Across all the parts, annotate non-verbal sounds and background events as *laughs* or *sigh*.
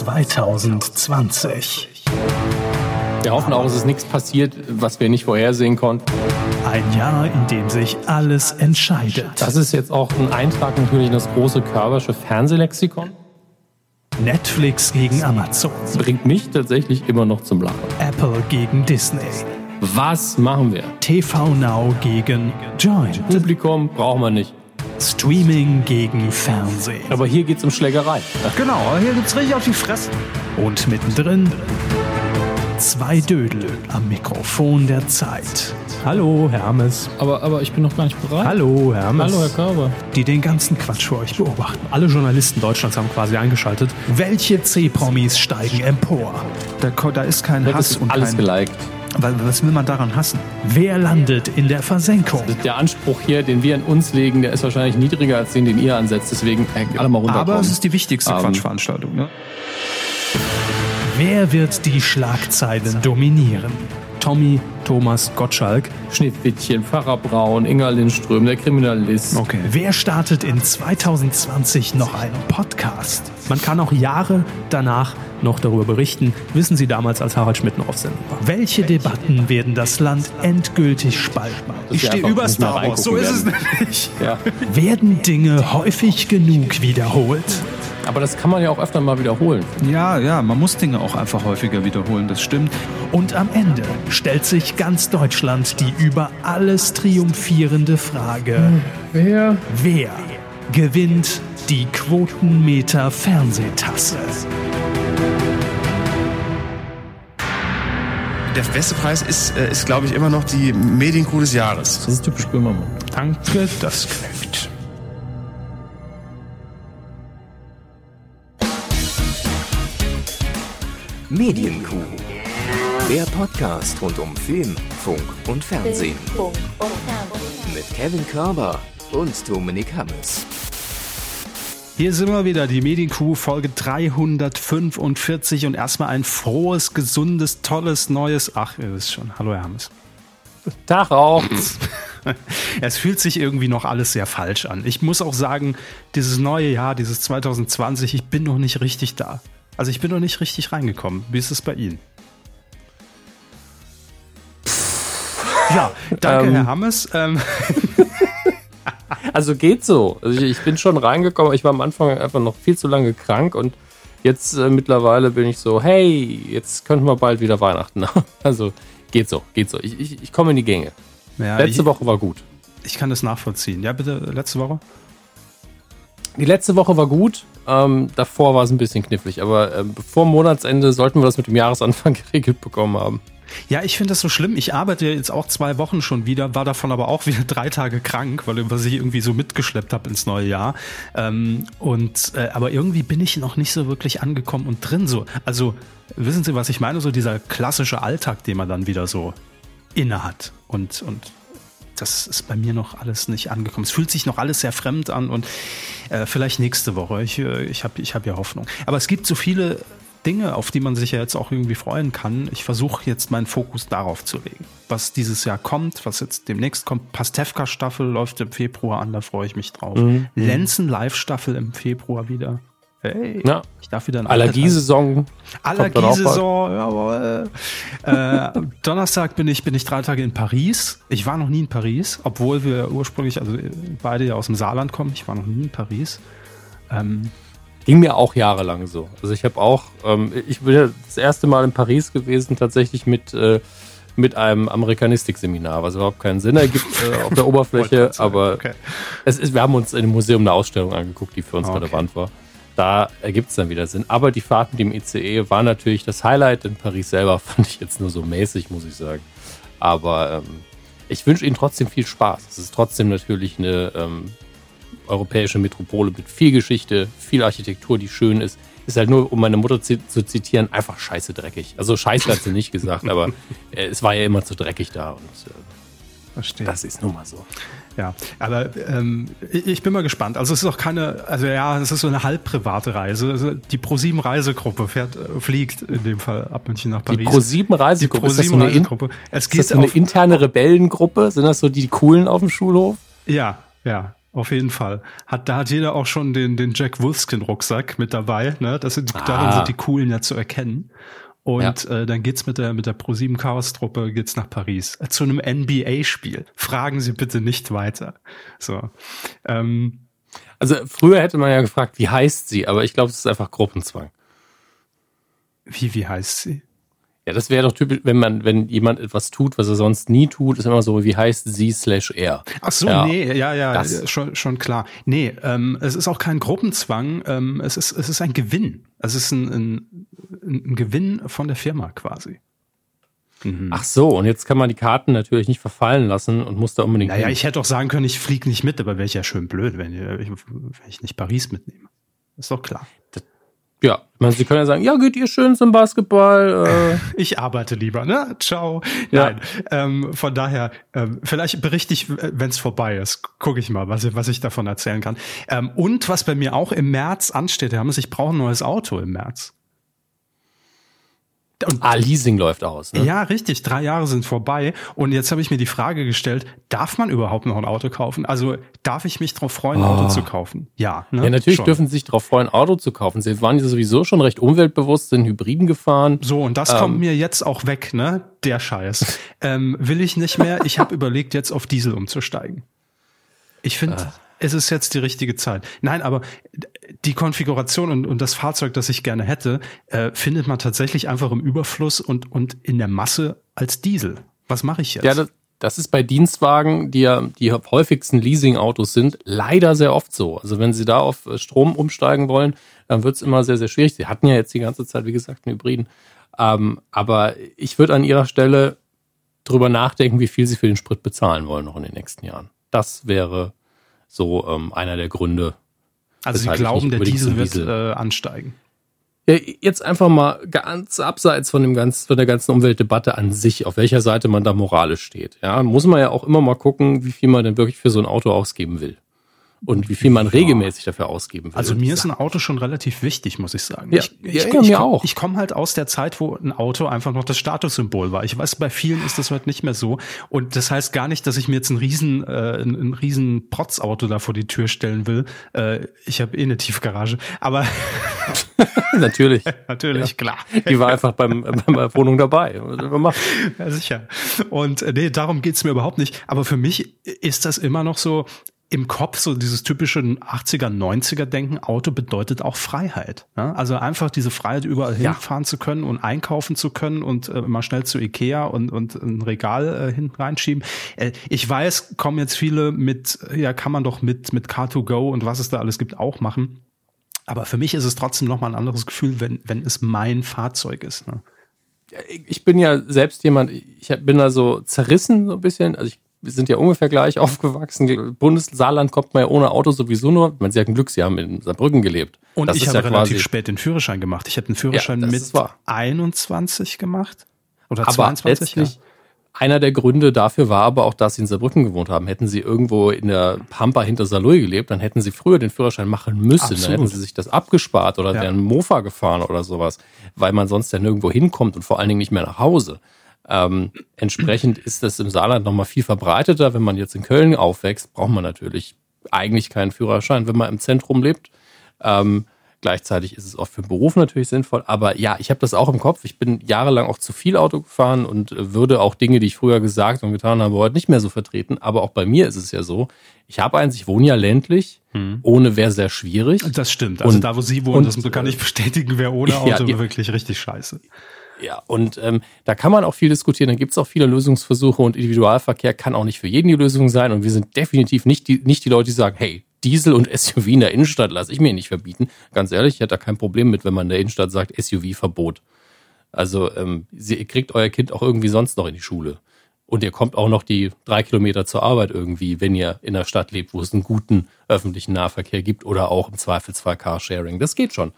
2020. Wir hoffen auch, es ist nichts passiert, was wir nicht vorhersehen konnten. Ein Jahr, in dem sich alles entscheidet. Das ist jetzt auch ein Eintrag natürlich in das große Körbersche Fernsehlexikon. Netflix gegen Amazon. Bringt mich tatsächlich immer noch zum Lachen. Apple gegen Disney. Was machen wir? TV Now gegen Join. Publikum brauchen wir nicht. Streaming gegen Fernsehen. Aber hier geht's um Schlägerei. Genau, hier gibt's richtig auf die Fresse. Und mittendrin zwei Dödel am Mikrofon der Zeit. Hallo, Hermes. Aber, aber ich bin noch gar nicht bereit. Hallo, Hermes. Hallo, Herr Körber. Die den ganzen Quatsch für euch beobachten. Alle Journalisten Deutschlands haben quasi eingeschaltet. Welche C-Promis steigen empor? Da, da ist kein Das Hass ist und alles kein, geliked. Weil, was will man daran hassen? Wer landet in der Versenkung? Der Anspruch hier, den wir an uns legen, der ist wahrscheinlich niedriger als den, den ihr ansetzt. Deswegen äh, alle mal runterkommen. Aber es ist die wichtigste Ähm, Quatschveranstaltung. Ne? Wer wird die Schlagzeilen dominieren? Tommy Thomas Gottschalk. Schnittwittchen, Pfarrer Braun, Inga Lindström, der Kriminalist. Okay. Wer startet in 2020 noch einen Podcast? Man kann auch Jahre danach noch darüber berichten. Wissen Sie damals, als Harald Schmidt noch auf Sendung war. Welche Debatten werden das Land endgültig spalten? Ich stehe über Star Wars. So ist es nämlich. Ja. Werden Dinge häufig genug wiederholt? Aber das kann man ja auch öfter mal wiederholen. Ja, ja, man muss Dinge auch einfach häufiger wiederholen, das stimmt. Und am Ende stellt sich ganz Deutschland die über alles triumphierende Frage: Wer? Wer gewinnt die Quotenmeter Fernsehtasse? Der beste Preis ist, äh, ist glaube ich, immer noch die Medienkuh des Jahres. Das ist typisch Böhmermann. Danke, das genügt. Medienkuh. Der Podcast rund um Film, Funk und Fernsehen. Mit Kevin Körber und Dominik Hammes. Hier sind wir wieder, die Medienkuh, Folge 345 und erstmal ein frohes, gesundes, tolles, neues. Ach, ihr wisst schon. Hallo, Herr Hammes. Tag auch. *laughs* Es fühlt sich irgendwie noch alles sehr falsch an. Ich muss auch sagen, dieses neue Jahr, dieses 2020, ich bin noch nicht richtig da. Also ich bin noch nicht richtig reingekommen. Wie ist es bei Ihnen? Ja, danke, Ähm. Herr Hammes. Ähm, *laughs* Also geht so. Also ich, ich bin schon reingekommen. Ich war am Anfang einfach noch viel zu lange krank und jetzt äh, mittlerweile bin ich so, hey, jetzt könnten wir bald wieder Weihnachten haben. *laughs* Also geht so, geht so. Ich, ich, ich komme in die Gänge. ja, Letzte Woche war gut. ich kann das nachvollziehen. Ja, bitte, letzte Woche? Die letzte Woche war gut. Ähm, davor war es ein bisschen knifflig. Aber ähm, vor Monatsende sollten wir das mit dem Jahresanfang *laughs* geregelt bekommen haben. Ja, ich finde das so schlimm. Ich arbeite jetzt auch zwei Wochen schon wieder, war davon aber auch wieder *laughs* drei Tage krank, weil was ich irgendwie so mitgeschleppt habe ins neue Jahr. Ähm, und äh, aber irgendwie bin ich noch nicht so wirklich angekommen und drin. So, also wissen Sie, was ich meine? So dieser klassische Alltag, den man dann wieder so inne hat und und das ist bei mir noch alles nicht angekommen. Es fühlt sich noch alles sehr fremd an und äh, vielleicht nächste Woche. Ich, äh, ich habe ich hab ja Hoffnung. Aber es gibt so viele Dinge, auf die man sich ja jetzt auch irgendwie freuen kann. Ich versuche jetzt meinen Fokus darauf zu legen. Was dieses Jahr kommt, was jetzt demnächst kommt. Pastewka-Staffel läuft im Februar an, da freue ich mich drauf. Lenzen-Live-Staffel im Februar wieder. Hey, Ja. ich darf wieder Allergiesaison. Allergiesaison, jawohl. Äh, Donnerstag bin ich, bin ich drei Tage in Paris. Ich war noch nie in Paris, obwohl wir ursprünglich, also beide ja aus dem Saarland kommen. Ich war noch nie in Paris. Ähm, Ging mir auch jahrelang so. Also ich habe auch, ähm, ich bin ja das erste Mal in Paris gewesen, tatsächlich mit, äh, mit einem Amerikanistik-Seminar, was überhaupt keinen Sinn ergibt äh, *laughs* auf der Oberfläche, aber okay. es ist, wir haben uns in dem Museum eine Ausstellung angeguckt, die für uns Okay. relevant war. Da ergibt es dann wieder Sinn. Aber die Fahrt mit dem ICE war natürlich das Highlight. In Paris selber *laughs* fand ich jetzt nur so mäßig, muss ich sagen. Aber ähm, ich wünsche Ihnen trotzdem viel Spaß. Es ist trotzdem natürlich eine ähm, europäische Metropole mit viel Geschichte, viel Architektur, die schön ist. Ist halt nur, um meine Mutter zi zu zitieren, einfach scheiße dreckig. Also scheiße hat sie nicht gesagt, aber *laughs* äh, es war ja immer zu dreckig da und äh, verstehe. das ist nun mal so. Ja, aber ähm, ich ich bin mal gespannt. Also es ist auch keine, also ja, es ist so eine halb private Reise. Also die ProSieben Reisegruppe fährt, äh, fliegt in dem Fall ab München nach Paris. Die Pro7 Reisegruppe. Die ist das so eine, in, ProSieben Reisegruppe. Es ist das geht so eine auf, interne Rebellengruppe? Sind das so die coolen auf dem Schulhof? ja, ja. Auf jeden Fall. Hat, da hat jeder auch schon den, den Jack Wolfskin-Rucksack mit dabei. Ne? Das sind, ah. Darin sind die coolen ja zu erkennen. Und ja. äh, dann geht's mit der mit der Pro7 Chaos Truppe geht's nach Paris äh, zu einem NBA Spiel. Fragen Sie bitte nicht weiter. So. Ähm, also früher hätte man ja gefragt, wie heißt sie, aber ich glaube, es ist einfach Gruppenzwang. Wie wie heißt sie? Ja, das wäre doch typisch, wenn man, wenn jemand etwas tut, was er sonst nie tut, ist immer so, wie heißt sie slash er. Ach so, ja, nee, ja, ja, das. schon, schon klar. Nee, ähm, es ist auch kein Gruppenzwang, ähm, es ist, es ist ein Gewinn. Es ist ein, ein, ein Gewinn von der Firma quasi. Mhm. Ach so, und jetzt kann man die Karten natürlich nicht verfallen lassen und muss da unbedingt. Naja, hin. ich hätte auch sagen können, ich fliege nicht mit, aber wäre ich ja schön blöd, wenn ich, wenn ich nicht Paris mitnehme. Ist doch klar. Ja, meine, Sie können ja sagen, ja, geht ihr schön zum Basketball? Äh. Ich arbeite lieber, ne? Ciao. Ja. Nein, ähm, von daher, ähm, vielleicht berichte ich, wenn es vorbei ist. Gucke ich mal, was, was ich davon erzählen kann. Ähm, und was bei mir auch im März ansteht, Hermes, ich brauche ein neues Auto im März. Und, ah, Leasing läuft aus. Ne? Ja, richtig. Drei Jahre sind vorbei. Und jetzt habe ich mir die Frage gestellt, darf man überhaupt noch ein Auto kaufen? Also darf ich mich darauf freuen, ein oh. Auto zu kaufen? Ja. Ne? Ja, natürlich schon. dürfen Sie sich darauf freuen, ein Auto zu kaufen. Sie waren ja sowieso schon recht umweltbewusst, sind Hybriden gefahren. So, und das ähm, kommt mir jetzt auch weg, ne? Der Scheiß. *laughs* ähm, will ich nicht mehr. Ich habe überlegt, jetzt auf Diesel umzusteigen. Ich finde, ah. es ist jetzt die richtige Zeit. Nein, aber die Konfiguration und, und das Fahrzeug, das ich gerne hätte, äh, findet man tatsächlich einfach im Überfluss und, und in der Masse als Diesel. Was mache ich jetzt? Ja, das, das ist bei Dienstwagen, die ja die häufigsten Leasing-Autos sind, leider sehr oft so. Also wenn Sie da auf Strom umsteigen wollen, dann wird es immer sehr, sehr schwierig. Sie hatten ja jetzt die ganze Zeit, wie gesagt, einen Hybriden. Ähm, aber ich würde an Ihrer Stelle drüber nachdenken, wie viel Sie für den Sprit bezahlen wollen noch in den nächsten Jahren. Das wäre so ähm, einer der Gründe, also Sie glauben, der Diesel wird Diesel. Äh, ansteigen? Ja, jetzt einfach mal ganz abseits von dem ganzen, von der ganzen Umweltdebatte an sich, auf welcher Seite man da moralisch steht. Ja, muss man ja auch immer mal gucken, wie viel man denn wirklich für so ein Auto ausgeben will und wie viel man regelmäßig dafür ausgeben will. Also mir ist ein Auto schon relativ wichtig, muss ich sagen. Ja, ich, ich, ja, ich, mir auch. Ich komme halt aus der Zeit, wo ein Auto einfach noch das Statussymbol war. Ich weiß, bei vielen ist das heute nicht mehr so. Und das heißt gar nicht, dass ich mir jetzt ein riesen, äh, ein, ein riesen Protzauto da vor die Tür stellen will. Äh, ich habe eh eine Tiefgarage. Aber *laughs* natürlich, *laughs* natürlich, ja. klar. Die war einfach beim, *laughs* bei der Wohnung dabei. Ja, sicher. Und äh, nee, darum geht's mir überhaupt nicht. Aber für mich ist das immer noch so, im Kopf so dieses typische 80er, 90er Denken, Auto bedeutet auch Freiheit. Ja? Also einfach diese Freiheit, überall ja. hinfahren zu können und einkaufen zu können und äh, mal schnell zu Ikea und, und ein Regal äh, hinten reinschieben. Äh, ich weiß, kommen jetzt viele mit, ja, kann man doch mit, mit Car2Go und was es da alles gibt auch machen. Aber für mich ist es trotzdem nochmal ein anderes Gefühl, wenn, wenn es mein Fahrzeug ist. Ne? Ich bin ja selbst jemand, ich bin da so zerrissen so ein bisschen. Also ich wir sind ja ungefähr gleich *laughs* aufgewachsen. Bundessaarland kommt man ja ohne Auto sowieso nur. Man, Sie hatten Glück, Sie haben in Saarbrücken gelebt. Und das ich habe ja relativ spät den Führerschein gemacht. Ich habe den Führerschein ja, mit 21 gemacht. Oder aber 22, letztlich, ja. Einer der Gründe dafür war aber auch, dass sie in Saarbrücken gewohnt haben. Hätten sie irgendwo in der Pampa hinter Saloy gelebt, dann hätten sie früher den Führerschein machen müssen. Absolut. Dann hätten sie sich das abgespart oder ja. wären Mofa gefahren oder sowas, weil man sonst ja nirgendwo hinkommt und vor allen Dingen nicht mehr nach Hause. Ähm, entsprechend ist das im Saarland nochmal viel verbreiteter. Wenn man jetzt in Köln aufwächst, braucht man natürlich eigentlich keinen Führerschein, wenn man im Zentrum lebt. Ähm, gleichzeitig ist es auch für den Beruf natürlich sinnvoll. Aber ja, ich habe das auch im Kopf. Ich bin jahrelang auch zu viel Auto gefahren und würde auch Dinge, die ich früher gesagt und getan habe, heute nicht mehr so vertreten. Aber auch bei mir ist es ja so. Ich habe eins, ich wohne ja ländlich. Hm. Ohne wäre sehr schwierig. Das stimmt. Also und, da, wo Sie wohnen, und, das kann ich bestätigen, wäre ohne *laughs* Auto ja, wirklich richtig scheiße. Ja, und ähm, da kann man auch viel diskutieren, da gibt es auch viele Lösungsversuche und Individualverkehr kann auch nicht für jeden die Lösung sein. Und wir sind definitiv nicht die, nicht die Leute, die sagen, hey, Diesel und *laughs* SUV in der Innenstadt lasse ich mir nicht verbieten. Ganz ehrlich, ich hätte da kein Problem mit, wenn man in der Innenstadt sagt, SUV-Verbot. Also ähm, ihr kriegt euer Kind auch irgendwie sonst noch in die Schule. Und ihr kommt auch noch die drei Kilometer zur Arbeit irgendwie, wenn ihr in der Stadt lebt, wo es einen guten öffentlichen Nahverkehr gibt oder auch im Zweifelsfall Carsharing. Das geht schon.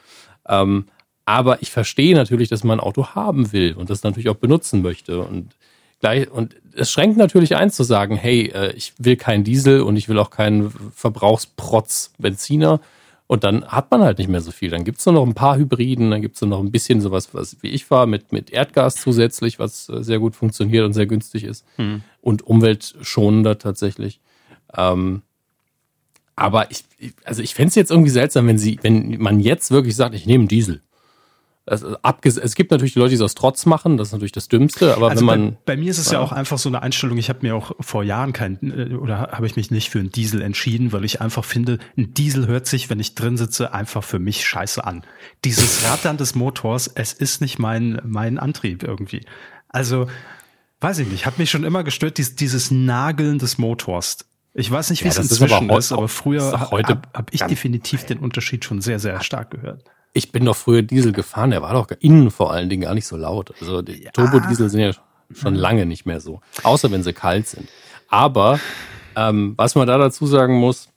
Ähm, aber ich verstehe natürlich, dass man ein Auto haben will und das natürlich auch benutzen möchte. Und gleich, und es schränkt natürlich ein zu sagen, hey, äh, ich will keinen Diesel und ich will auch keinen Verbrauchsprotz Benziner. Und dann hat man halt nicht mehr so viel. Dann gibt es nur noch ein paar Hybriden, dann gibt es nur noch ein bisschen sowas, was wie ich war, mit, mit Erdgas zusätzlich, was äh, sehr gut funktioniert und sehr günstig ist. Hm. Und umweltschonender tatsächlich. Ähm, Aber ich, also ich fände es jetzt irgendwie seltsam, wenn sie, wenn man jetzt wirklich sagt, ich nehme Diesel. Also es gibt natürlich die Leute, die es aus Trotz machen, das ist natürlich das Dümmste, aber also wenn man. Bei, bei mir ist es ja. ja auch einfach so eine Einstellung, ich habe mir auch vor Jahren kein, äh, oder habe ich mich nicht für einen Diesel entschieden, weil ich einfach finde, ein Diesel hört sich, wenn ich drin sitze, einfach für mich scheiße an. Dieses Rattern des Motors, es ist nicht mein, mein Antrieb irgendwie. Also, weiß ich nicht, hat mich schon immer gestört, dieses, dieses Nageln des Motors. Ich weiß nicht, wie ja, es inzwischen ist, aber, ist, aber früher habe hab ich definitiv den Unterschied schon sehr, sehr stark gehört. Ich bin doch früher Diesel gefahren, der war doch innen vor allen Dingen gar nicht so laut. Also die ja. Turbodiesel sind ja schon lange nicht mehr so, außer wenn sie kalt sind. Aber ähm, was man da dazu sagen muss,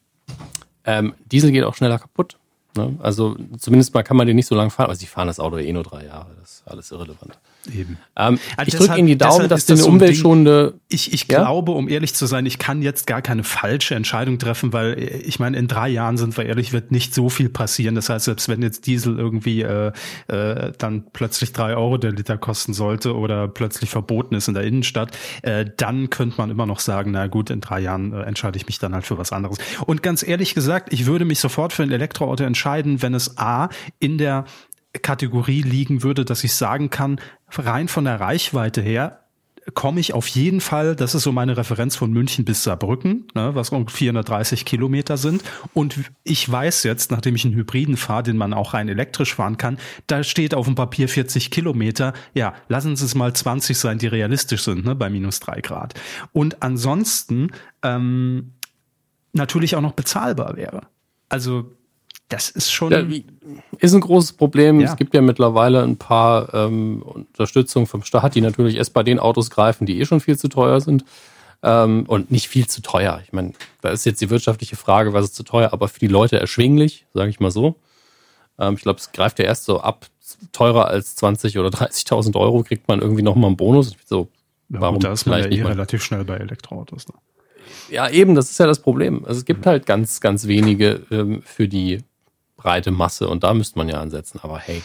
ähm, Diesel geht auch schneller kaputt. Ne? Also zumindest mal kann man den nicht so lange fahren. Also sie fahren das Auto eh nur drei Jahre, das ist alles irrelevant. Eben. Ähm, also ich drücke Ihnen die Daumen, dass das eine so umweltschonende. Ich, ich ja? glaube, um ehrlich zu sein, ich kann jetzt gar keine falsche Entscheidung treffen, weil äh, ich meine, in drei Jahren sind wir ehrlich, wird nicht so viel passieren. Das heißt, selbst wenn jetzt Diesel irgendwie äh, äh, dann plötzlich drei Euro der Liter kosten sollte oder plötzlich verboten ist in der Innenstadt, äh, dann könnte man immer noch sagen, na gut, in drei Jahren äh, entscheide ich mich dann halt für was anderes. Und ganz ehrlich gesagt, ich würde mich sofort für ein Elektroauto entscheiden, wenn es A in der Kategorie liegen würde, dass ich sagen kann, rein von der Reichweite her komme ich auf jeden Fall, das ist so meine Referenz von München bis Saarbrücken, ne, was rund 430 Kilometer sind. Und ich weiß jetzt, nachdem ich einen Hybriden fahre, den man auch rein elektrisch fahren kann, da steht auf dem Papier 40 Kilometer. Ja, lassen Sie es mal 20 sein, die realistisch sind, ne, bei minus drei Grad. Und ansonsten ähm, natürlich auch noch bezahlbar wäre. Also das ist schon. Ja, ist ein großes Problem. Ja. Es gibt ja mittlerweile ein paar ähm, Unterstützungen vom Staat, die natürlich erst bei den Autos greifen, die eh schon viel zu teuer sind. Ähm, und nicht viel zu teuer. Ich meine, da ist jetzt die wirtschaftliche Frage, was ist zu teuer, aber für die Leute erschwinglich, sage ich mal so. Ähm, ich glaube, es greift ja erst so ab teurer als 20 oder 30.000 Euro, kriegt man irgendwie nochmal einen Bonus. So, ja, warum da ist man ja eh relativ schnell bei Elektroautos. Ne? Ja, eben, das ist ja das Problem. Also es gibt halt ganz, ganz wenige ähm, für die breite Masse und da müsste man ja ansetzen, aber hey.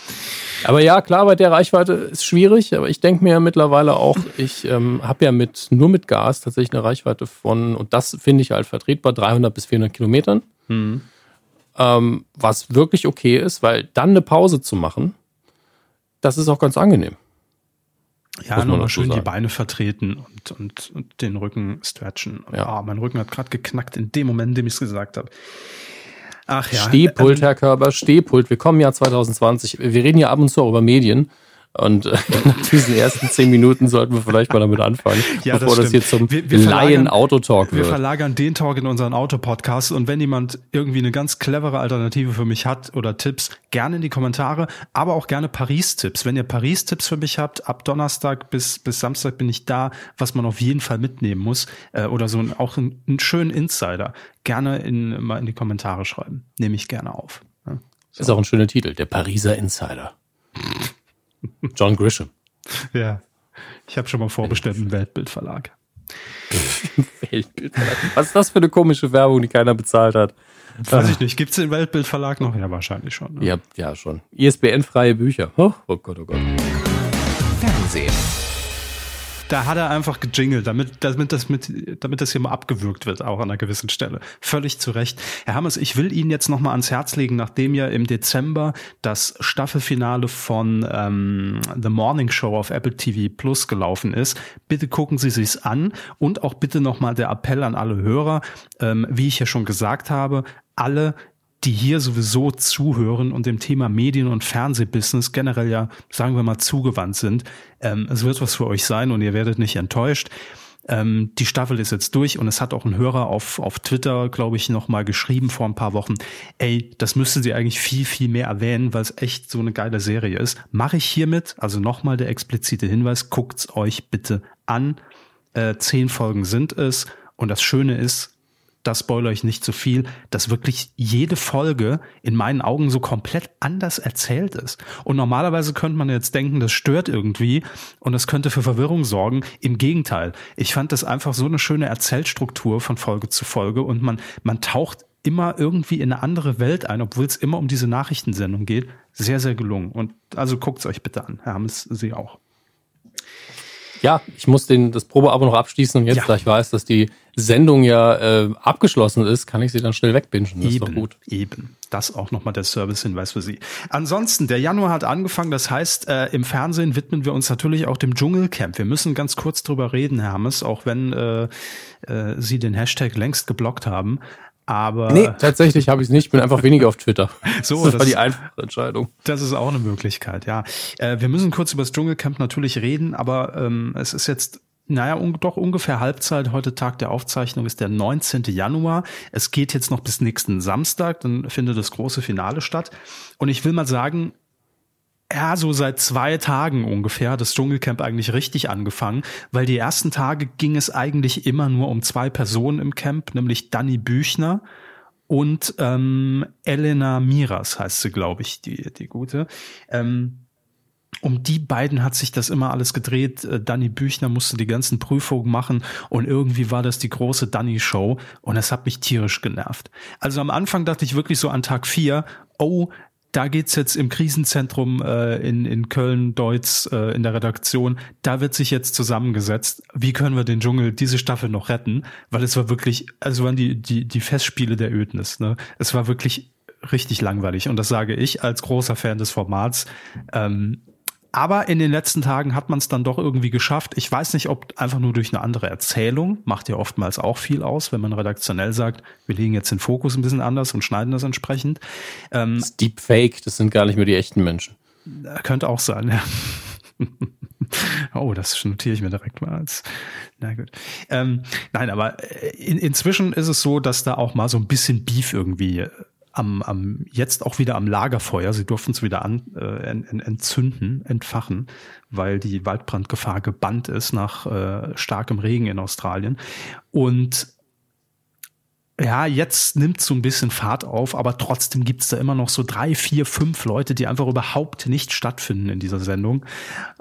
Aber ja, klar, bei der Reichweite ist schwierig, aber ich denke mir ja mittlerweile auch, ich ähm, habe ja mit nur mit Gas tatsächlich eine Reichweite von, und das finde ich halt vertretbar, 300 bis 400 Kilometern. Mhm. Ähm, was wirklich okay ist, weil dann eine Pause zu machen, das ist auch ganz angenehm. Ja, nur mal schön sagen. die Beine vertreten und, und, und den Rücken stretchen. Ja. Oh, mein Rücken hat gerade geknackt in dem Moment, in dem ich es gesagt habe. Ach ja. Stehpult, Herr Körber, Stehpult. Wir kommen ja 2020. Wir reden ja ab und zu auch über Medien. Und äh, *laughs* nach diesen ersten zehn Minuten sollten wir vielleicht mal damit anfangen, *laughs* ja, bevor das, das hier zum Laien-Autotalk wird. Wir verlagern den Talk in unseren Autopodcast und wenn jemand irgendwie eine ganz clevere Alternative für mich hat oder Tipps, gerne in die Kommentare, aber auch gerne Paris-Tipps. Wenn ihr Paris-Tipps für mich habt, ab Donnerstag bis, bis Samstag bin ich da, was man auf jeden Fall mitnehmen muss äh, oder so ein, auch einen, einen schönen Insider, gerne in, mal in die Kommentare schreiben. Nehme ich gerne auf. Ja, so. Ist auch ein schöner Titel, der Pariser Insider. John Grisham. Ja. Ich habe schon mal vorbestellt im Weltbildverlag. *laughs* Weltbildverlag. Was ist das für eine komische Werbung, die keiner bezahlt hat? Weiß ich nicht. Gibt es den Weltbildverlag noch? Ja, wahrscheinlich schon. Ne? Ja, ja, schon. ISBN-freie Bücher. Oh, oh Gott, oh Gott. Fernsehen da hat er einfach gejingelt, damit, damit das mit, damit das hier mal abgewürgt wird, auch an einer gewissen Stelle. Völlig zu Recht. Herr Hammers, ich will Ihnen jetzt nochmal ans Herz legen, nachdem ja im Dezember das Staffelfinale von ähm, The Morning Show auf Apple TV Plus gelaufen ist. Bitte gucken Sie sich's an und auch bitte nochmal der Appell an alle Hörer, ähm, wie ich ja schon gesagt habe, alle die hier sowieso zuhören und dem Thema Medien- und Fernsehbusiness generell ja, sagen wir mal, zugewandt sind. Ähm, es wird was für euch sein und ihr werdet nicht enttäuscht. Ähm, die Staffel ist jetzt durch und es hat auch ein Hörer auf, auf Twitter, glaube ich, nochmal geschrieben vor ein paar Wochen, ey, das müssten sie eigentlich viel, viel mehr erwähnen, weil es echt so eine geile Serie ist. Mache ich hiermit, also nochmal der explizite Hinweis, guckt's euch bitte an. Äh, zehn Folgen sind es und das Schöne ist, das spoilere ich nicht zu viel, dass wirklich jede Folge in meinen Augen so komplett anders erzählt ist. Und normalerweise könnte man jetzt denken, das stört irgendwie und das könnte für Verwirrung sorgen. Im Gegenteil. Ich fand das einfach so eine schöne Erzählstruktur von Folge zu Folge und man, man taucht immer irgendwie in eine andere Welt ein, obwohl es immer um diese Nachrichtensendung geht. Sehr, sehr gelungen. Und also guckt es euch bitte an. Herr Hammes, Sie auch. Ja, ich muss den, das Probeabo noch abschließen und jetzt, ja. da ich weiß, dass die Sendung ja äh, abgeschlossen ist, kann ich sie dann schnell wegbingen. Das eben, ist doch gut. Eben. Das auch nochmal der Service-Hinweis für Sie. Ansonsten, der Januar hat angefangen, das heißt, äh, im Fernsehen widmen wir uns natürlich auch dem Dschungelcamp. Wir müssen ganz kurz drüber reden, Hermes, auch wenn äh, äh, Sie den Hashtag längst geblockt haben. Aber nee, tatsächlich habe ich es nicht. Ich bin einfach weniger auf Twitter. *laughs* So, das, das war die einfache Entscheidung. Das ist auch eine Möglichkeit, ja. Äh, wir müssen kurz über das Dschungelcamp natürlich reden, aber ähm, es ist jetzt naja, un doch ungefähr Halbzeit. Heute Tag der Aufzeichnung ist der 19. Januar. Es geht jetzt noch bis nächsten Samstag, dann findet das große Finale statt. Und ich will mal sagen, ja, so seit zwei Tagen ungefähr das Dschungelcamp eigentlich richtig angefangen, weil die ersten Tage ging es eigentlich immer nur um zwei Personen im Camp, nämlich Danny Büchner und ähm, Elena Miras heißt sie, glaube ich, die, die gute. Ähm, um die beiden hat sich das immer alles gedreht. Äh, Danny Büchner musste die ganzen Prüfungen machen und irgendwie war das die große Danny-Show und es hat mich tierisch genervt. Also am Anfang dachte ich wirklich so an Tag vier, oh, da geht's jetzt im Krisenzentrum äh, in, in Köln-Deutz äh, in der Redaktion, da wird sich jetzt zusammengesetzt, wie können wir den Dschungel diese Staffel noch retten, weil es war wirklich, also waren die, die, die Festspiele der Ödnis, ne? Es war wirklich richtig langweilig und das sage ich als großer Fan des Formats. Ähm, aber in den letzten Tagen hat man es dann doch irgendwie geschafft. Ich weiß nicht, ob einfach nur durch eine andere Erzählung, macht ja oftmals auch viel aus, wenn man redaktionell sagt, wir legen jetzt den Fokus ein bisschen anders und schneiden das entsprechend. Ähm, das Deepfake, das sind gar nicht mehr die echten Menschen. Könnte auch sein, ja. *laughs* oh, das notiere ich mir direkt mal als. Na gut. Ähm, nein, aber in, inzwischen ist es so, dass da auch mal so ein bisschen Beef irgendwie am, am jetzt auch wieder am Lagerfeuer. Sie durften es wieder an, äh, entzünden, entfachen, weil die Waldbrandgefahr gebannt ist nach äh, starkem Regen in Australien. Und ja, jetzt nimmt so ein bisschen Fahrt auf, aber trotzdem gibt's da immer noch so drei, vier, fünf Leute, die einfach überhaupt nicht stattfinden in dieser Sendung.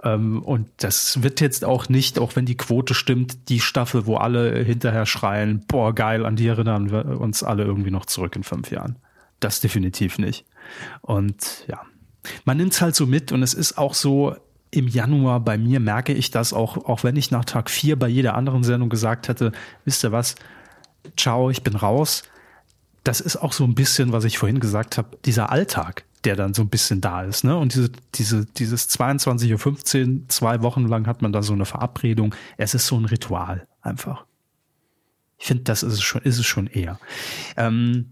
Ähm, und das wird jetzt auch nicht, auch wenn die Quote stimmt, die Staffel, wo alle hinterher schreien, boah, geil, an die erinnern wir uns alle irgendwie noch zurück in fünf Jahren. Das definitiv nicht. Und ja, man nimmt es halt so mit und es ist auch so, im Januar bei mir merke ich das auch, auch wenn ich nach Tag vier bei jeder anderen Sendung gesagt hätte, wisst ihr was, ciao, ich bin raus. Das ist auch so ein bisschen, was ich vorhin gesagt habe, dieser Alltag, der dann so ein bisschen da ist, ne? Und diese, diese, dieses 22.15 Uhr, zwei Wochen lang hat man da so eine Verabredung. Es ist so ein Ritual einfach. Ich finde, das ist es schon, ist es schon eher. Ähm,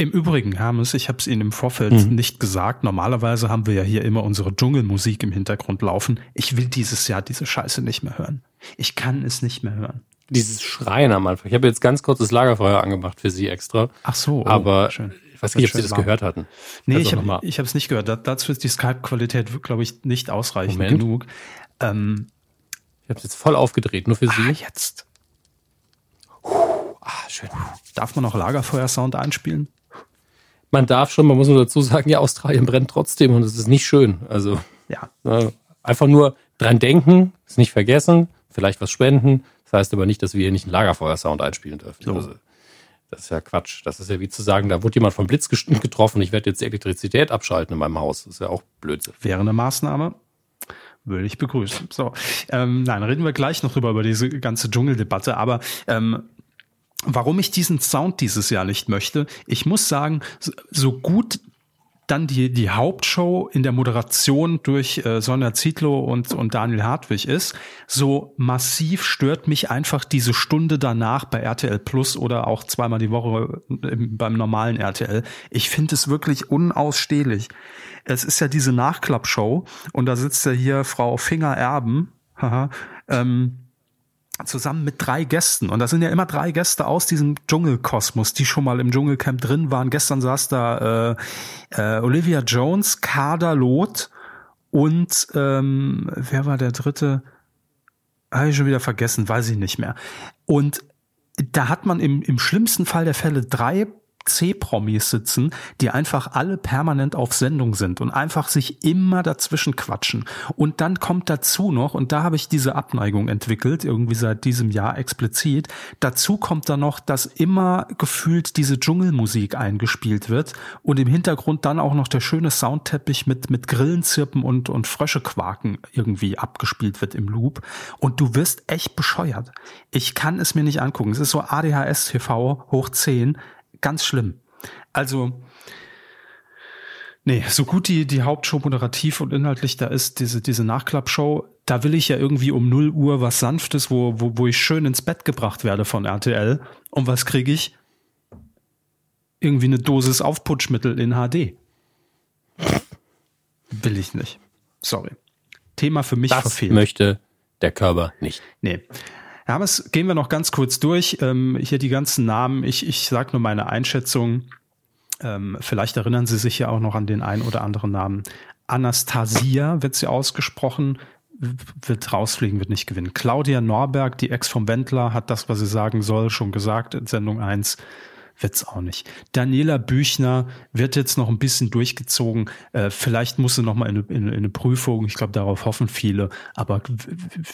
im Übrigen, Hermes, ich habe es Ihnen im Vorfeld mhm. nicht gesagt. Normalerweise haben wir ja hier immer unsere Dschungelmusik im Hintergrund laufen. Ich will dieses Jahr diese Scheiße nicht mehr hören. Ich kann es nicht mehr hören. Dieses Schreien am Anfang. Ich habe jetzt ganz kurz das Lagerfeuer angemacht für Sie extra. Ach so. Oh, aber schön. ich weiß nicht, ob Sie das warm. gehört hatten. Nee, also ich habe es nicht gehört. Da, dazu ist die Skype-Qualität, glaube ich, nicht ausreichend Moment. genug. Ähm, ich habe es jetzt voll aufgedreht, nur für Sie. Ah, jetzt. Ah, schön. Darf man auch Lagerfeuer-Sound einspielen? Man darf schon, man muss nur dazu sagen, ja, Australien brennt trotzdem und es ist nicht schön. Also ja. Äh, einfach nur dran denken, es nicht vergessen, vielleicht was spenden. Das heißt aber nicht, dass wir hier nicht einen Lagerfeuer-Sound einspielen dürfen. So. Also, das ist ja Quatsch. Das ist ja wie zu sagen, da wurde jemand vom Blitz getroffen, ich werde jetzt die Elektrizität abschalten in meinem Haus. Das ist ja auch Blödsinn. Wäre eine Maßnahme. Würde ich begrüßen. So, ähm, nein, reden wir gleich noch drüber über diese ganze Dschungeldebatte. Aber ähm, warum ich diesen Sound dieses Jahr nicht möchte. Ich muss sagen, so gut dann die, die Hauptshow in der Moderation durch äh, Sonja Zietlow und, und Daniel Hartwig ist, so massiv stört mich einfach diese Stunde danach bei RTL Plus oder auch zweimal die Woche im, beim normalen RTL. Ich finde es wirklich unausstehlich. Es ist ja diese Nachklappshow und da sitzt ja hier Frau Finger Erben, haha, ähm, zusammen mit drei Gästen. Und das sind ja immer drei Gäste aus diesem Dschungelkosmos, die schon mal im Dschungelcamp drin waren. Gestern saß da äh, äh, Olivia Jones, Kader Loth und ähm, wer war der dritte? Habe ich schon wieder vergessen, weiß ich nicht mehr. Und da hat man im, im schlimmsten Fall der Fälle drei C-Promis sitzen, die einfach alle permanent auf Sendung sind und einfach sich immer dazwischen quatschen. Und dann kommt dazu noch, und da habe ich diese Abneigung entwickelt, irgendwie seit diesem Jahr explizit, dazu kommt dann noch, dass immer gefühlt diese Dschungelmusik eingespielt wird und im Hintergrund dann auch noch der schöne Soundteppich mit, mit Grillenzirpen und, und Fröschequaken irgendwie abgespielt wird im Loop. Und du wirst echt bescheuert. Ich kann es mir nicht angucken. Es ist so ADHS TV hoch 10 ganz schlimm. Also, nee, so gut die, die Hauptshow moderativ und inhaltlich da ist, diese, diese Nachklappshow, da will ich ja irgendwie um 0 Uhr was Sanftes, wo, wo, wo ich schön ins Bett gebracht werde von RTL. Und was kriege ich? Irgendwie eine Dosis Aufputschmittel in HD. Will ich nicht. Sorry. Thema für mich das verfehlt. möchte der Körper nicht. Nee. Ja, aber es gehen wir noch ganz kurz durch. Ähm, hier die ganzen Namen. Ich, ich sage nur meine Einschätzung. Ähm, vielleicht erinnern Sie sich ja auch noch an den einen oder anderen Namen. Anastasia wird sie ausgesprochen, wird rausfliegen, wird nicht gewinnen. Claudia Norberg, die Ex vom Wendler, hat das, was sie sagen soll, schon gesagt in Sendung 1 wird's auch nicht. Daniela Büchner wird jetzt noch ein bisschen durchgezogen. Äh, vielleicht muss sie noch mal in, in, in eine Prüfung. Ich glaube, darauf hoffen viele, aber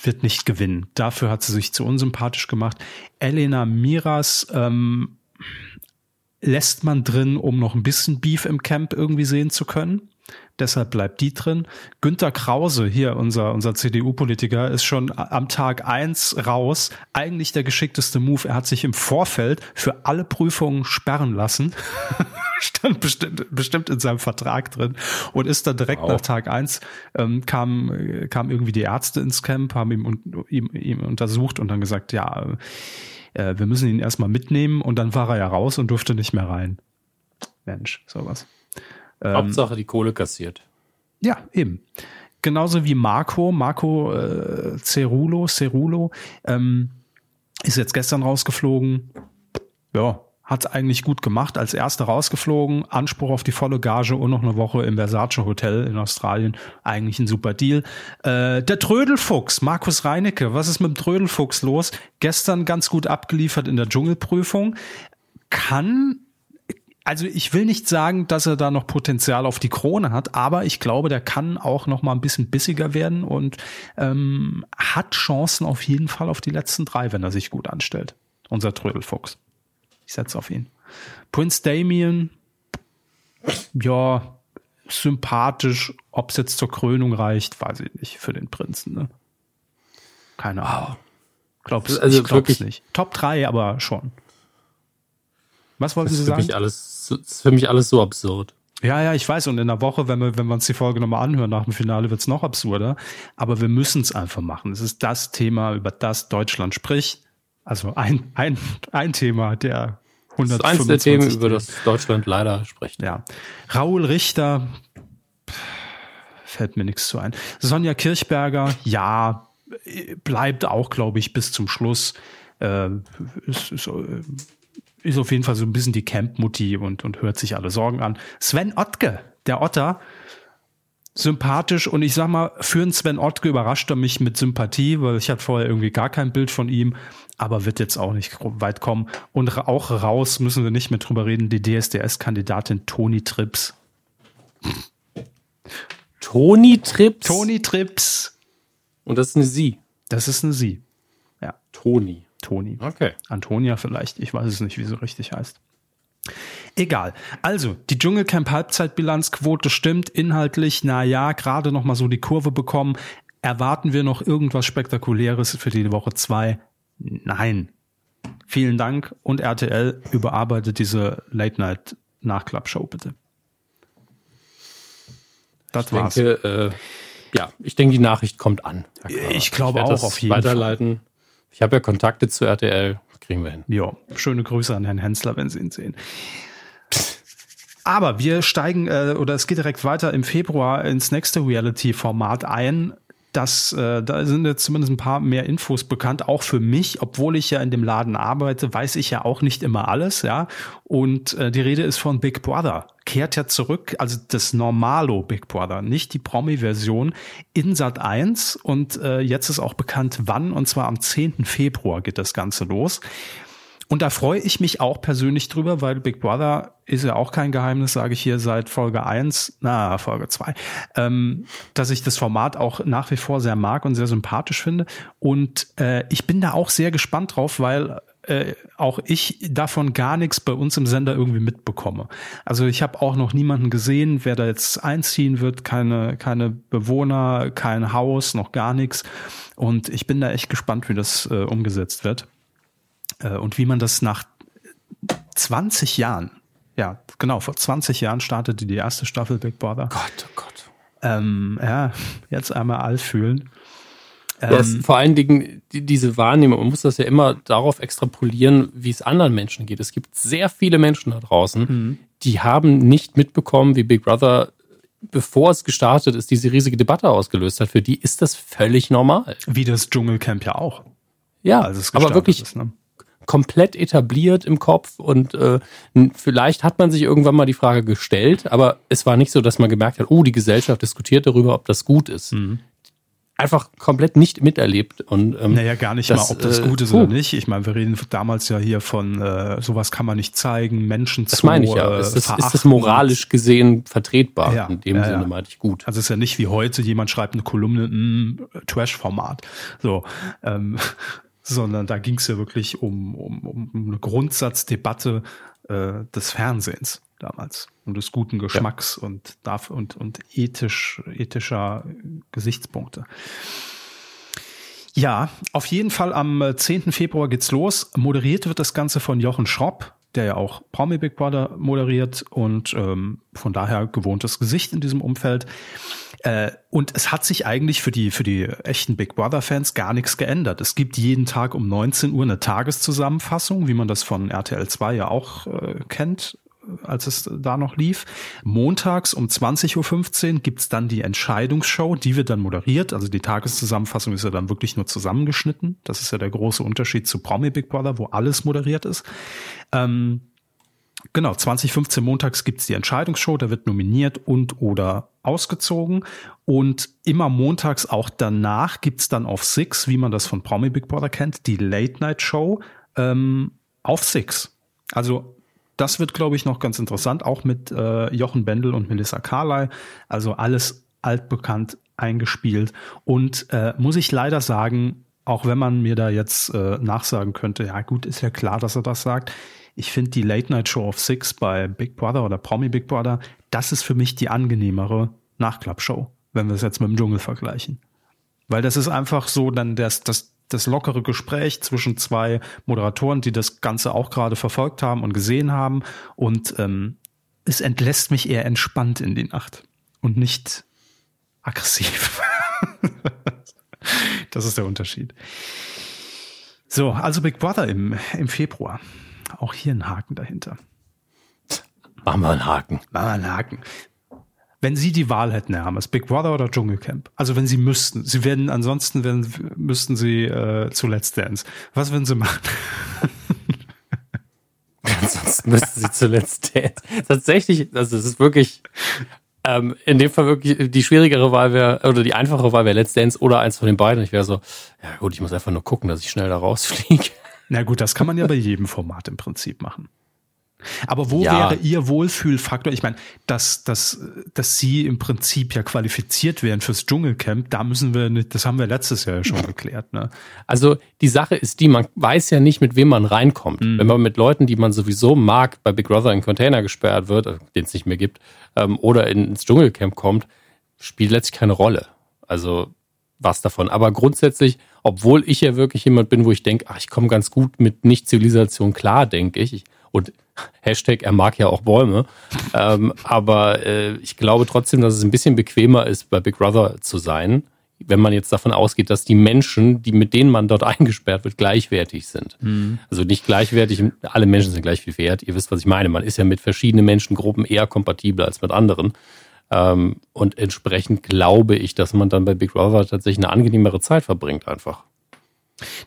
wird nicht gewinnen. Dafür hat sie sich zu unsympathisch gemacht. Elena Miras ähm, lässt man drin, um noch ein bisschen Beef im Camp irgendwie sehen zu können. Deshalb bleibt die drin. Günter Krause, hier unser, unser CDU-Politiker, ist schon am Tag eins raus. Eigentlich der geschickteste Move. Er hat sich im Vorfeld für alle Prüfungen sperren lassen. *laughs* Stand bestimmt, bestimmt in seinem Vertrag drin und ist dann direkt wow. nach Tag eins ähm, kam, kam irgendwie die Ärzte ins Camp, haben ihm, ihm, ihm untersucht und dann gesagt, ja, äh, wir müssen ihn erstmal mitnehmen und dann war er ja raus und durfte nicht mehr rein. Mensch, sowas. Ähm, Hauptsache die Kohle kassiert. Ja, eben. Genauso wie Marco, Marco äh, Cerulo, Cerulo, ähm, ist jetzt gestern rausgeflogen. Ja, hat eigentlich gut gemacht. Als erster rausgeflogen, Anspruch auf die volle Gage und noch eine Woche im Versace Hotel in Australien. Eigentlich ein super Deal. Äh, der Trödelfuchs, Markus Reinecke, was ist mit dem Trödelfuchs los? Gestern ganz gut abgeliefert in der Dschungelprüfung. Kann also ich will nicht sagen, dass er da noch Potenzial auf die Krone hat, aber ich glaube, der kann auch noch mal ein bisschen bissiger werden und ähm, hat Chancen auf jeden Fall auf die letzten drei, wenn er sich gut anstellt. Unser Trödelfuchs. Ich setze auf ihn. Prince Damien, ja, sympathisch. Ob es jetzt zur Krönung reicht, weiß ich nicht, für den Prinzen. Ne? Keine Ahnung. Glaub's, also ich glaub's nicht. Top 3, aber schon. Was wollten Sie sagen? Mich alles das ist für mich alles so absurd. Ja, ja, ich weiß. Und in der Woche, wenn wir, wenn wir uns die Folge nochmal anhören nach dem Finale, wird's noch absurder. Aber wir müssen es einfach machen. Es ist das Thema, über das Deutschland spricht. Also ein, ein, ein Thema der 125 Das ist eins der Themen, über das Deutschland leider spricht. Ja. Raul Richter, fällt mir nichts zu ein. Sonja Kirchberger, ja, bleibt auch, glaube ich, bis zum Schluss. Äh, ist, ist, äh, ist auf jeden Fall so ein bisschen die Camp-Mutti und, und hört sich alle Sorgen an. Sven Ottke, der Otter, sympathisch und ich sag mal, für einen Sven Ottke überrascht er mich mit Sympathie, weil ich hatte vorher irgendwie gar kein Bild von ihm, aber wird jetzt auch nicht weit kommen. Und auch raus müssen wir nicht mehr drüber reden, die DSDS-Kandidatin Toni Trips. Toni Trips? Toni Trips. Und das ist eine Sie. Das ist eine Sie. Ja. Toni. Toni. Okay. Antonia vielleicht, ich weiß es nicht, wie sie richtig heißt. Egal. Also, die Dschungelcamp Halbzeitbilanzquote stimmt inhaltlich, na ja, gerade noch mal so die Kurve bekommen. Erwarten wir noch irgendwas spektakuläres für die Woche zwei? Nein. Vielen Dank und RTL überarbeitet diese Late Night Nachklappshow bitte. Das ich war's. Denke, äh, ja, ich denke, die Nachricht kommt an. Ich glaube auch auf jeden weiterleiten. Fall. Ich habe ja Kontakte zu RTL, kriegen wir hin. Ja, schöne Grüße an Herrn Hensler, wenn Sie ihn sehen. Aber wir steigen, äh, oder es geht direkt weiter im Februar ins nächste Reality-Format ein. Das, äh, da sind jetzt zumindest ein paar mehr Infos bekannt, auch für mich, obwohl ich ja in dem Laden arbeite, weiß ich ja auch nicht immer alles, ja. Und äh, die Rede ist von Big Brother kehrt ja zurück, also das Normalo Big Brother, nicht die Promi-Version, in Sat 1 und äh, jetzt ist auch bekannt, wann, und zwar am 10. Februar geht das Ganze los. Und da freue ich mich auch persönlich drüber, weil Big Brother ist ja auch kein Geheimnis, sage ich hier seit Folge eins, na, Folge zwei, ähm, dass ich das Format auch nach wie vor sehr mag und sehr sympathisch finde. Und äh, ich bin da auch sehr gespannt drauf, weil äh, auch ich davon gar nichts bei uns im Sender irgendwie mitbekomme. Also ich habe auch noch niemanden gesehen, wer da jetzt einziehen wird, keine, keine Bewohner, kein Haus, noch gar nichts. Und ich bin da echt gespannt, wie das äh, umgesetzt wird. Äh, und wie man das nach 20 Jahren, ja, genau, vor 20 Jahren startete die erste Staffel Big Brother. Gott, oh Gott. Ähm, ja, jetzt einmal all fühlen. Ähm, ja, vor allen Dingen die, diese Wahrnehmung, man muss das ja immer darauf extrapolieren, wie es anderen Menschen geht. Es gibt sehr viele Menschen da draußen, mhm. die haben nicht mitbekommen, wie Big Brother, bevor es gestartet ist, diese riesige Debatte ausgelöst hat. Für die ist das völlig normal. Wie das Dschungelcamp ja auch. Ja, also aber wirklich ist, ne? Komplett etabliert im Kopf und äh, vielleicht hat man sich irgendwann mal die Frage gestellt, aber es war nicht so, dass man gemerkt hat, oh, die Gesellschaft diskutiert darüber, ob das gut ist. Mhm. Einfach komplett nicht miterlebt und ähm, naja gar nicht das, mal, ob das gut ist äh, oder nicht. Ich meine, wir reden damals ja hier von äh, sowas kann man nicht zeigen, Menschen das zu meine ich ja. Ist das, ist das moralisch gesehen vertretbar? Ja, in dem ja, Sinne meinte ich gut. Also es ist ja nicht wie heute jemand schreibt eine Kolumne, mh, Trash-Format. So, ähm, sondern da ging es ja wirklich um, um, um eine Grundsatzdebatte äh, des Fernsehens damals und des guten Geschmacks ja. und, darf, und, und ethisch, ethischer Gesichtspunkte. Ja, auf jeden Fall am 10. Februar geht's los. Moderiert wird das Ganze von Jochen Schropp, der ja auch Promi Big Brother moderiert und ähm, von daher gewohntes Gesicht in diesem Umfeld. Äh, und es hat sich eigentlich für die, für die echten Big Brother Fans gar nichts geändert. Es gibt jeden Tag um 19 Uhr eine Tageszusammenfassung, wie man das von RTL 2 ja auch äh, kennt als es da noch lief. Montags um 20.15 Uhr gibt's dann die Entscheidungsshow, die wird dann moderiert. Also die Tageszusammenfassung ist ja dann wirklich nur zusammengeschnitten. Das ist ja der große Unterschied zu Promi Big Brother, wo alles moderiert ist. Ähm, Genau, 2015 montags gibt's die Entscheidungsshow, da wird nominiert und oder ausgezogen. Und immer montags auch danach gibt's dann auf Six, wie man das von Promi Big Brother kennt, die Late Night Show ähm, auf Six. Also das wird, glaube ich, noch ganz interessant, auch mit äh, Jochen Bendel und Melissa Carley. Also alles altbekannt eingespielt. Und äh, muss ich leider sagen, auch wenn man mir da jetzt äh, nachsagen könnte, ja gut, ist ja klar, dass er das sagt. Ich finde die Late Night Show of Six bei Big Brother oder Promi Big Brother, das ist für mich die angenehmere Nachklappshow, wenn wir es jetzt mit dem Dschungel vergleichen. Weil das ist einfach so dann das, das, das lockere Gespräch zwischen zwei Moderatoren, die das Ganze auch gerade verfolgt haben und gesehen haben. Und ähm, es entlässt mich eher entspannt in die Nacht und nicht aggressiv. *laughs* das ist der Unterschied. So, also Big Brother im, im Februar. Auch hier ein Haken dahinter. Machen wir einen Haken. Machen wir einen Haken. Wenn Sie die Wahl hätten, Herr Hammers, Big Brother oder Dschungelcamp, also wenn Sie müssten, Sie werden, ansonsten werden, müssten Sie äh, zu Let's Dance. Was würden Sie machen? *laughs* ansonsten müssten Sie zu Let's Dance. Tatsächlich, also es ist wirklich, ähm, in dem Fall wirklich die schwierigere Wahl wäre, oder die einfache Wahl wäre Let's Dance oder eins von den beiden. Ich wäre so, ja gut, ich muss einfach nur gucken, dass ich schnell da rausfliege. Na gut, das kann man ja bei jedem Format im Prinzip machen. Aber wo ja. wäre Ihr Wohlfühlfaktor? Ich meine, dass, dass, dass Sie im Prinzip ja qualifiziert wären fürs Dschungelcamp, da müssen wir nicht, das haben wir letztes Jahr schon *laughs* geklärt. Ne? Also die Sache ist die, man weiß ja nicht, mit wem man reinkommt. Mhm. Wenn man mit Leuten, die man sowieso mag, bei Big Brother in Container gesperrt wird, den es nicht mehr gibt, ähm, oder ins Dschungelcamp kommt, spielt letztlich keine Rolle. Also was davon. Aber grundsätzlich, obwohl ich ja wirklich jemand bin, wo ich denke, ach, ich komme ganz gut mit Nicht-Zivilisation klar, denke ich. Und *laughs* Hashtag, er mag ja auch Bäume. ähm, aber äh, ich glaube trotzdem, dass es ein bisschen bequemer ist, bei Big Brother zu sein, wenn man jetzt davon ausgeht, dass die Menschen, die mit denen man dort *laughs* eingesperrt wird, gleichwertig sind. Mhm. Also nicht gleichwertig, alle Menschen sind gleich viel wert. Ihr wisst, was ich meine. Man ist ja mit verschiedenen Menschengruppen eher kompatibler als mit anderen. Ähm, und entsprechend glaube ich, dass man dann bei Big Brother tatsächlich eine angenehmere Zeit verbringt einfach.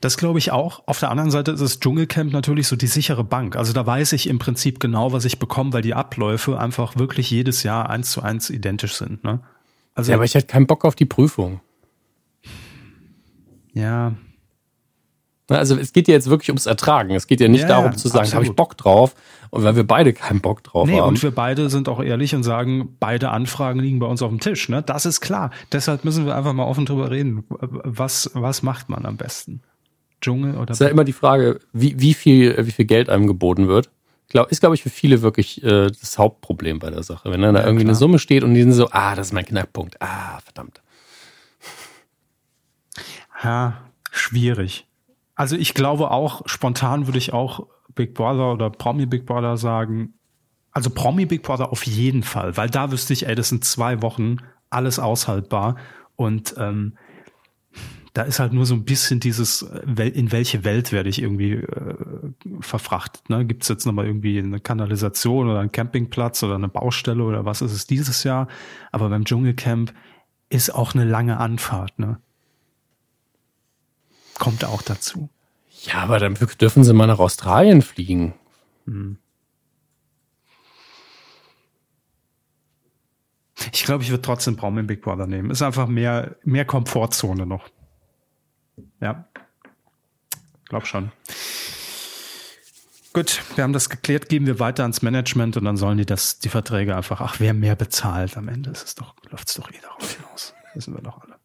Das glaube ich auch. Auf der anderen Seite ist das Dschungelcamp natürlich so die sichere Bank. Also da weiß ich im Prinzip genau, was ich bekomme, weil die Abläufe einfach wirklich jedes Jahr eins zu eins identisch sind. Ne? Also, ja, aber ich hätte keinen Bock auf die Prüfung. Ja. Also es geht ja jetzt wirklich ums Ertragen. Es geht ja nicht Ja, darum zu sagen, habe ich. Bock drauf. Und weil wir beide keinen Bock drauf Nee, haben. und wir beide sind auch ehrlich und sagen, beide Anfragen liegen bei uns auf dem Tisch. Ne? Das ist klar. Deshalb müssen wir einfach mal offen drüber reden. Was, was macht man am besten? Dschungel oder ist ja immer die Frage, wie, wie, viel, wie viel Geld einem geboten wird. Glaub, ist, glaube ich, für viele wirklich äh, das Hauptproblem bei der Sache. Wenn dann da irgendwie klar. eine Summe steht und die sind so, ah, das ist mein Knackpunkt. Ah, verdammt. Ja, schwierig. Also ich glaube auch, spontan würde ich auch Big Brother oder Promi Big Brother sagen. Also Promi Big Brother auf jeden Fall, weil da wüsste ich, ey, das sind zwei Wochen, alles aushaltbar. Und ähm, da ist halt nur so ein bisschen dieses, in welche Welt werde ich irgendwie äh, verfrachtet. Ne? Gibt es jetzt nochmal irgendwie eine Kanalisation oder einen Campingplatz oder eine Baustelle oder was ist es dieses Jahr? Aber beim Dschungelcamp ist auch eine lange Anfahrt. Ne? Kommt auch dazu. Ja, aber dann dürfen sie mal nach Australien fliegen. Ich glaube, ich würde trotzdem Braum Big Brother nehmen. Ist einfach mehr, mehr Komfortzone noch. Ja. Glaub schon. Gut, wir haben das geklärt, geben wir weiter ans Management und dann sollen die das, die Verträge einfach, ach, wer mehr bezahlt am Ende, ist es doch, läuft es doch eh darauf hinaus. Wissen wir doch alle.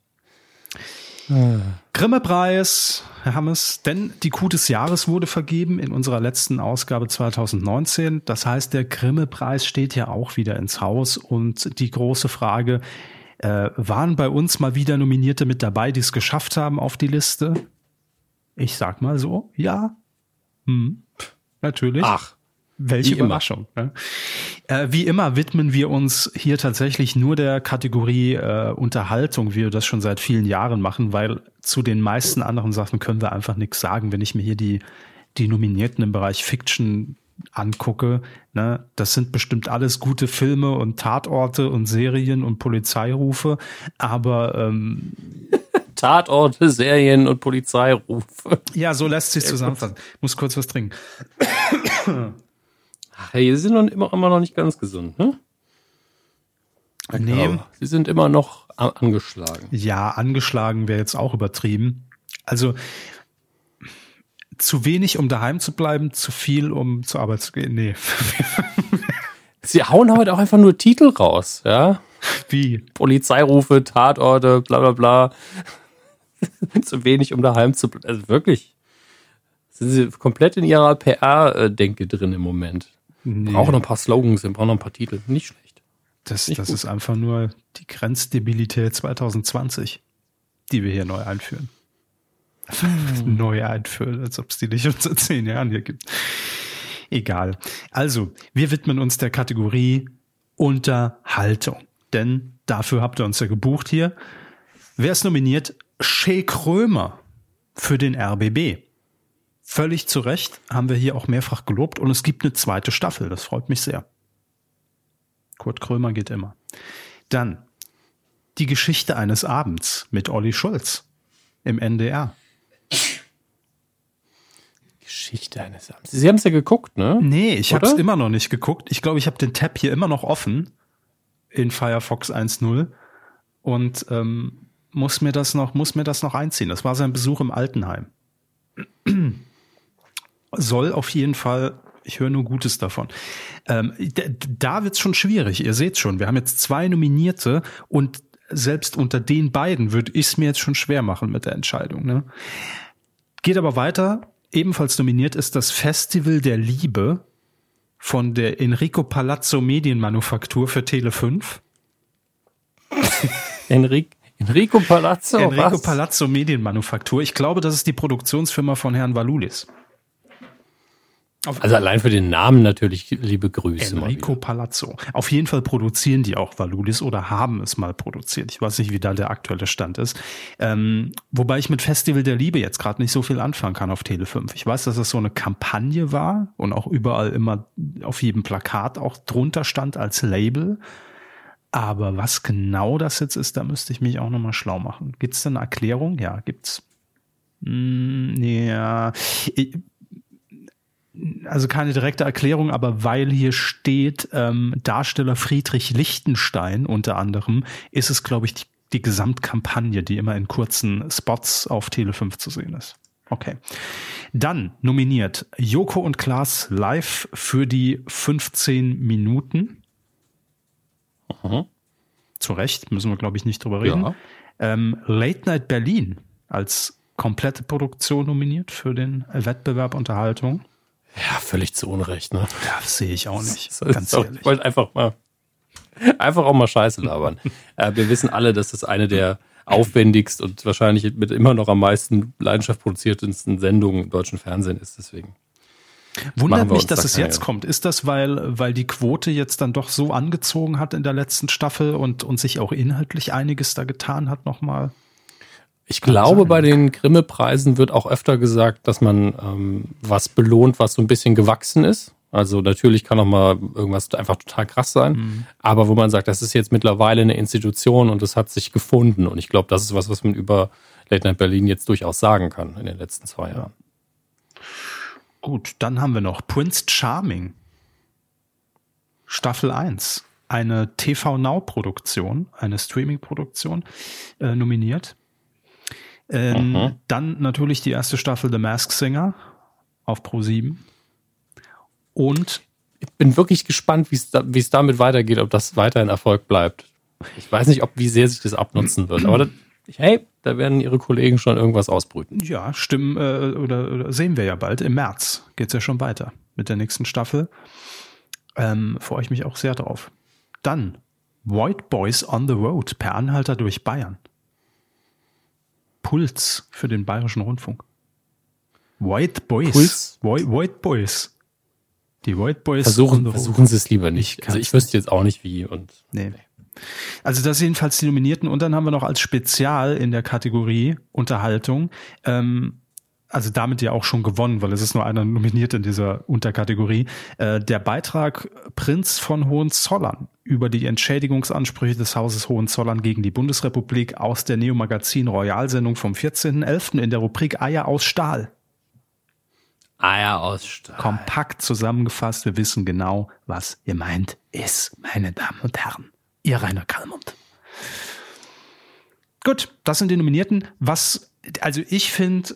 Grimme-Preis, Herr Hammes, denn die Kuh des Jahres wurde vergeben in unserer letzten Ausgabe 2019. Das heißt, der Grimme-Preis steht ja auch wieder ins Haus und die große Frage, äh, waren bei uns mal wieder Nominierte mit dabei, die es geschafft haben auf die Liste? Ich sag mal so, ja. Hm, natürlich. Ach, Welche Wie immer. Überraschung. Ne? Äh, wie immer widmen wir uns hier tatsächlich nur der Kategorie äh, Unterhaltung, wie wir das schon seit vielen Jahren machen, weil zu den meisten anderen Sachen können wir einfach nichts sagen. Wenn ich mir hier die, die Nominierten im Bereich Fiction angucke, ne, das sind bestimmt alles gute Filme und Tatorte und Serien und Polizeirufe, aber ähm, *laughs* Tatorte, Serien und Polizeirufe. ja, so lässt sich zusammenfassen. Muss kurz was trinken. Ach, hey, sie sind noch immer, immer noch nicht ganz gesund, ne? Nee. Aber sie sind immer noch angeschlagen. Ja, angeschlagen wäre jetzt auch übertrieben. Also zu wenig, um daheim zu bleiben, zu viel, um zur Arbeit zu gehen. Nee. *laughs* Sie hauen heute auch einfach nur Titel raus, ja? Wie? Polizeirufe, Tatorte, bla bla bla. *laughs* Zu wenig, um daheim zu bleiben. Also wirklich. Sind sie komplett in ihrer PR-Denke drin im Moment. Nee. Brauchen noch ein paar Slogans, wir brauchen noch ein paar Titel. Nicht schlecht. Das, Nicht das gut. ist einfach nur die Grenzdebilität 2020, die wir hier neu einführen. *laughs* neu einführen, als ob es die nicht schon seit zehn Jahren hier gibt. Egal. Also, wir widmen uns der Kategorie Unterhaltung. Denn dafür habt ihr uns ja gebucht hier. Wer ist nominiert? Shea Krömer für den RBB. Völlig zu Recht haben wir hier auch mehrfach gelobt und es gibt eine zweite Staffel. Das freut mich sehr. Kurt Krömer geht immer. Dann die Geschichte eines Abends mit Olli Schulz im NDR. Geschichte eines Abends. Sie haben es ja geguckt, ne? Nee, ich habe es immer noch nicht geguckt. Ich glaube, ich habe den Tab hier immer noch offen in Firefox 1.0 und ähm, muss mir das noch muss mir das noch einziehen. Das war sein Besuch im Altenheim. Soll auf jeden Fall. Ich höre nur Gutes davon. Ähm, da wird's schon schwierig. Ihr seht schon, wir haben jetzt zwei Nominierte und selbst unter den beiden würde ich es mir jetzt schon schwer machen mit der Entscheidung. Ne? Geht aber weiter. Ebenfalls nominiert ist das Festival der Liebe von der Enrico Palazzo Medienmanufaktur für Tele 5. *laughs* Enrico, Enrico Palazzo. Enrico was? Palazzo Medienmanufaktur. Ich glaube, das ist die Produktionsfirma von Herrn Valulis. Also allein für den Namen natürlich liebe Grüße. Enrico. Palazzo. Auf jeden Fall produzieren die auch Valulis oder haben es mal produziert. Ich weiß nicht, wie da der aktuelle Stand ist. Ähm, wobei ich mit Festival der Liebe jetzt gerade nicht so viel anfangen kann auf Tele 5. Ich weiß, dass es so eine Kampagne war und auch überall immer auf jedem Plakat auch drunter stand als Label. Aber was genau das jetzt ist, da müsste ich mich auch nochmal schlau machen. Gibt es eine Erklärung? Ja, gibt's. Mm, ja. Ich, also keine direkte Erklärung, aber weil hier steht, ähm, Darsteller Friedrich Lichtenstein unter anderem, ist es, glaube ich, die, die Gesamtkampagne, die immer in kurzen Spots auf Tele 5 zu sehen ist. Okay. Dann nominiert Joko und Klaas live für die 15 Minuten. Mhm. Zu Recht, müssen wir, glaube ich, nicht drüber reden. Ja. Ähm, Late Night Berlin als komplette Produktion nominiert für den Wettbewerb Unterhaltung. Ja, völlig zu Unrecht, ne? Ja, das sehe ich auch nicht. Ist Ganz auch, ehrlich. ich wollte einfach mal, einfach auch mal Scheiße labern. *laughs* äh, wir wissen alle, dass das eine der aufwendigst und wahrscheinlich mit immer noch am meisten Leidenschaft produziertesten Sendungen im deutschen Fernsehen ist. Deswegen. Wundert mich, dass da es jetzt kommt. Ist das, weil, weil die Quote jetzt dann doch so angezogen hat in der letzten Staffel und, und sich auch inhaltlich einiges da getan hat nochmal? Ich glaube, bei den Grimme-Preisen wird auch öfter gesagt, dass man ähm, was belohnt, was so ein bisschen gewachsen ist. Also natürlich kann auch mal irgendwas einfach total krass sein, aber wo man sagt, das ist jetzt mittlerweile eine Institution und es hat sich gefunden. Und ich glaube, das ist was, was man über Late Night Berlin jetzt durchaus sagen kann in den letzten zwei Jahren. Gut, dann haben wir noch Prince Charming. Staffel 1. Eine TV Now Produktion, eine Streaming Produktion, äh, nominiert. Ähm, Mhm. Dann natürlich die erste Staffel The Mask Singer auf Pro 7. Und Ich bin wirklich gespannt, wie es da, es damit weitergeht, ob das weiterhin Erfolg bleibt. Ich weiß nicht, ob wie sehr sich das abnutzen wird, aber das, hey, da werden ihre Kollegen schon irgendwas ausbrüten. ja, stimmen, äh, oder, oder sehen wir ja bald. Im März geht's ja schon weiter mit der nächsten Staffel. Ähm, freue ich mich auch sehr drauf. Dann White Boys on the Road per Anhalter durch Bayern. Puls für den Bayerischen Rundfunk. White Boys. Puls? White, White Boys. Die White Boys. Versuchen, versuchen Sie es lieber nicht. Ich Also ich wüsste jetzt auch nicht wie und Nee. Also das sind jedenfalls die Nominierten und dann haben wir noch als Spezial in der Kategorie Unterhaltung, ähm, also damit ja auch schon gewonnen, weil es ist nur einer nominiert in dieser Unterkategorie, äh, der Beitrag Prinz von Hohenzollern über die Entschädigungsansprüche des Hauses Hohenzollern gegen die Bundesrepublik aus der Neo-Magazin Royalsendung vom 14.11. in der Rubrik Eier aus Stahl. Eier aus Stahl. Kompakt zusammengefasst, wir wissen genau, was ihr meint ist, meine Damen und Herren. Ihr Rainer Kallmund. Gut, das sind die Nominierten. Was, also ich finde,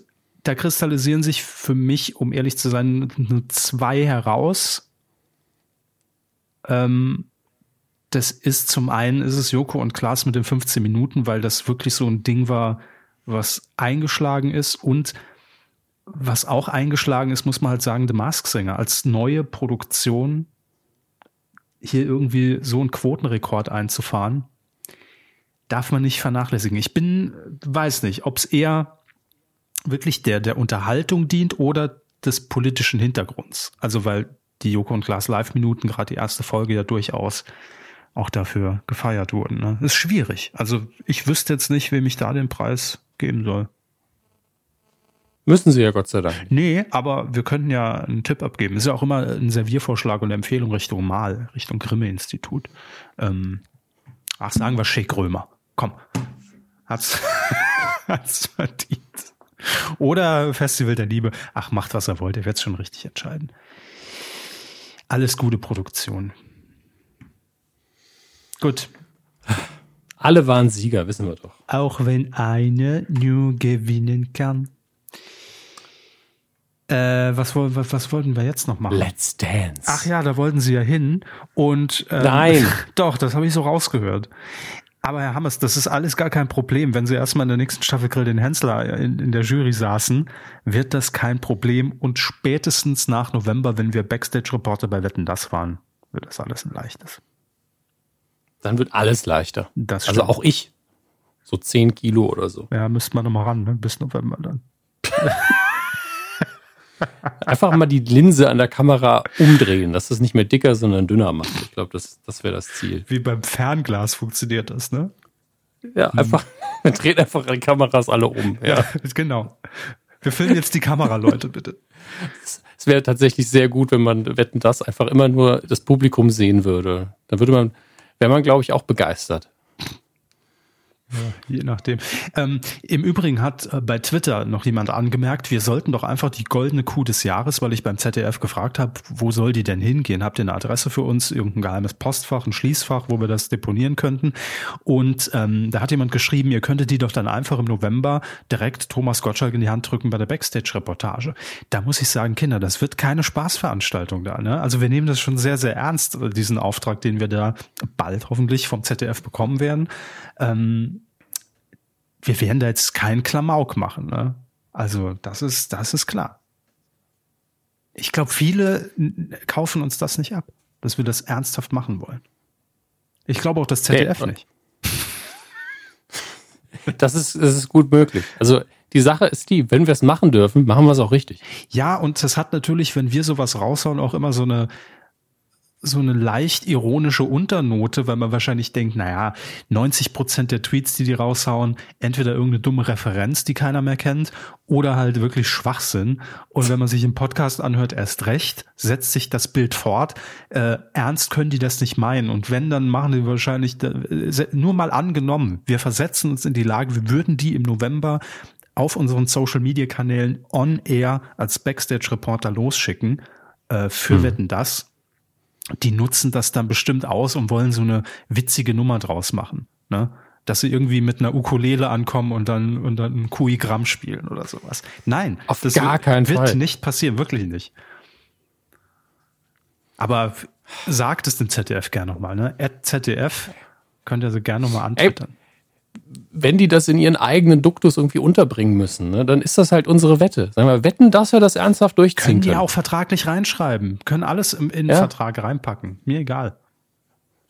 da kristallisieren sich für mich, um ehrlich zu sein, nur zwei heraus. Ähm, das ist zum einen ist es Joko und Klaas mit den 15 Minuten, weil das wirklich so ein Ding war, was eingeschlagen ist und was auch eingeschlagen ist, muss man halt sagen, The Mask Singer als neue Produktion hier irgendwie so einen Quotenrekord einzufahren, darf man nicht vernachlässigen. Ich bin, weiß nicht, ob es eher wirklich der, der Unterhaltung dient oder des politischen Hintergrunds. Also weil die Joko und Glas Live-Minuten, gerade die erste Folge ja durchaus auch dafür gefeiert wurden. Ne? Ist schwierig. Also ich wüsste jetzt nicht, wem ich da den Preis geben soll. Müssen sie ja Gott sei Dank. Nee, aber wir könnten ja einen Tipp abgeben. Ist ja auch immer ein Serviervorschlag und eine Empfehlung Richtung Mal, Richtung Grimme-Institut. Ähm, ach, sagen wir Shake Römer. Komm. Hat's, *laughs* hat's verdient. Oder Festival der Liebe. Ach, macht, was er wollt. Ihr werdet schon richtig entscheiden. Alles gute Produktion. Gut. Alle waren Sieger, wissen wir doch. Auch wenn eine nur gewinnen kann. Äh, was, was, was wollten wir jetzt noch machen? Let's Dance. Ach ja, da wollten sie ja hin. Und ähm, Nein. *laughs* Doch, das habe ich so rausgehört. Aber Herr Hammers, das ist alles gar kein Problem. Wenn Sie erstmal in der nächsten Staffel Grill den Hensler in, in der Jury saßen, wird das kein Problem. Und spätestens nach November, wenn wir Backstage-Reporter bei Wetten das waren, wird das alles ein leichtes. Dann wird alles leichter. Das also auch ich. So 10 Kilo oder so. Ja, müsste man nochmal ran, ne? bis November dann. *laughs* Einfach mal die Linse an der Kamera umdrehen, dass das nicht mehr dicker, sondern dünner macht. Ich glaube, das, das wäre das Ziel. Wie beim Fernglas funktioniert das, ne? Ja, einfach, *laughs* wir drehen einfach die Kameras alle um. Ja. genau. Wir filmen jetzt die Kamera, Leute, bitte. Es wäre tatsächlich sehr gut, wenn man Wetten das einfach immer nur das Publikum sehen würde. Dann würde man, wäre man, glaube ich, auch begeistert. Ja, je nachdem. Ähm, Im Übrigen hat äh, bei Twitter noch jemand angemerkt, wir sollten doch einfach die goldene Kuh des Jahres, weil ich beim ZDF gefragt habe, wo soll die denn hingehen? Habt ihr eine Adresse für uns? Irgendein geheimes Postfach, ein Schließfach, wo wir das deponieren könnten? Und ähm, da hat jemand geschrieben, ihr könntet die doch dann einfach im November direkt Thomas Gottschalk in die Hand drücken bei der Backstage-Reportage. Da muss ich sagen, Kinder, das wird keine Spaßveranstaltung da. Ne? Also wir nehmen das schon sehr, sehr ernst, diesen Auftrag, den wir da bald hoffentlich vom ZDF bekommen werden. Ähm, wir werden da jetzt keinen Klamauk machen. Ne? Also das ist, das ist klar. Ich glaube, viele kaufen uns das nicht ab, dass wir das ernsthaft machen wollen. Ich glaube auch das ZDF hey, nicht. *laughs* Das ist, das ist gut möglich. Also die Sache ist die, wenn wir es machen dürfen, machen wir es auch richtig. Ja, und das hat natürlich, wenn wir sowas raushauen, auch immer so eine, so eine leicht ironische Unternote, weil man wahrscheinlich denkt, naja, 90 Prozent der Tweets, die die raushauen, entweder irgendeine dumme Referenz, die keiner mehr kennt, oder halt wirklich Schwachsinn. Und wenn man sich im Podcast anhört, erst recht, setzt sich das Bild fort. Äh, ernst können die das nicht meinen. Und wenn, dann machen die wahrscheinlich, äh, nur mal angenommen, wir versetzen uns in die Lage, wir würden die im November auf unseren Social Media Kanälen on air als Backstage Reporter losschicken, äh, für hm. Wetten das die nutzen das dann bestimmt aus und wollen so eine witzige Nummer draus machen. Ne? Dass sie irgendwie mit einer Ukulele ankommen und dann, und dann ein Kui-Gramm spielen oder sowas. Nein, auf das gar keinen wird Fall. nicht passieren, wirklich nicht. Aber sagt es dem ZDF gerne nochmal, ne? At ZDF könnt ihr so gerne nochmal antwittern wenn die das in ihren eigenen Duktus irgendwie unterbringen müssen, ne, dann ist das halt unsere Wette. Sagen wir, wetten, dass wir das ernsthaft durchziehen können. Können die auch vertraglich reinschreiben. Können alles im, in den ja. Vertrag reinpacken. Mir egal.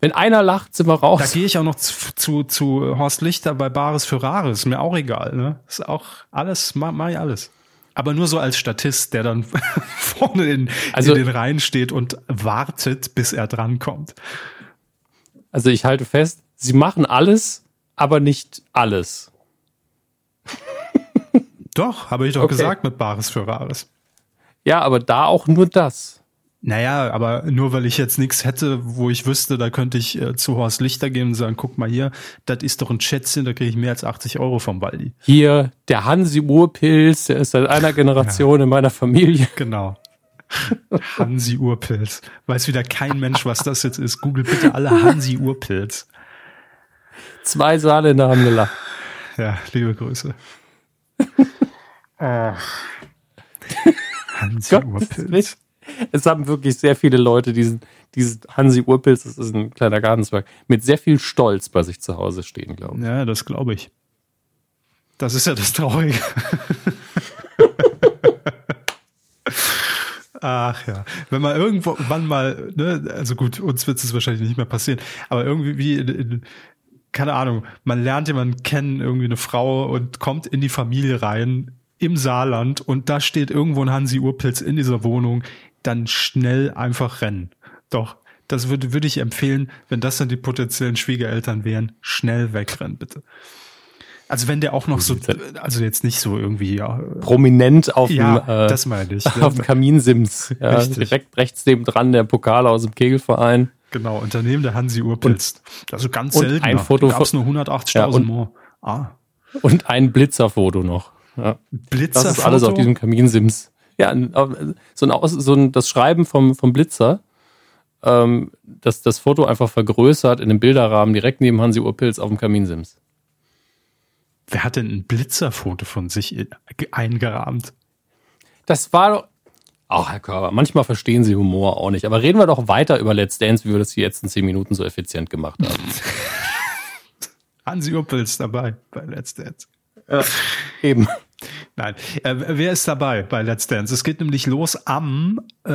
Wenn einer lacht, sind wir raus. Da gehe ich auch noch zu, zu, zu Horst Lichter bei Bares für Rares. Ist mir auch egal. Ne? Ist auch alles, mach, mach ich alles. Aber nur so als Statist, der dann *laughs* vorne in, also, in den Reihen steht und wartet, bis er drankommt. Also ich halte fest, sie machen alles, aber nicht alles. *laughs* Doch, habe ich doch okay. gesagt mit Bares für Rares. Ja, aber da auch nur das. Naja, aber nur weil ich jetzt nichts hätte, wo ich wüsste, da könnte ich äh, zu Horst Lichter gehen und sagen, guck mal hier, das ist doch ein Schätzchen, da kriege ich mehr als 80 Euro vom Baldi. Hier, der Hansi Urpilz, der ist seit einer *laughs* Generation ja. in meiner Familie. Genau. Hansi Urpilz. Weiß wieder kein Mensch, was das jetzt ist. Google bitte alle *laughs* Hansi Urpilz. Zwei Saarländer haben gelacht. Ja, liebe Grüße. oh. *laughs* Hansi Urpilz. Es haben wirklich sehr viele Leute diesen, diesen Hansi Urpilz, das ist ein kleiner Gartenzwerg, mit sehr viel Stolz bei sich zu Hause stehen, glaube ich. Ja, das glaube ich. Das ist ja das Traurige. *laughs* Ach ja, wenn man irgendwann mal, ne, also gut, uns wird es wahrscheinlich nicht mehr passieren, aber irgendwie wie in, in, keine Ahnung, man lernt jemanden kennen, irgendwie eine Frau und kommt in die Familie rein im Saarland und da steht irgendwo ein Hansi Urpilz in dieser Wohnung, dann schnell einfach rennen. Doch, das würde, würde ich empfehlen, wenn das dann die potenziellen Schwiegereltern wären, schnell wegrennen, bitte. Also wenn der auch noch so, also jetzt nicht so irgendwie ja, prominent auf ja, dem, äh, das meine ich, *laughs* auf dem Kaminsims, ja, direkt rechts neben dran der Pokal aus dem Kegelverein. Genau, Unternehmen der Hansi Urpilz. Also ganz selten. Ein Foto gab es nur 180.000 ja, More. Ah. Und ein Blitzerfoto noch. Ja. Blitzerfoto? Das ist alles auf diesem Kaminsims. Ja, so ein, so ein das Schreiben vom, vom Blitzer, ähm, das das Foto einfach vergrößert in einem Bilderrahmen direkt neben Hansi Urpilz auf dem Kaminsims. Wer hat denn ein Blitzerfoto von sich eingerahmt? Das war doch, Ach, Herr Körber, manchmal verstehen Sie Humor auch nicht. Aber reden wir doch weiter über Let's Dance, wie wir das hier jetzt in zehn Minuten so effizient gemacht haben. *laughs* Hansi Uppels dabei bei Let's Dance. Ja, eben. Nein, äh, wer ist dabei bei Let's Dance? Es geht nämlich los am, äh,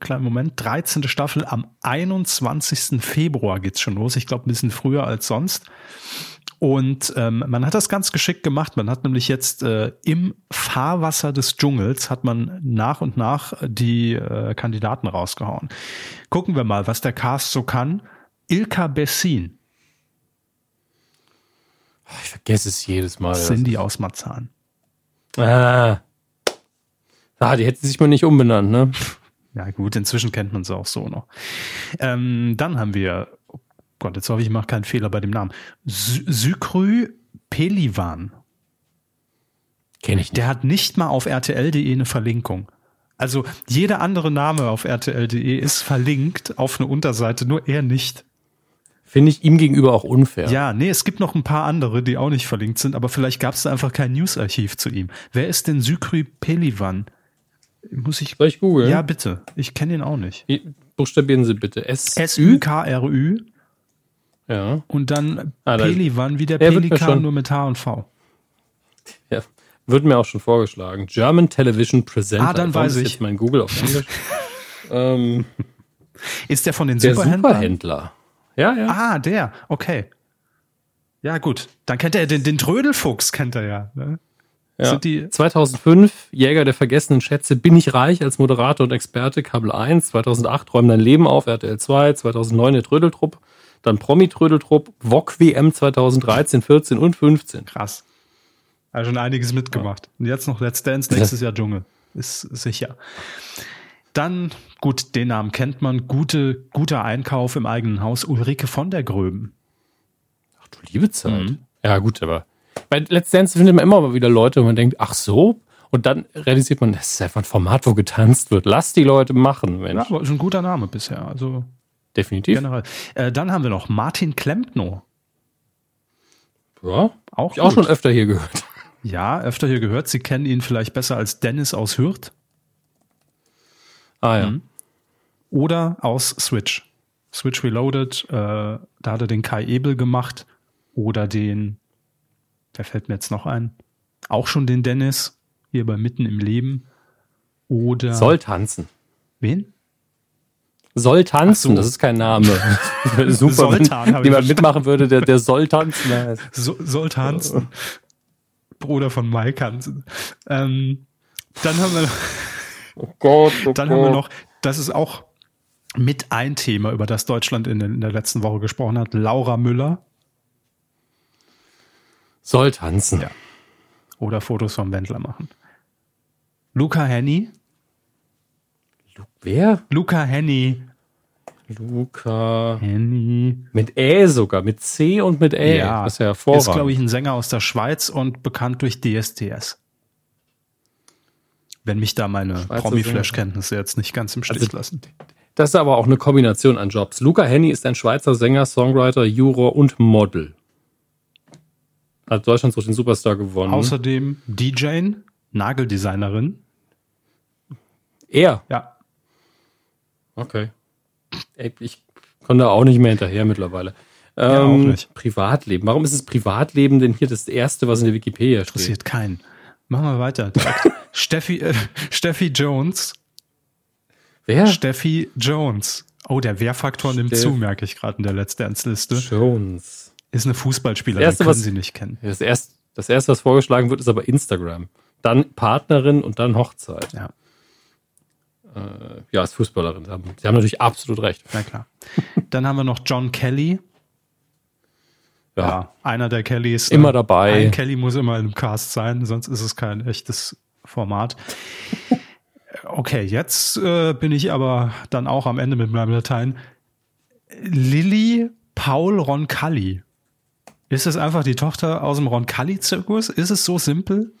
kleinen Moment, 13. Staffel, am 21. Februar geht's schon los. Ich glaube, ein bisschen früher als sonst. Und ähm, man hat das ganz geschickt gemacht. Man hat nämlich jetzt äh, im Fahrwasser des Dschungels hat man nach und nach die äh, Kandidaten rausgehauen. Gucken wir mal, was der Cast so kann. Ilka Bessin. Ich vergesse es jedes Mal. Cindy aus Marzahn. Ah. ah, die hätten sich mal nicht umbenannt, ne? Ja gut, inzwischen kennt man sie auch so noch. Ähm, dann haben wir Gott, jetzt hoffe ich, ich mache keinen Fehler bei dem Namen. Sy Sykrü Pelivan. Kenne ich nicht. Der hat nicht mal auf RTL.de eine Verlinkung. Also jeder andere Name auf RTL.de ist verlinkt auf eine Unterseite, nur er nicht. Finde ich ihm gegenüber auch unfair. Ja, nee, es gibt noch ein paar andere, die auch nicht verlinkt sind, aber vielleicht gab es da einfach kein Newsarchiv zu ihm. Wer ist denn Sykry Pelivan? Muss ich. Soll ich googeln? Ja, bitte. Ich kenne ihn auch nicht. Buchstabieren Sie bitte. S. S-Ü-K-R-Ü Ja. und dann Ah, Pelivan wie der Ja, Pelikan nur mit H und V. ja. Wird mir auch schon vorgeschlagen. German Television Presenter. Ah, dann Warum weiß ich. Jetzt mein Google auf Englisch. *laughs* ähm, Ist der von den der Superhändlern? Superhändler. Ja, ja. Ah, der. Okay. Ja, gut. Dann kennt er den, den Trödelfuchs, kennt er ja. Ne? ja. Sind die, 2005, Jäger der vergessenen Schätze, bin ich reich als Moderator und Experte, Kabel 1. 2008, räum dein Leben auf, RTL 2. 2009, der Trödeltrupp. Dann Promi-Trödeltrupp, VOG WM 2013, 14 und 15. krass. Hat schon einiges mitgemacht. Und jetzt noch Let's Dance, nächstes Jahr Dschungel. Ist sicher. Dann, gut, den Namen kennt man. Gute, guter Einkauf im eigenen Haus. Ulrike von der Gröben. Ach du liebe Zeit. Mhm. Ja, gut, aber bei Let's Dance findet man immer mal wieder Leute, wo man denkt, ach so? Und dann realisiert man, das ist einfach ein Format, wo getanzt wird. Lass die Leute machen, Ja, Mensch. aber ist ein guter Name bisher. Also Definitiv. generell. Äh, dann haben wir noch Martin Klempno. Ja, Auch, ich auch schon öfter hier gehört. Ja, öfter hier gehört. Sie kennen ihn vielleicht besser als Dennis aus Hürth Ah ja. Mhm. oder aus Switch. Switch Reloaded, äh, da hat er den Kai Ebel gemacht oder den, wer fällt mir jetzt noch ein? Auch schon den Dennis, hier bei Mitten im Leben. Oder Soll tanzen. wen? Soll tanzen, so. das ist kein Name. *laughs* Super, Soltan, wenn jemand mitmachen würde, der, der soll tanzen. So, Solt Hansen. Bruder von Mike Hansen. Ähm, dann haben wir noch, Oh Gott, oh dann haben wir noch, das ist auch mit ein Thema, über das Deutschland in, der- in der letzten Woche gesprochen hat, Laura Müller Soll tanzen. Ja. oder Fotos vom Wendler machen. Luca Henny. Wer? Luca Henny. Luca. Henny. Mit Ä sogar, mit C und mit Ä. das ist ja hervorragend. Ist, glaube ich, ein Sänger aus der Schweiz und bekannt durch DSDS. Wenn mich da meine Promi-Flash-Kenntnisse jetzt nicht ganz im Stich Also- lassen. Das ist aber auch eine Kombination an Jobs. Luca Henny ist ein Schweizer Sänger, Songwriter, Juror und Model. Hat Deutschland so den Superstar gewonnen. Außerdem DJ, Nageldesignerin. er. Ja, Okay. Ey, ich komme da auch nicht mehr hinterher mittlerweile. Ja, auch Ähm, nicht. Privatleben. Warum ist das Privatleben denn hier das erste, was in der Wikipedia steht? interessiert keinen. Machen wir weiter. *laughs* Steffi, äh, Steffi Jones. Wer? Steffi Jones. Oh, der Wehrfaktor nimmt zu, merke ich gerade in der Let's Dance-Liste. Jones. Ist eine Fußballspielerin, Das erste, können was- Sie nicht kennen. Das erste, das erste, was vorgeschlagen wird, ist aber Instagram. Dann Partnerin und dann Hochzeit. Ja, Äh, ja, ist Fußballerin. Sie haben, Sie haben natürlich absolut recht. na klar. Dann haben wir noch John Kelly. Ja. Ja, einer der Kellys. Immer Äh, dabei. Ein Kelly muss immer im Cast sein, sonst ist es kein echtes Format. *laughs* Okay, jetzt äh, bin ich aber dann auch am Ende mit meinem Latein. Lilly Paul Roncalli. Ist es einfach die Tochter aus dem Roncalli-Zirkus? Ist es so simpel?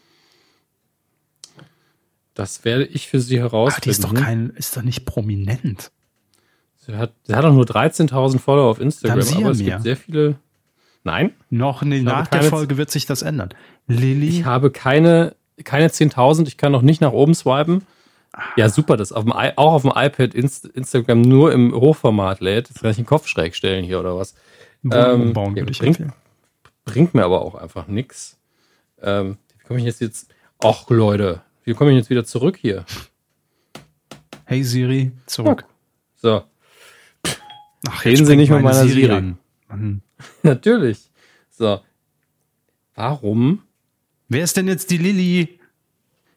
Das werde ich für Sie Ach, herausfinden. die ist doch kein, ist doch nicht prominent. Sie hat, sie hat auch nur 13.000 Follower auf Instagram, aber ja es mehr. gibt sehr viele. Nein, Noch habe nach der Folge wird sich das ändern. Lilly, ich habe keine, keine 10.000. Ich kann noch nicht nach oben swipen. Ja, super, das auf dem, auch auf dem iPad Inst Instagram nur im Hochformat lädt. Jetzt kann ich den Kopf schräg stellen hier oder was. Ähm, umbauen, ja, würde ich bringt-. Bringt mir aber auch einfach nix. Ähm, wie komme ich jetzt jetzt? Ach Leute, wie komme ich jetzt wieder zurück hier? Hey Siri, zurück. So, Ach, Reden Sie nicht mit meine meiner Siri. an. Mann. *laughs* natürlich. So. Warum? Wer ist denn jetzt die Lilly?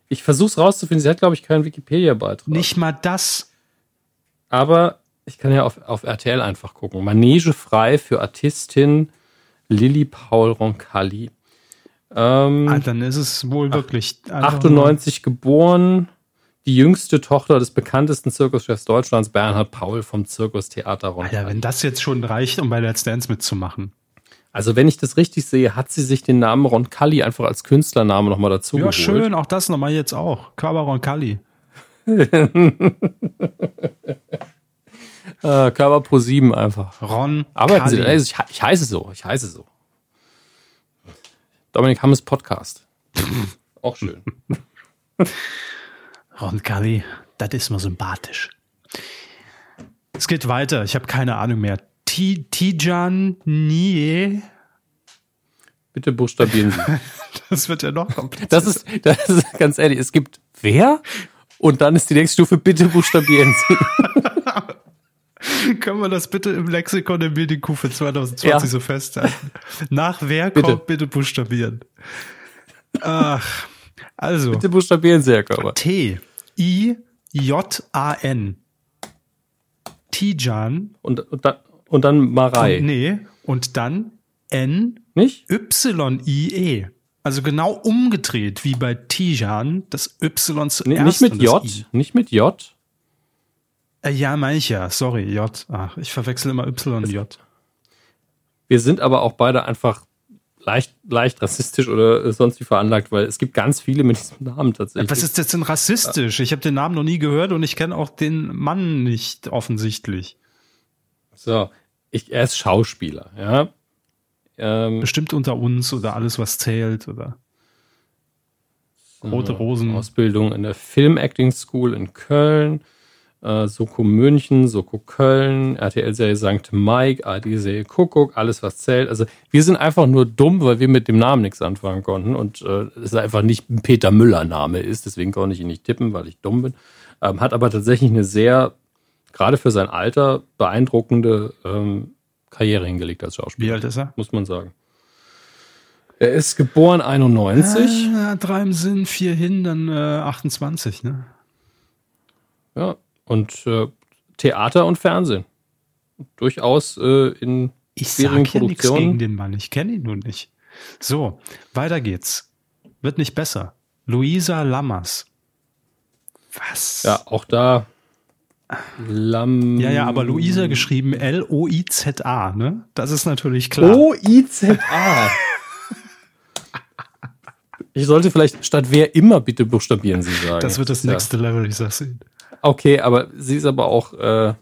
Ich versuche es rauszufinden. Sie hat, glaube ich, keinen Wikipedia-Beitrag. Nicht mal das. Aber ich kann ja auf, auf RTL einfach gucken. Manege frei für Artistin Lilly Paul Roncalli. Ähm, Ah, dann ist es wohl wirklich. einfach 98 geboren, die jüngste Tochter des bekanntesten Zirkuschefs Deutschlands, Bernhard Paul vom Zirkustheater Ron. Ja, wenn das jetzt schon reicht, um bei Let's Dance mitzumachen. Also wenn ich das richtig sehe, hat sie sich den Namen Roncalli einfach als Künstlername nochmal dazu Ja, geholt. schön, auch das nochmal jetzt auch. Körper Roncalli. *laughs* Äh, Körper Pro 7 einfach. Ron Arbeiten Sie, Kalli. also ich, ich heiße so, ich heiße so. Dominik Hammes Podcast. *laughs* Auch schön. *laughs* Ron Kalli, das ist mal sympathisch. Es geht weiter, ich habe keine Ahnung mehr. Ti- Tijan Nie. Bitte buchstabieren Sie. *laughs* Das wird ja noch komplizierter. Das ist, das ist ganz ehrlich, es gibt wer? Und dann ist die nächste Stufe, bitte buchstabieren Sie. *laughs* Können wir das bitte im Lexikon der BDQ für 2020 Ja. so festhalten? Nach wer Bitte. kommt, bitte buchstabieren. Ach, also Bitte buchstabieren Sie, Herr Körper. T I J A N. Tijan. Und, und, dann, und dann Marei. Nee, und dann N Nicht? Y I E. Also genau umgedreht wie bei Tijan, das Y zuerst Nee, nicht mit und J. I. Nicht mit J. Äh, ja, meine ich ja. Sorry, J. Ach, ich verwechsel immer Y und J. Wir sind aber auch beide einfach leicht, leicht rassistisch oder sonst wie veranlagt, weil es gibt ganz viele mit diesem Namen tatsächlich. Was ist das denn rassistisch? Ich habe den Namen noch nie gehört und ich kenne auch den Mann nicht offensichtlich. So, ich, er ist Schauspieler, ja. Ähm, Bestimmt unter uns oder alles, was zählt oder Rote Rosen. Ausbildung in der Film Acting School in Köln, äh, Soko München, Soko Köln, RTL-Serie St. Mike, AD-Serie Kuckuck, alles was zählt. Also wir sind einfach nur dumm, weil wir mit dem Namen nichts anfangen konnten und äh, es einfach nicht ein Peter Müller-Name ist, deswegen konnte ich ihn nicht tippen, weil ich dumm bin. Ähm, hat aber tatsächlich eine sehr, gerade für sein Alter, beeindruckende ähm, Karriere hingelegt als Schauspieler wie alt ist er? muss man sagen. Er ist geboren 91. Ah, drei im Sinn, vier hin, dann äh, 28, ne? Ja. Und äh, Theater und Fernsehen. Durchaus äh, in Ich schwierigen sag ja nichts gegen Produktionen. den Mann, ich kenne ihn nun nicht. So, weiter geht's. Wird nicht besser. Luisa Lammers. Was? Ja, auch da. Lam Ja, ja, aber Luisa geschrieben L-O-I-Z-A, ne? Das ist natürlich klar. O-I-Z-A. *laughs* Ich sollte vielleicht statt wer immer bitte buchstabieren Sie sagen. das wird das Ja. nächste Level, ich sag's Ihnen. Okay, aber sie ist aber auch äh,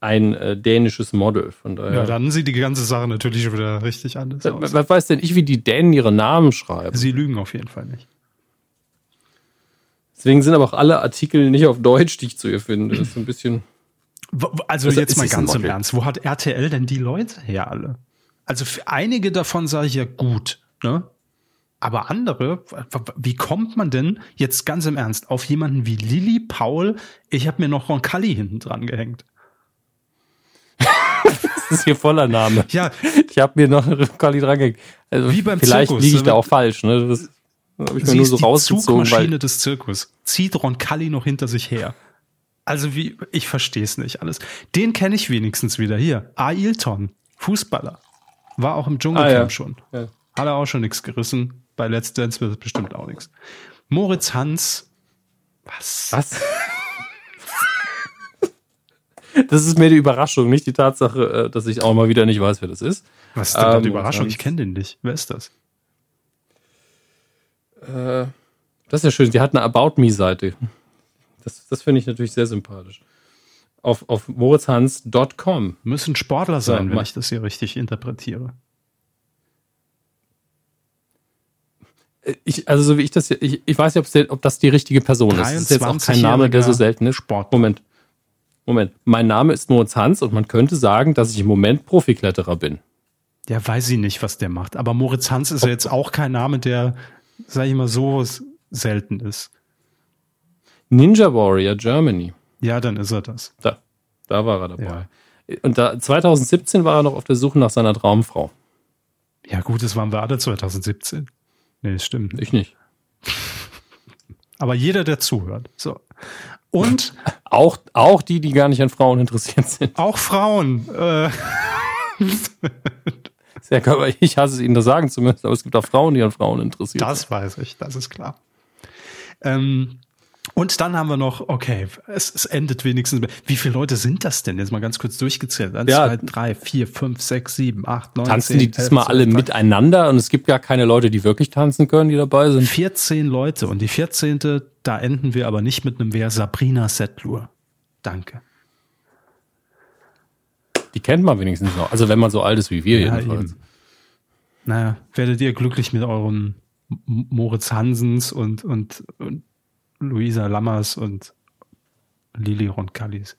ein äh, dänisches Model. Von daher. Ja, dann sieht die ganze Sache natürlich wieder richtig anders aus. was weiß denn ich, wie die Dänen ihre Namen schreiben? Sie lügen auf jeden Fall nicht. Deswegen sind aber auch alle Artikel nicht auf Deutsch, die ich zu ihr finde. Das ist so ein bisschen. Also Also jetzt mal ganz im? Ernst, wo hat RTL denn die Leute her alle? Also für einige davon sage ich ja gut, ne? Aber andere, wie kommt man denn jetzt ganz im Ernst auf jemanden wie Lilly Paul? Ich habe mir noch Roncalli hinten dran gehängt. Das ist hier voller Name. Ja, Ich habe mir noch eine Kali drangehängt. Also Wie beim vielleicht Zirkus, liege ich ne? da auch falsch. Ne? Das habe ich mir sie nur ist so die rausgezogen, Zugmaschine weil des Zirkus. Zieht Roncalli noch hinter sich her. Also wie, ich verstehe es nicht alles. Den kenne ich wenigstens wieder hier. Ailton, Fußballer. War auch im Dschungelcamp Ah, ja. schon. Ja. Hat er auch schon nichts gerissen. Bei Let's Dance wird es bestimmt auch nichts. Moritz Hans. Was? was? Das ist mir die Überraschung, nicht die Tatsache, äh, dass ich auch mal wieder nicht weiß, wer das ist. Was ist denn da die Ähm, Überraschung? Ich Hans. kenne den nicht. Wer ist das? Äh, das ist ja schön. Die hat eine About Me-Seite. Das, das finde ich natürlich sehr sympathisch. Auf, auf moritzhans.com. Müssen Sportler sein, wenn mach- ich das hier richtig interpretiere. Ich, also so wie ich das, ich, ich weiß nicht, der- ob das die richtige Person ist. Das ist jetzt auch kein Name, der so selten ist. Sport. Moment. Moment. Mein Name ist Moritz Hans und man könnte sagen, dass ich im Moment Profikletterer bin. Ja, weiß ich nicht, was der macht. Aber Moritz Hans ist ja jetzt auch kein Name, der, sag ich mal, so selten ist. Ninja Warrior Germany. Ja, dann ist er das. Da, da war er dabei. Ja. Und da, 2017 war er noch auf der Suche nach seiner Traumfrau. Ja, gut, das waren wir alle 2017. Nee, das stimmt. Ich nicht. *laughs* Aber jeder, der zuhört. So. Und *laughs* Auch, auch die, die gar nicht an Frauen interessiert sind. auch Frauen. Äh, *laughs* Sehr körper. Ich hasse es Ihnen das sagen zu müssen, aber es gibt auch Frauen, die an Frauen interessiert sind. das weiß ich, das ist klar. Ähm, Und dann haben wir noch, okay, es, es endet wenigstens. Wie viele Leute sind das denn? Jetzt mal ganz kurz durchgezählt. Eins, Ja. zwei, drei, vier, fünf, sechs, sieben, acht, neun, Tanzen zehn, die elf, diesmal alle zwölf, miteinander und es gibt gar keine Leute, die wirklich tanzen können, die dabei sind? 14 Leute. Und die 14. Da enden wir aber nicht mit einem Wer Sabrina Settlur. Danke. Die kennt man wenigstens noch. Also wenn man so alt ist wie wir Ja, jedenfalls. eben. Naja, werdet ihr glücklich mit euren Moritz Hansens und, und, und Luisa Lammers und Lili Roncalis.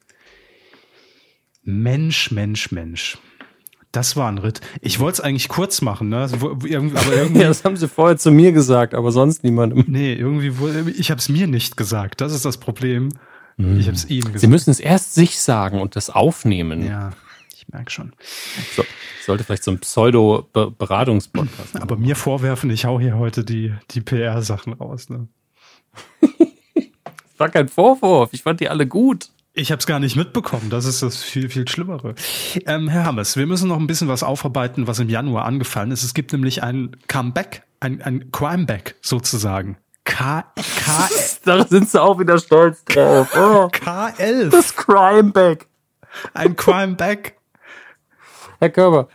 Mensch, Mensch, Mensch. Das war ein Ritt. Ich wollte es eigentlich kurz machen, ne? Also, Aber *laughs* irgendwie, Ja, das haben sie vorher zu mir gesagt, aber sonst niemandem. nee, irgendwie, ich habe es mir nicht gesagt. Das ist das Problem. Ich habe es ihm Sie gesagt. müssen es erst sich sagen und das aufnehmen. Ja, ich merke schon. So, sollte vielleicht so ein Pseudo-Beratungspodcast. Aber mir vorwerfen, ich hau hier heute die, die PR-Sachen raus. Ne? War kein Vorwurf. Ich fand die alle gut. Ich habe es gar nicht mitbekommen. Das ist das viel, viel Schlimmere. Ähm, Herr Hammes, wir müssen noch ein bisschen was aufarbeiten, was im Januar angefallen ist. Es gibt nämlich ein Comeback, ein, ein Crimeback sozusagen. K, K, *laughs* Da sind sie auch wieder stolz drauf. Oh, K11. das Crimeback. Ein Crimeback. Herr Körber,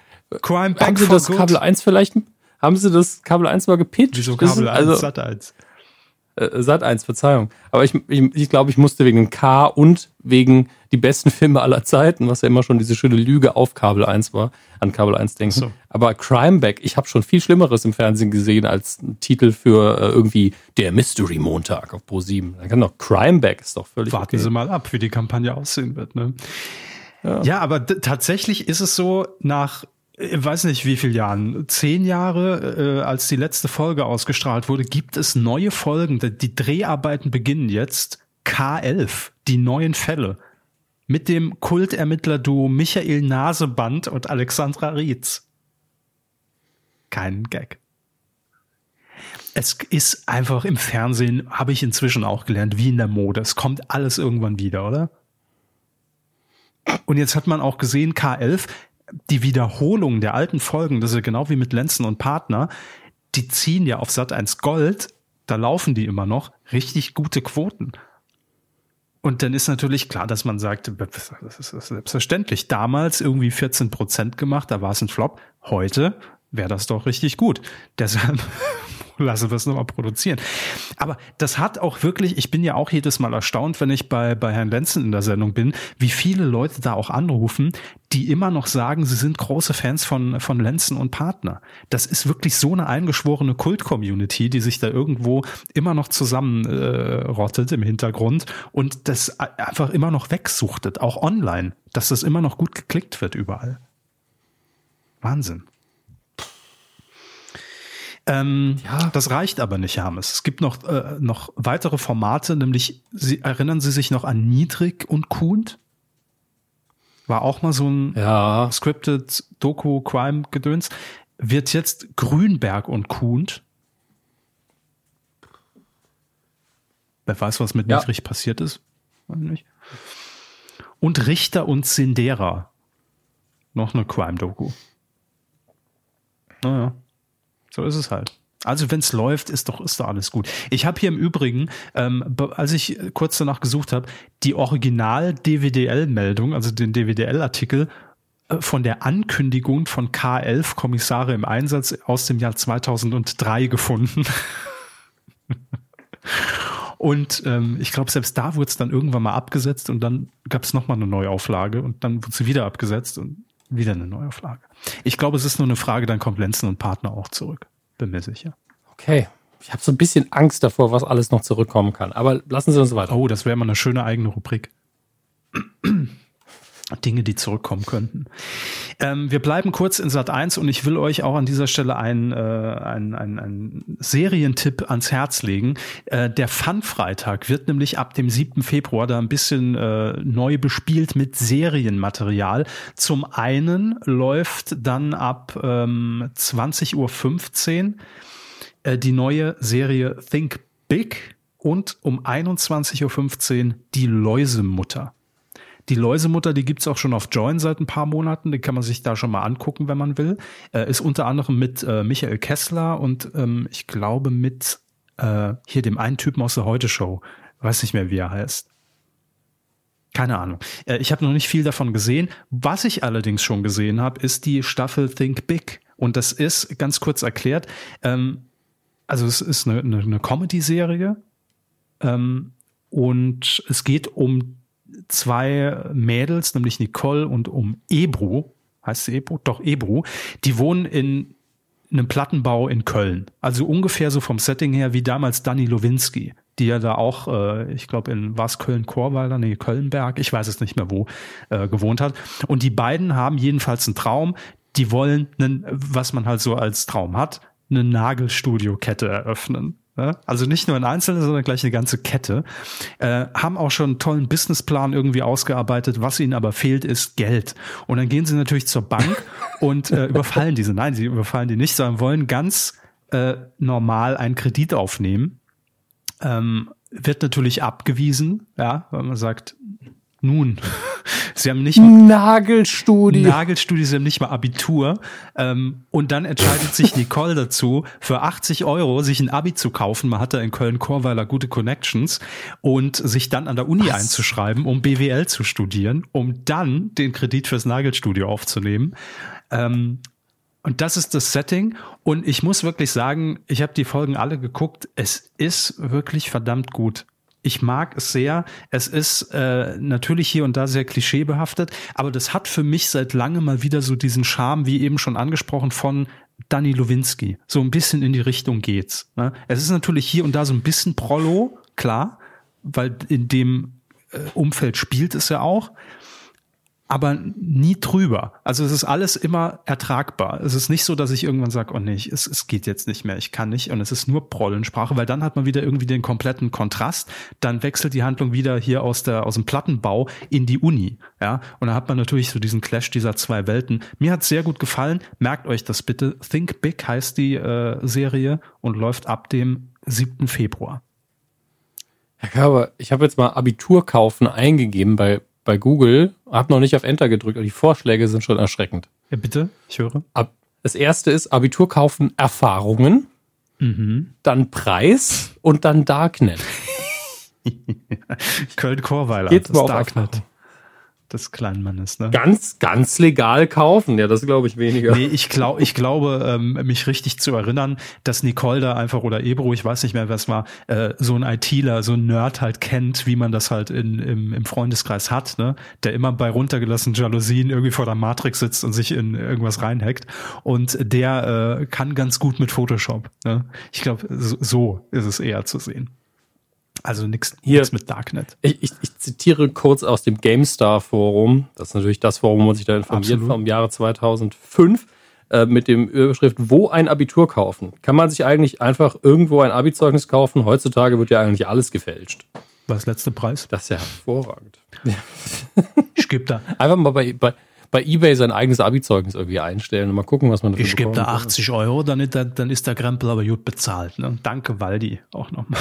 Crimeback haben Sie das. Kabel 1 vielleicht, haben Sie das Kabel 1 mal gepitcht? Wieso Das Kabel ist- 1, Also, Sat 1? Äh, Sat 1, Verzeihung. Aber ich, ich, ich glaube, ich musste wegen dem K und wegen die besten *laughs* Filme aller Zeiten, was ja immer schon diese schöne Lüge auf Kabel 1 war, an Kabel 1 denken. So. Aber Crimeback, ich habe schon viel Schlimmeres im Fernsehen gesehen als ein Titel für äh, irgendwie der Mystery Montag auf Pro 7. Dann kann doch Crimeback ist doch völlig Warten okay. Sie mal ab, wie die Kampagne aussehen wird. Ne? Ja. aber d- tatsächlich ist es so, nach, ich weiß nicht wie viel Jahren, zehn Jahre, äh, als die letzte Folge ausgestrahlt wurde, gibt es neue Folgen. Die Dreharbeiten beginnen jetzt. K11, die neuen Fälle. Mit dem Kultermittler-Duo Michael Naseband und Alexandra Rietz. Kein Gag. Es ist einfach im Fernsehen, habe ich inzwischen auch gelernt, wie in der Mode. Es kommt alles irgendwann wieder, oder? Und jetzt hat man auch gesehen, K11, die Wiederholung der alten Folgen, das ist ja genau wie mit Lenzen und Partner, die ziehen ja auf Sat 1 Gold, da laufen die immer noch, richtig gute Quoten. Und dann ist natürlich klar, dass man sagt, das ist selbstverständlich. Damals irgendwie 14 Prozent gemacht, da war es ein Flop. Heute wäre das doch richtig gut. Deshalb lassen wir es nochmal produzieren. Aber das hat auch wirklich, ich bin ja auch jedes Mal erstaunt, wenn ich bei, bei Herrn Lenzen in der Sendung bin, wie viele Leute da auch anrufen, die immer noch sagen, sie sind große Fans von, von Lenzen und Partner. Das ist wirklich so eine eingeschworene Kult-Community, die sich da irgendwo immer noch zusammenrottet äh, im Hintergrund und das einfach immer noch wegsuchtet, auch online, dass das immer noch gut geklickt wird überall. Wahnsinn. Ähm, Ja. Das reicht aber nicht, Hermes. Es gibt noch, äh, noch weitere Formate, nämlich, Sie, erinnern Sie sich noch an Niedrig und Kuhn? War auch mal so ein Ja, scripted Doku-Crime-Gedöns. Wird jetzt Grünberg und Kuhn. Wer weiß, was mit Ja. Niedrig passiert ist? Und Richter und Sindera. Noch eine Crime-Doku. Naja, so ist es halt. Also wenn es läuft, ist doch, ist doch alles gut. Ich habe hier im Übrigen, ähm, als ich kurz danach gesucht habe, die Original-DWDL-Meldung, also den DWDL-Artikel äh, von der Ankündigung von K11 Kommissare im Einsatz aus dem Jahr 2003 gefunden. *laughs* Und ähm, ich glaube, selbst da wurde es dann irgendwann mal abgesetzt und dann gab es nochmal eine Neuauflage und dann wurde sie wieder abgesetzt und wieder eine Neuauflage. Ich glaube, es ist nur eine Frage, dann kommt Lenzen und Partner auch zurück. Bin mir sicher. okay. Ich habe so ein bisschen Angst davor, was alles noch zurückkommen kann. Aber lassen Sie uns weiter. Oh, das wäre mal eine schöne eigene Rubrik. Dinge, die zurückkommen könnten. Ähm, wir bleiben kurz in Sat 1 und ich will euch auch an dieser Stelle einen, äh, einen, einen Serientipp ans Herz legen. Äh, der Fun-Freitag wird nämlich ab dem 7. Februar da ein bisschen äh, neu bespielt mit Serienmaterial. Zum einen läuft dann ab ähm, 20.15 Uhr äh, die neue Serie Think Big und um 21.15 Uhr die Läusemutter. Die Läusemutter, die gibt's auch schon auf Join seit ein paar Monaten. Die kann man sich da schon mal angucken, wenn man will. Äh, ist unter anderem mit äh, Michael Kessler und ähm, ich glaube mit äh, hier dem einen Typen aus der Heute-Show. weiß nicht mehr, wie er heißt. Keine Ahnung. Äh, ich habe noch nicht viel davon gesehen. Was ich allerdings schon gesehen habe, ist die Staffel Think Big. Und das ist, ganz kurz erklärt, ähm, also es ist eine, eine, eine Comedy-Serie ähm, und es geht um zwei Mädels, nämlich Nicole und um Ebru. Heißt sie Ebru? Doch, Ebru. Die wohnen in einem Plattenbau in Köln. Also ungefähr so vom Setting her wie damals Danny Lowinski die ja da auch, äh, ich glaube in was Köln-Chorweiler, nee, Kölnberg, ich weiß es nicht mehr wo, äh, gewohnt hat. Und die beiden haben jedenfalls einen Traum, die wollen, einen, was man halt so als Traum hat, eine Nagelstudio-Kette eröffnen. Also nicht nur ein einzelne, sondern gleich eine ganze Kette. Äh, haben auch schon einen tollen Businessplan irgendwie ausgearbeitet. Was ihnen aber fehlt, ist Geld. Und dann gehen sie natürlich zur Bank *laughs* und äh, überfallen diese. Nein, sie überfallen die nicht, sondern wollen ganz äh, normal einen Kredit aufnehmen ähm, wird natürlich abgewiesen, ja, weil man sagt, nun, sie haben nicht mal Nagelstudie. Nagelstudie, sie haben nicht mal Abitur. Ähm, und dann entscheidet sich Nicole dazu, für 80 Euro sich ein Abi zu kaufen. Man hatte in Köln-Chorweiler gute Connections und sich dann an der Uni Was? einzuschreiben, um BWL zu studieren, um dann den Kredit fürs Nagelstudio aufzunehmen. Ähm, und das ist das Setting. Und ich muss wirklich sagen, ich habe die Folgen alle geguckt. Es ist wirklich verdammt gut. Ich mag es sehr. Es ist äh, natürlich hier und da sehr klischeebehaftet, aber das hat für mich seit langem mal wieder so diesen Charme, wie eben schon angesprochen, von Danny Lowinski. So ein bisschen in die Richtung geht's. Ne? Es ist natürlich hier und da so ein bisschen Prollo, klar, weil in dem äh, Umfeld spielt es ja auch aber nie drüber. Also es ist alles immer ertragbar. Es ist nicht so, dass ich irgendwann sage, oh nee, es, es geht jetzt nicht mehr, ich kann nicht. Und es ist nur Prollensprache, weil dann hat man wieder irgendwie den kompletten Kontrast. Dann wechselt die Handlung wieder hier aus der aus dem Plattenbau in die Uni. Ja, und da hat man natürlich so diesen Clash dieser zwei Welten. Mir hat sehr gut gefallen. Merkt euch das bitte. Think Big heißt die äh, Serie und läuft ab dem 7. Februar. Herr Körber, ich habe jetzt mal Abitur kaufen eingegeben bei bei Google, habe noch nicht auf Enter gedrückt, aber die Vorschläge sind schon erschreckend. Ja, bitte, ich höre. Ab, das erste ist Abitur kaufen Erfahrungen, mhm. dann Preis und dann Darknet. *laughs* Köln-Chorweiler, das Darknet. Erfahrung des kleinen Mannes. Ne? Ganz, ganz legal kaufen. Ja, das glaube ich weniger. Nee, ich, glaub, ich glaube, ähm, mich richtig zu erinnern, dass Nicole da einfach oder Ebro, ich weiß nicht mehr, wer es war, äh, so ein ITler, so ein Nerd halt kennt, wie man das halt in, im, im Freundeskreis hat, ne? der immer bei runtergelassenen Jalousien irgendwie vor der Matrix sitzt und sich in irgendwas reinhackt. Und der äh, kann ganz gut mit Photoshop. Ne? Ich glaube, so, so ist es eher zu sehen. Also nichts mit Darknet. Ich, ich, ich, zitiere kurz aus dem GameStar Forum. Das ist natürlich das Forum, wo man sich da informiert Absolut. vom Jahre 2005 äh, mit dem Überschrift Wo ein Abitur kaufen? Kann man sich eigentlich einfach irgendwo ein Abizeugnis kaufen? Heutzutage wird ja eigentlich alles gefälscht. Was letzte Preis? Das ist ja hervorragend. *laughs* ich gebe da einfach mal bei, bei bei eBay sein eigenes Abi-Zeugnis irgendwie einstellen und mal gucken, was man dafür Ich gebe da 80 Euro, dann ist, der, dann ist der Krempel aber gut bezahlt. Ne? Danke, Waldi, auch nochmal.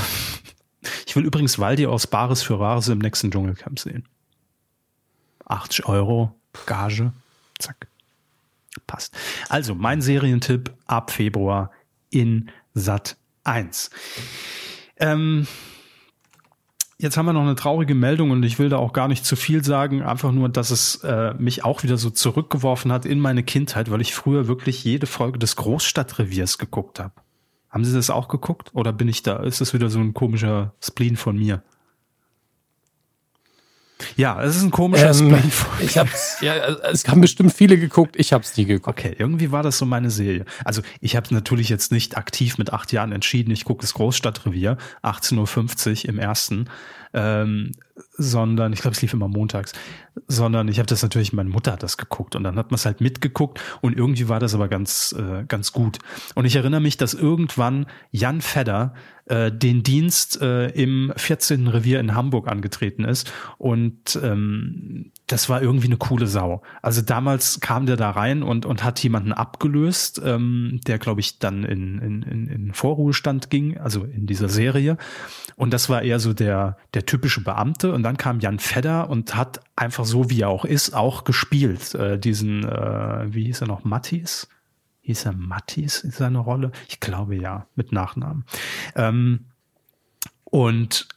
Ich will übrigens Waldi aus Bares für Rares im nächsten Dschungelcamp sehen. 80 Euro, Gage, zack. Passt. Also, mein Serientipp ab Februar in Sat 1. Ähm, Jetzt haben wir noch eine traurige Meldung und ich will da auch gar nicht zu viel sagen, einfach nur, dass es äh, mich auch wieder so zurückgeworfen hat in meine Kindheit, weil ich früher wirklich jede Folge des Großstadtreviers geguckt habe. Haben Sie das auch geguckt? Oder bin ich da? Ist das wieder so ein komischer Spleen von mir? Ja, es ist ein komischer ähm, Spleen von Ich hab's, ja, es haben bestimmt viele geguckt, ich hab's nie geguckt. Okay, irgendwie war das so meine Serie. Also ich habe natürlich jetzt nicht aktiv mit acht Jahren entschieden, ich gucke das Großstadtrevier, 18.50 Uhr im ersten, ähm, sondern, ich glaube, es lief immer montags, sondern ich habe das natürlich, meine Mutter hat das geguckt und dann hat man es halt mitgeguckt und irgendwie war das aber ganz, äh, ganz gut. Und ich erinnere mich, dass irgendwann Jan Fedder äh, den Dienst äh, im 14. Revier in Hamburg angetreten ist und ähm, das war irgendwie eine coole Sau. Also damals kam der da rein und, und hat jemanden abgelöst, ähm, der, glaube ich, dann in, in, in, Vorruhestand ging, also in dieser Serie. Und das war eher so der, der typische Beamte. Und dann kam Jan Fedder und hat einfach so, wie er auch ist, auch gespielt. Äh, diesen, äh, wie hieß er noch, Mattis? Hieß er Mattis in seiner Rolle? Ich glaube ja, mit Nachnamen. Ähm, und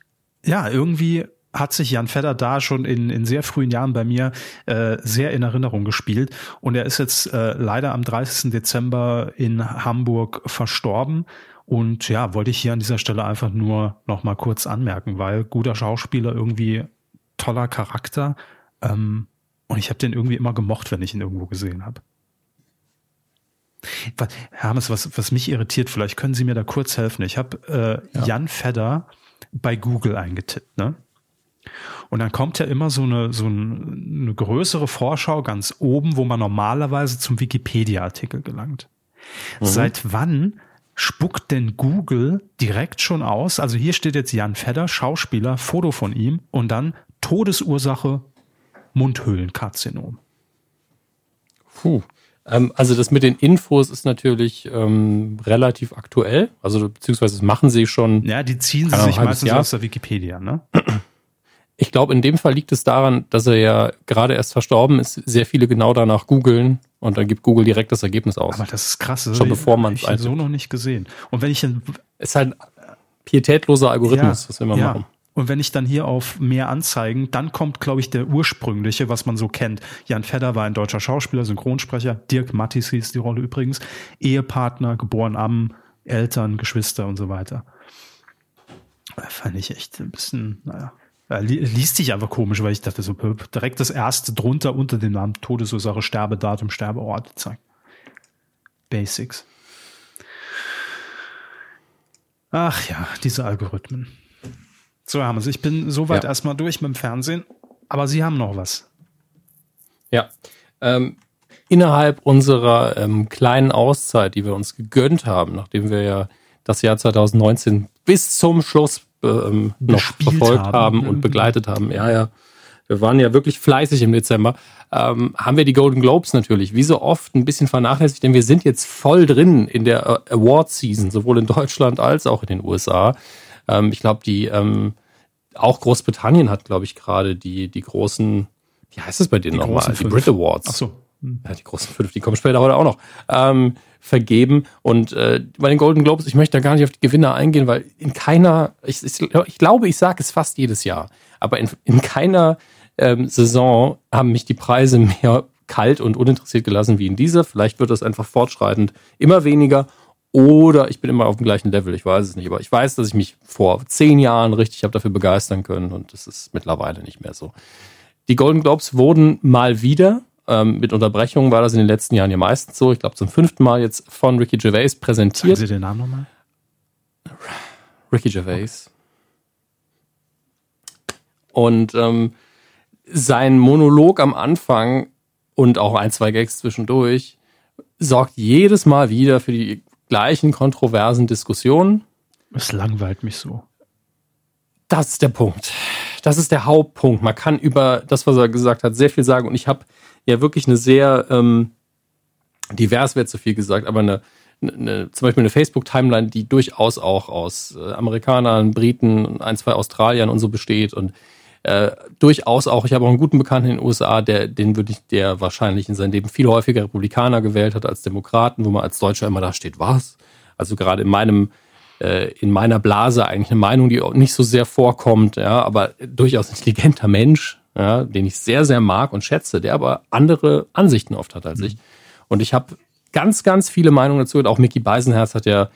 ja, irgendwie hat sich Jan Fedder da schon in, in sehr frühen Jahren bei mir äh, sehr in Erinnerung gespielt. Und er ist jetzt äh, leider am 30. Dezember in Hamburg verstorben. Und ja, wollte ich hier an dieser Stelle einfach nur noch mal kurz anmerken, weil guter Schauspieler, irgendwie toller Charakter. Ähm, und ich habe den irgendwie immer gemocht, wenn ich ihn irgendwo gesehen habe. Hermes, was, was mich irritiert, vielleicht können Sie mir da kurz helfen. Ich habe äh, ja. Jan Fedder bei Google eingetippt, ne? Und dann kommt ja immer so eine, so eine größere Vorschau ganz oben, wo man normalerweise zum Wikipedia-Artikel gelangt. Mhm. Seit wann spuckt denn Google direkt schon aus? Also hier steht jetzt Jan Fedder, Schauspieler, Foto von ihm und dann Todesursache Mundhöhlenkarzinom. Puh. Ähm, also das mit den Infos ist natürlich ähm, relativ aktuell. Also beziehungsweise das machen sie schon. Ja, die ziehen sie sich meistens Jahr. aus der Wikipedia, ne? *clears throat* Ich glaube, in dem Fall liegt es daran, dass er ja gerade erst verstorben ist, sehr viele genau danach googeln und dann gibt Google direkt das Ergebnis aus. Aber das ist krass. Schon bevor man es so noch nicht gesehen. Und wenn ich dann ist halt pietätloser Algorithmus, ja, was wir immer ja. machen. Und wenn ich dann hier auf mehr Anzeigen, dann kommt, glaube ich, der ursprüngliche, was man so kennt. Jan Fedder war ein deutscher Schauspieler, Synchronsprecher. Dirk Mattis hieß die Rolle übrigens. Ehepartner, geboren am, Eltern, Geschwister und so weiter. Fand ich echt ein bisschen, naja, liest sich einfach komisch, weil ich dachte so, direkt das erste drunter unter dem Namen Todesursache, Sterbedatum, Sterbeort, zack. Basics. Ach ja, diese Algorithmen. So, Hermes, ich bin soweit ja. erstmal durch mit dem Fernsehen, aber Sie haben noch was. Ja. Ähm, innerhalb unserer ähm, kleinen Auszeit, die wir uns gegönnt haben, nachdem wir ja das Jahr 2019 bis zum Schluss ähm, noch verfolgt haben, haben und begleitet haben. Ja, ja. Wir waren ja wirklich fleißig im Dezember. Ähm, haben wir die Golden Globes natürlich, wie so oft, ein bisschen vernachlässigt, denn wir sind jetzt voll drin in der äh, Award-Season, sowohl in Deutschland als auch in den USA. Ähm, ich glaube, die ähm, auch Großbritannien hat, glaube ich, gerade die, die großen, wie heißt es bei denen nochmal? Die Brit Awards. Ach so. Hm. Ja, die großen fünf, die kommen später heute auch noch. Ähm, vergeben. Und äh, bei den Golden Globes, ich möchte da gar nicht auf die Gewinner eingehen, weil in keiner, ich, ich, ich glaube, ich sage es fast jedes Jahr, aber in, in keiner ähm, Saison haben mich die Preise *laughs* mehr kalt und uninteressiert gelassen wie in dieser. Vielleicht wird das einfach fortschreitend immer weniger oder ich bin immer auf dem gleichen Level, ich weiß es nicht. Aber ich weiß, dass ich mich vor zehn Jahren richtig habe dafür begeistern können und das ist mittlerweile nicht mehr so. Die Golden Globes wurden mal wieder, ähm, mit Unterbrechungen war das in den letzten Jahren ja meistens so, ich glaube zum fünften Mal jetzt von Ricky Gervais präsentiert. Sagen Sie den Namen nochmal? Ricky Gervais. Und ähm, sein Monolog am Anfang und auch ein, zwei Gags zwischendurch sorgt jedes Mal wieder für die gleichen kontroversen Diskussionen. Es langweilt mich so. Das ist der Punkt. Das ist der Hauptpunkt. Man kann über das, was er gesagt hat, sehr viel sagen. Und ich habe ja wirklich eine sehr ähm, divers, wird zu viel gesagt, aber eine, eine, zum Beispiel eine Facebook-Timeline, die durchaus auch aus äh, Amerikanern, Briten, ein, zwei Australiern und so besteht und äh, durchaus auch, ich habe auch einen guten Bekannten in den USA, der, den würde ich, der wahrscheinlich in seinem Leben viel häufiger Republikaner gewählt hat als Demokraten, wo man als Deutscher immer da steht, was? Also gerade in meinem, äh, in meiner Blase eigentlich eine Meinung, die auch nicht so sehr vorkommt, ja, aber durchaus intelligenter Mensch, ja, den ich sehr, sehr mag und schätze, der aber andere Ansichten oft hat als mhm. ich. Und ich habe ganz, ganz viele Meinungen dazu. Und auch Mickey Beisenherz hat ja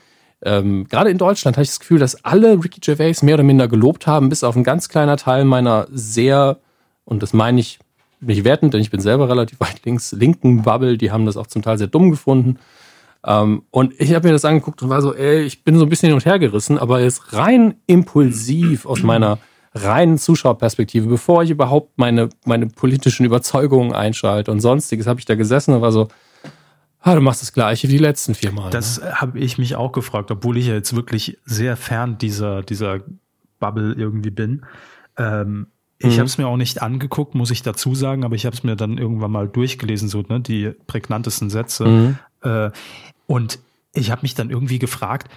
ähm, gerade in Deutschland habe ich das Gefühl, dass alle Ricky Gervais mehr oder minder gelobt haben, bis auf ein ganz kleiner Teil meiner sehr, und das meine ich nicht wertend, denn ich bin selber relativ weit links, linken Bubble, die haben das auch zum Teil sehr dumm gefunden. Ähm, und ich habe mir das angeguckt und war so, ey, ich bin so ein bisschen hin und her gerissen, aber jetzt rein impulsiv aus meiner reinen Zuschauerperspektive, bevor ich überhaupt meine, meine politischen Überzeugungen einschalte und sonstiges, habe ich da gesessen und war so, Ah, du machst das gleiche wie die letzten vier Mal. Das ne? habe ich mich auch gefragt, obwohl ich ja jetzt wirklich sehr fern dieser, dieser Bubble irgendwie bin. Ähm, ich mhm. habe es mir auch nicht angeguckt, muss ich dazu sagen, aber ich habe es mir dann irgendwann mal durchgelesen, so ne, die prägnantesten Sätze. Mhm. Äh, und ich habe mich dann irgendwie gefragt,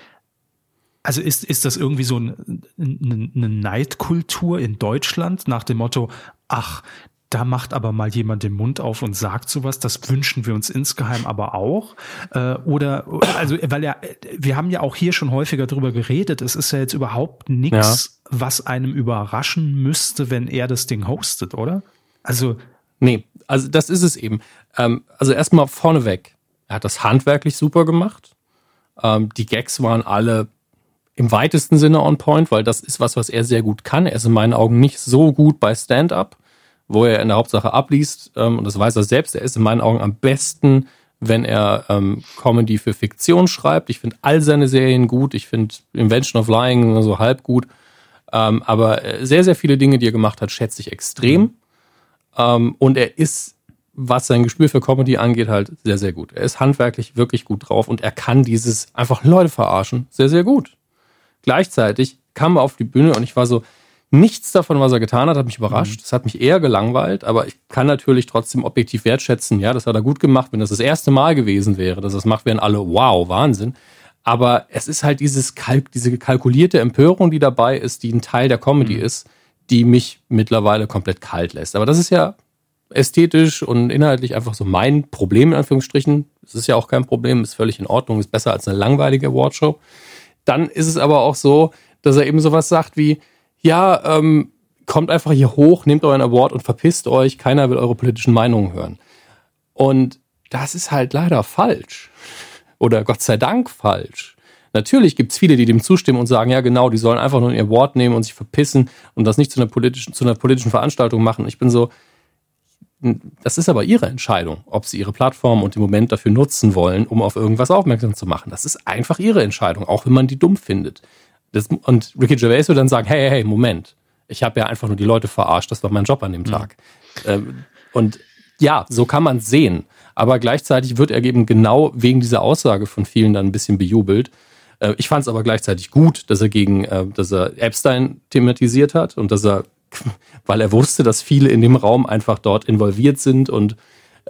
also ist, ist das irgendwie so ein, eine Neidkultur in Deutschland nach dem Motto, ach, da macht aber mal jemand den Mund auf und sagt sowas. Das wünschen wir uns insgeheim aber auch. Äh, oder, also, weil ja, wir haben ja auch hier schon häufiger drüber geredet. Es ist ja jetzt überhaupt nichts, was einem überraschen müsste, wenn er das Ding hostet, oder? Also. Nee, also das ist es eben. Ähm, also erstmal vorneweg. Er hat das handwerklich super gemacht. Ähm, die Gags waren alle im weitesten Sinne on point, weil das ist was, was er sehr gut kann. Er ist in meinen Augen nicht so gut bei Stand-up, wo er in der Hauptsache abliest, ähm, und das weiß er selbst. Er ist in meinen Augen am besten, wenn er ähm, Comedy für Fiktion schreibt. Ich finde all seine Serien gut. Ich finde Invention of Lying so halb gut. Ähm, aber äh, sehr, sehr viele Dinge, die er gemacht hat, schätze ich extrem. Ähm, und er ist was sein Gespür für Comedy angeht, halt sehr, sehr gut. Er ist handwerklich wirklich gut drauf und er kann dieses einfach Leute verarschen sehr, sehr gut. Gleichzeitig kam er auf die Bühne und ich war so, nichts davon, was er getan hat, hat mich überrascht. Mhm. Das hat mich eher gelangweilt, aber ich kann natürlich trotzdem objektiv wertschätzen, ja, das hat er gut gemacht. Wenn das das erste Mal gewesen wäre, dass er es macht, wären alle, wow, Wahnsinn. Aber es ist halt dieses Kalk, diese kalkulierte Empörung, die dabei ist, die ein Teil der Comedy mhm. ist, die mich mittlerweile komplett kalt lässt. Aber das ist ja ästhetisch und inhaltlich einfach so mein Problem, in Anführungsstrichen. Es ist ja auch kein Problem, ist völlig in Ordnung, ist besser als eine langweilige Awardshow. Dann ist es aber auch so, dass er eben sowas sagt wie, ja, ähm, kommt einfach hier hoch, nehmt euren Award und verpisst euch, keiner will eure politischen Meinungen hören. Und das ist halt leider falsch. Oder Gott sei Dank falsch. Natürlich gibt es viele, die dem zustimmen und sagen, ja genau, die sollen einfach nur ihr Wort nehmen und sich verpissen und das nicht zu einer politischen, zu einer politischen Veranstaltung machen. Ich bin so, das ist aber ihre Entscheidung, ob sie ihre Plattform und den Moment dafür nutzen wollen, um auf irgendwas aufmerksam zu machen. Das ist einfach ihre Entscheidung, auch wenn man die dumm findet. Das, und Ricky Gervais würde dann sagen, hey, hey, Moment, ich habe ja einfach nur die Leute verarscht, das war mein Job an dem mhm. Tag. Mhm. und ja, so kann man es sehen. Aber gleichzeitig wird er eben genau wegen dieser Aussage von vielen dann ein bisschen bejubelt. Äh, ich fand es aber gleichzeitig gut, dass er gegen, äh, dass er Epstein thematisiert hat und dass er *laughs* weil er wusste, dass viele in dem Raum einfach dort involviert sind und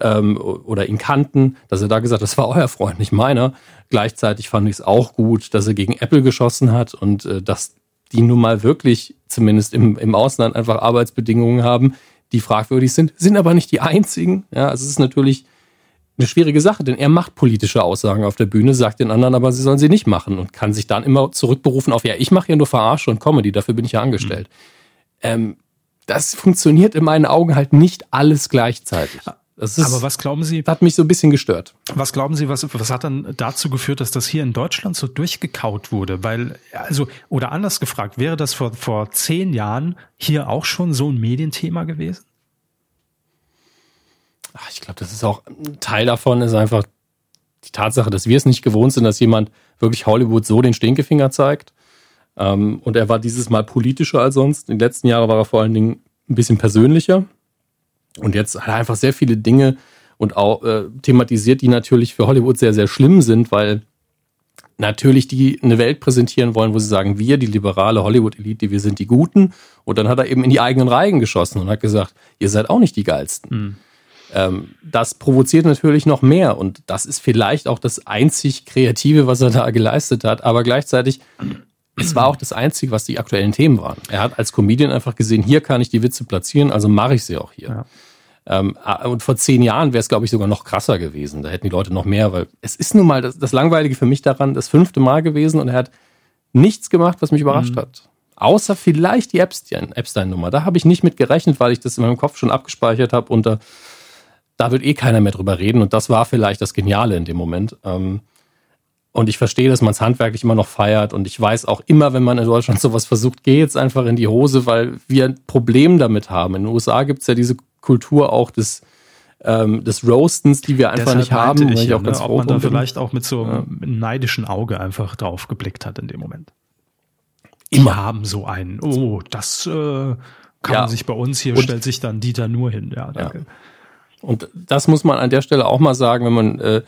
ähm, oder ihn kannten, dass er da gesagt hat, das war euer Freund, nicht meiner. Gleichzeitig fand ich es auch gut, dass er gegen Apple geschossen hat und äh, dass die nun mal wirklich, zumindest im, im Ausland, einfach Arbeitsbedingungen haben, die fragwürdig sind, sind aber nicht die einzigen. Ja, also es ist natürlich eine schwierige Sache, denn er macht politische Aussagen auf der Bühne, sagt den anderen aber, sie sollen sie nicht machen und kann sich dann immer zurückberufen auf, ja, ich mache ja nur Verarsche und Comedy, dafür bin ich ja angestellt. Mhm. Ähm, das funktioniert in meinen Augen halt nicht alles gleichzeitig. Ist, Aber was glauben Sie? Hat mich so ein bisschen gestört. Was glauben Sie, was, was hat dann dazu geführt, dass das hier in Deutschland so durchgekaut wurde? Weil, also, oder anders gefragt, wäre das vor, vor zehn Jahren hier auch schon so ein Medienthema gewesen? Ach, ich glaube, das ist auch ein Teil davon, ist einfach die Tatsache, dass wir es nicht gewohnt sind, dass jemand wirklich Hollywood so den Stinkefinger zeigt. Ähm, und er war dieses Mal politischer als sonst. In den letzten Jahren war er vor allen Dingen ein bisschen persönlicher. Und jetzt hat er einfach sehr viele Dinge und auch äh, thematisiert, die natürlich für Hollywood sehr, sehr schlimm sind, weil natürlich die eine Welt präsentieren wollen, wo sie sagen, wir, die liberale Hollywood-Elite, wir sind die Guten. Und dann hat er eben in die eigenen Reihen geschossen und hat gesagt, ihr seid auch nicht die Geilsten. Mhm. Ähm, das provoziert natürlich noch mehr und das ist vielleicht auch das einzig Kreative, was er da geleistet hat. Aber gleichzeitig es war auch das Einzige, was die aktuellen Themen waren. Er hat als Comedian einfach gesehen, hier kann ich die Witze platzieren, also mache ich sie auch hier. Ja. Ähm, ah, und vor zehn Jahren wäre es, glaube ich, sogar noch krasser gewesen. Da hätten die Leute noch mehr, weil es ist nun mal das, das Langweilige für mich daran, das fünfte Mal gewesen und er hat nichts gemacht, was mich überrascht mhm. hat. Außer vielleicht die Epstein-Nummer. Da habe ich nicht mit gerechnet, weil ich das in meinem Kopf schon abgespeichert habe und da, da wird eh keiner mehr drüber reden. Und das war vielleicht das Geniale in dem Moment. Ähm, und ich verstehe, dass man es handwerklich immer noch feiert. Und ich weiß auch immer, wenn man in Deutschland sowas versucht, geht es einfach in die Hose, weil wir ein Problem damit haben. In den USA gibt es ja diese Kultur auch des, ähm, des Roastens, die wir einfach Deshalb nicht haben. Ich, ich auch ne, ob man da vielleicht auch mit so einem ja. neidischen Auge einfach drauf geblickt hat in dem Moment. Immer. Die haben so einen, oh, das äh, kann ja. man sich bei uns, hier und, stellt sich dann Dieter nur hin. Ja, danke. Ja. Und das muss man an der Stelle auch mal sagen, wenn man äh,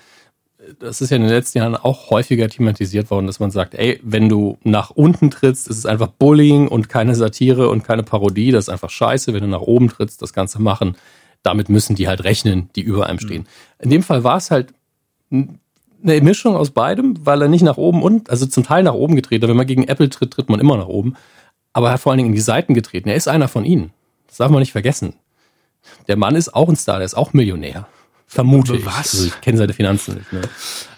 das ist ja in den letzten Jahren auch häufiger thematisiert worden, dass man sagt, ey, wenn du nach unten trittst, ist es einfach Bullying und keine Satire und keine Parodie, das ist einfach scheiße. Wenn du nach oben trittst, das Ganze machen, damit müssen die halt rechnen, die über einem stehen. In dem Fall war es halt eine Mischung aus beidem, weil er nicht nach oben und, also zum Teil nach oben gedreht hat. Wenn man gegen Apple tritt, tritt man immer nach oben. Aber er hat vor allen Dingen in die Seiten getreten. Er ist einer von ihnen. Das darf man nicht vergessen. Der Mann ist auch ein Star, der ist auch Millionär. Vermute ich. Was? Also ich kenne seine Finanzen nicht. Ne?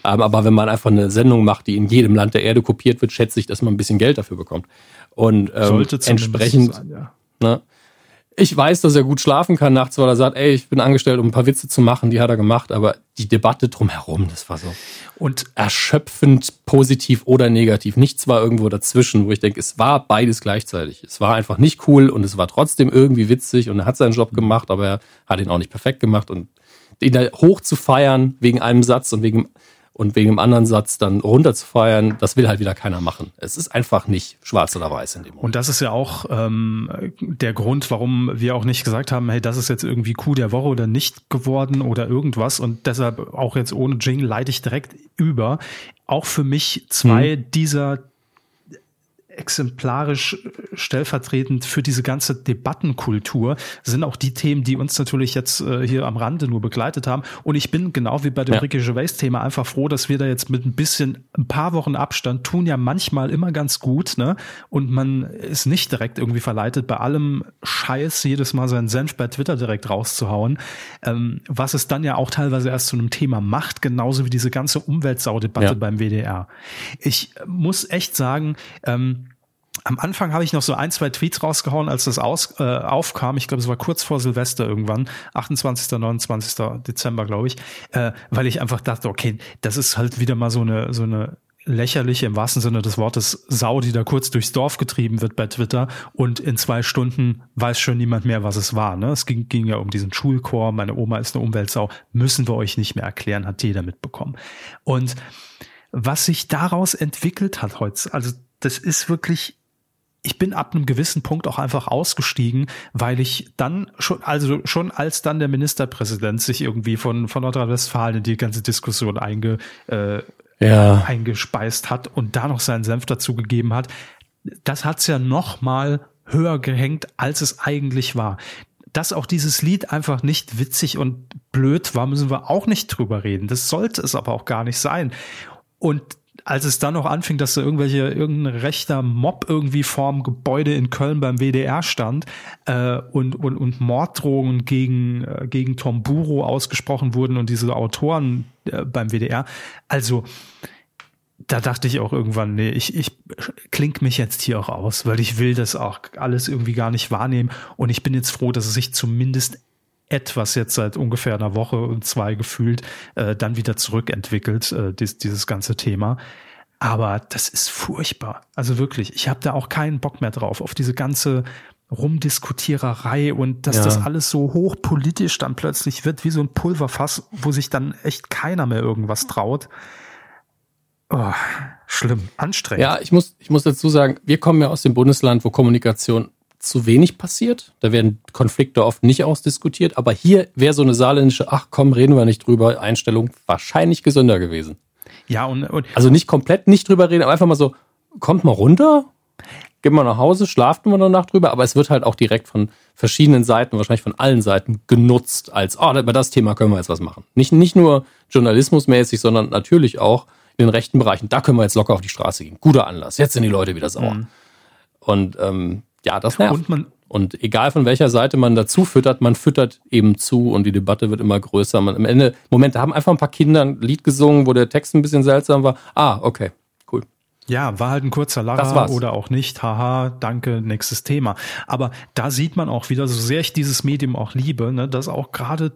Aber wenn man einfach eine Sendung macht, die in jedem Land der Erde kopiert wird, schätze ich, dass man ein bisschen Geld dafür bekommt. Und ähm, entsprechend, sein, ja. ne, ich weiß, dass er gut schlafen kann nachts, weil er sagt, ey, ich bin angestellt, um ein paar Witze zu machen, die hat er gemacht, aber die Debatte drumherum, das war so Und erschöpfend positiv oder negativ. Nichts war irgendwo dazwischen, wo ich denke, es war beides gleichzeitig. Es war einfach nicht cool und es war trotzdem irgendwie witzig und er hat seinen Job gemacht, aber er hat ihn auch nicht perfekt gemacht und ihn da hoch zu feiern wegen einem Satz und wegen und wegen dem anderen Satz dann runter zu feiern, das will halt wieder keiner machen. Es ist einfach nicht schwarz oder weiß in dem Moment. Und das ist ja auch ähm, der Grund, warum wir auch nicht gesagt haben, hey, das ist jetzt irgendwie Coup der Woche oder nicht geworden oder irgendwas. Und deshalb auch jetzt ohne Jingle leite ich direkt über. Auch für mich zwei dieser exemplarisch stellvertretend für diese ganze Debattenkultur sind auch die Themen, die uns natürlich jetzt äh, hier am Rande nur begleitet haben. Und ich bin genau wie bei dem Ja. Ricky Gervais-Thema einfach froh, dass wir da jetzt mit ein bisschen, ein paar Wochen Abstand tun ja manchmal immer ganz gut, ne? Und man ist nicht direkt irgendwie verleitet, bei allem Scheiß jedes Mal seinen Senf bei Twitter direkt rauszuhauen, ähm, was es dann ja auch teilweise erst zu einem Thema macht, genauso wie diese ganze Umweltsau-Debatte Ja. beim WDR. Ich muss echt sagen, ähm, am Anfang habe ich noch so ein, zwei Tweets rausgehauen, als das aus, äh, aufkam. Ich glaube, es war kurz vor Silvester irgendwann, 28., 29. Dezember, glaube ich, äh, weil ich einfach dachte, okay, das ist halt wieder mal so eine, so eine lächerliche, im wahrsten Sinne des Wortes, Sau, die da kurz durchs Dorf getrieben wird bei Twitter und in zwei Stunden weiß schon niemand mehr, was es war. Ne? Es ging, ging ja um diesen Schulchor, meine Oma ist eine Umweltsau, müssen wir euch nicht mehr erklären, hat jeder mitbekommen. Und was sich daraus entwickelt hat heute, also das ist wirklich ich bin ab einem gewissen Punkt auch einfach ausgestiegen, weil ich dann schon, also schon als dann der Ministerpräsident sich irgendwie von, von Nordrhein-Westfalen in die ganze Diskussion einge, äh, Ja. eingespeist hat und da noch seinen Senf dazu gegeben hat, das hat's ja noch mal höher gehängt, als es eigentlich war. Dass auch dieses Lied einfach nicht witzig und blöd war, müssen wir auch nicht drüber reden. Das sollte es aber auch gar nicht sein. Und als es dann noch anfing, dass da irgendwelche irgendein rechter Mob irgendwie vorm Gebäude in Köln beim WDR stand äh, und, und, und Morddrohungen gegen, äh, gegen Tom Buro ausgesprochen wurden und diese Autoren äh, beim WDR. Also da dachte ich auch irgendwann, nee, ich, ich klink mich jetzt hier auch aus, weil ich will das auch alles irgendwie gar nicht wahrnehmen. Und ich bin jetzt froh, dass es sich zumindest etwas jetzt seit ungefähr einer Woche und zwei gefühlt äh, dann wieder zurückentwickelt, äh, dies, dieses ganze Thema. Aber das ist furchtbar. Also wirklich, ich habe da auch keinen Bock mehr drauf, auf diese ganze Rumdiskutiererei und dass Ja. das alles so hochpolitisch dann plötzlich wird, wie so ein Pulverfass, wo sich dann echt keiner mehr irgendwas traut. Oh, schlimm, anstrengend. Ja, ich muss, ich muss dazu sagen, wir kommen ja aus dem Bundesland, wo Kommunikation zu wenig passiert. Da werden Konflikte oft nicht ausdiskutiert. Aber hier wäre so eine saarländische, ach komm, reden wir nicht drüber, Einstellung wahrscheinlich gesünder gewesen. ja und, und Also nicht komplett nicht drüber reden, aber einfach mal so, kommt mal runter, geht mal nach Hause, schlaft mal Nacht drüber. Aber es wird halt auch direkt von verschiedenen Seiten, wahrscheinlich von allen Seiten genutzt als, oh, über das Thema können wir jetzt was machen. Nicht, nicht nur journalismusmäßig, sondern natürlich auch in den rechten Bereichen. Da können wir jetzt locker auf die Straße gehen. Guter Anlass. Jetzt sind die Leute wieder sauer. Und ähm, ja, das nervt. Und man- und egal von welcher Seite man dazu füttert, man füttert eben zu und die Debatte wird immer größer. Man, am Ende, Moment, da haben einfach ein paar Kinder ein Lied gesungen, wo der Text ein bisschen seltsam war. Ah, okay, cool. Ja, war halt ein kurzer Lacher oder auch nicht. Haha, danke, nächstes Thema. Aber da sieht man auch wieder, so sehr ich dieses Medium auch liebe, ne, dass auch gerade,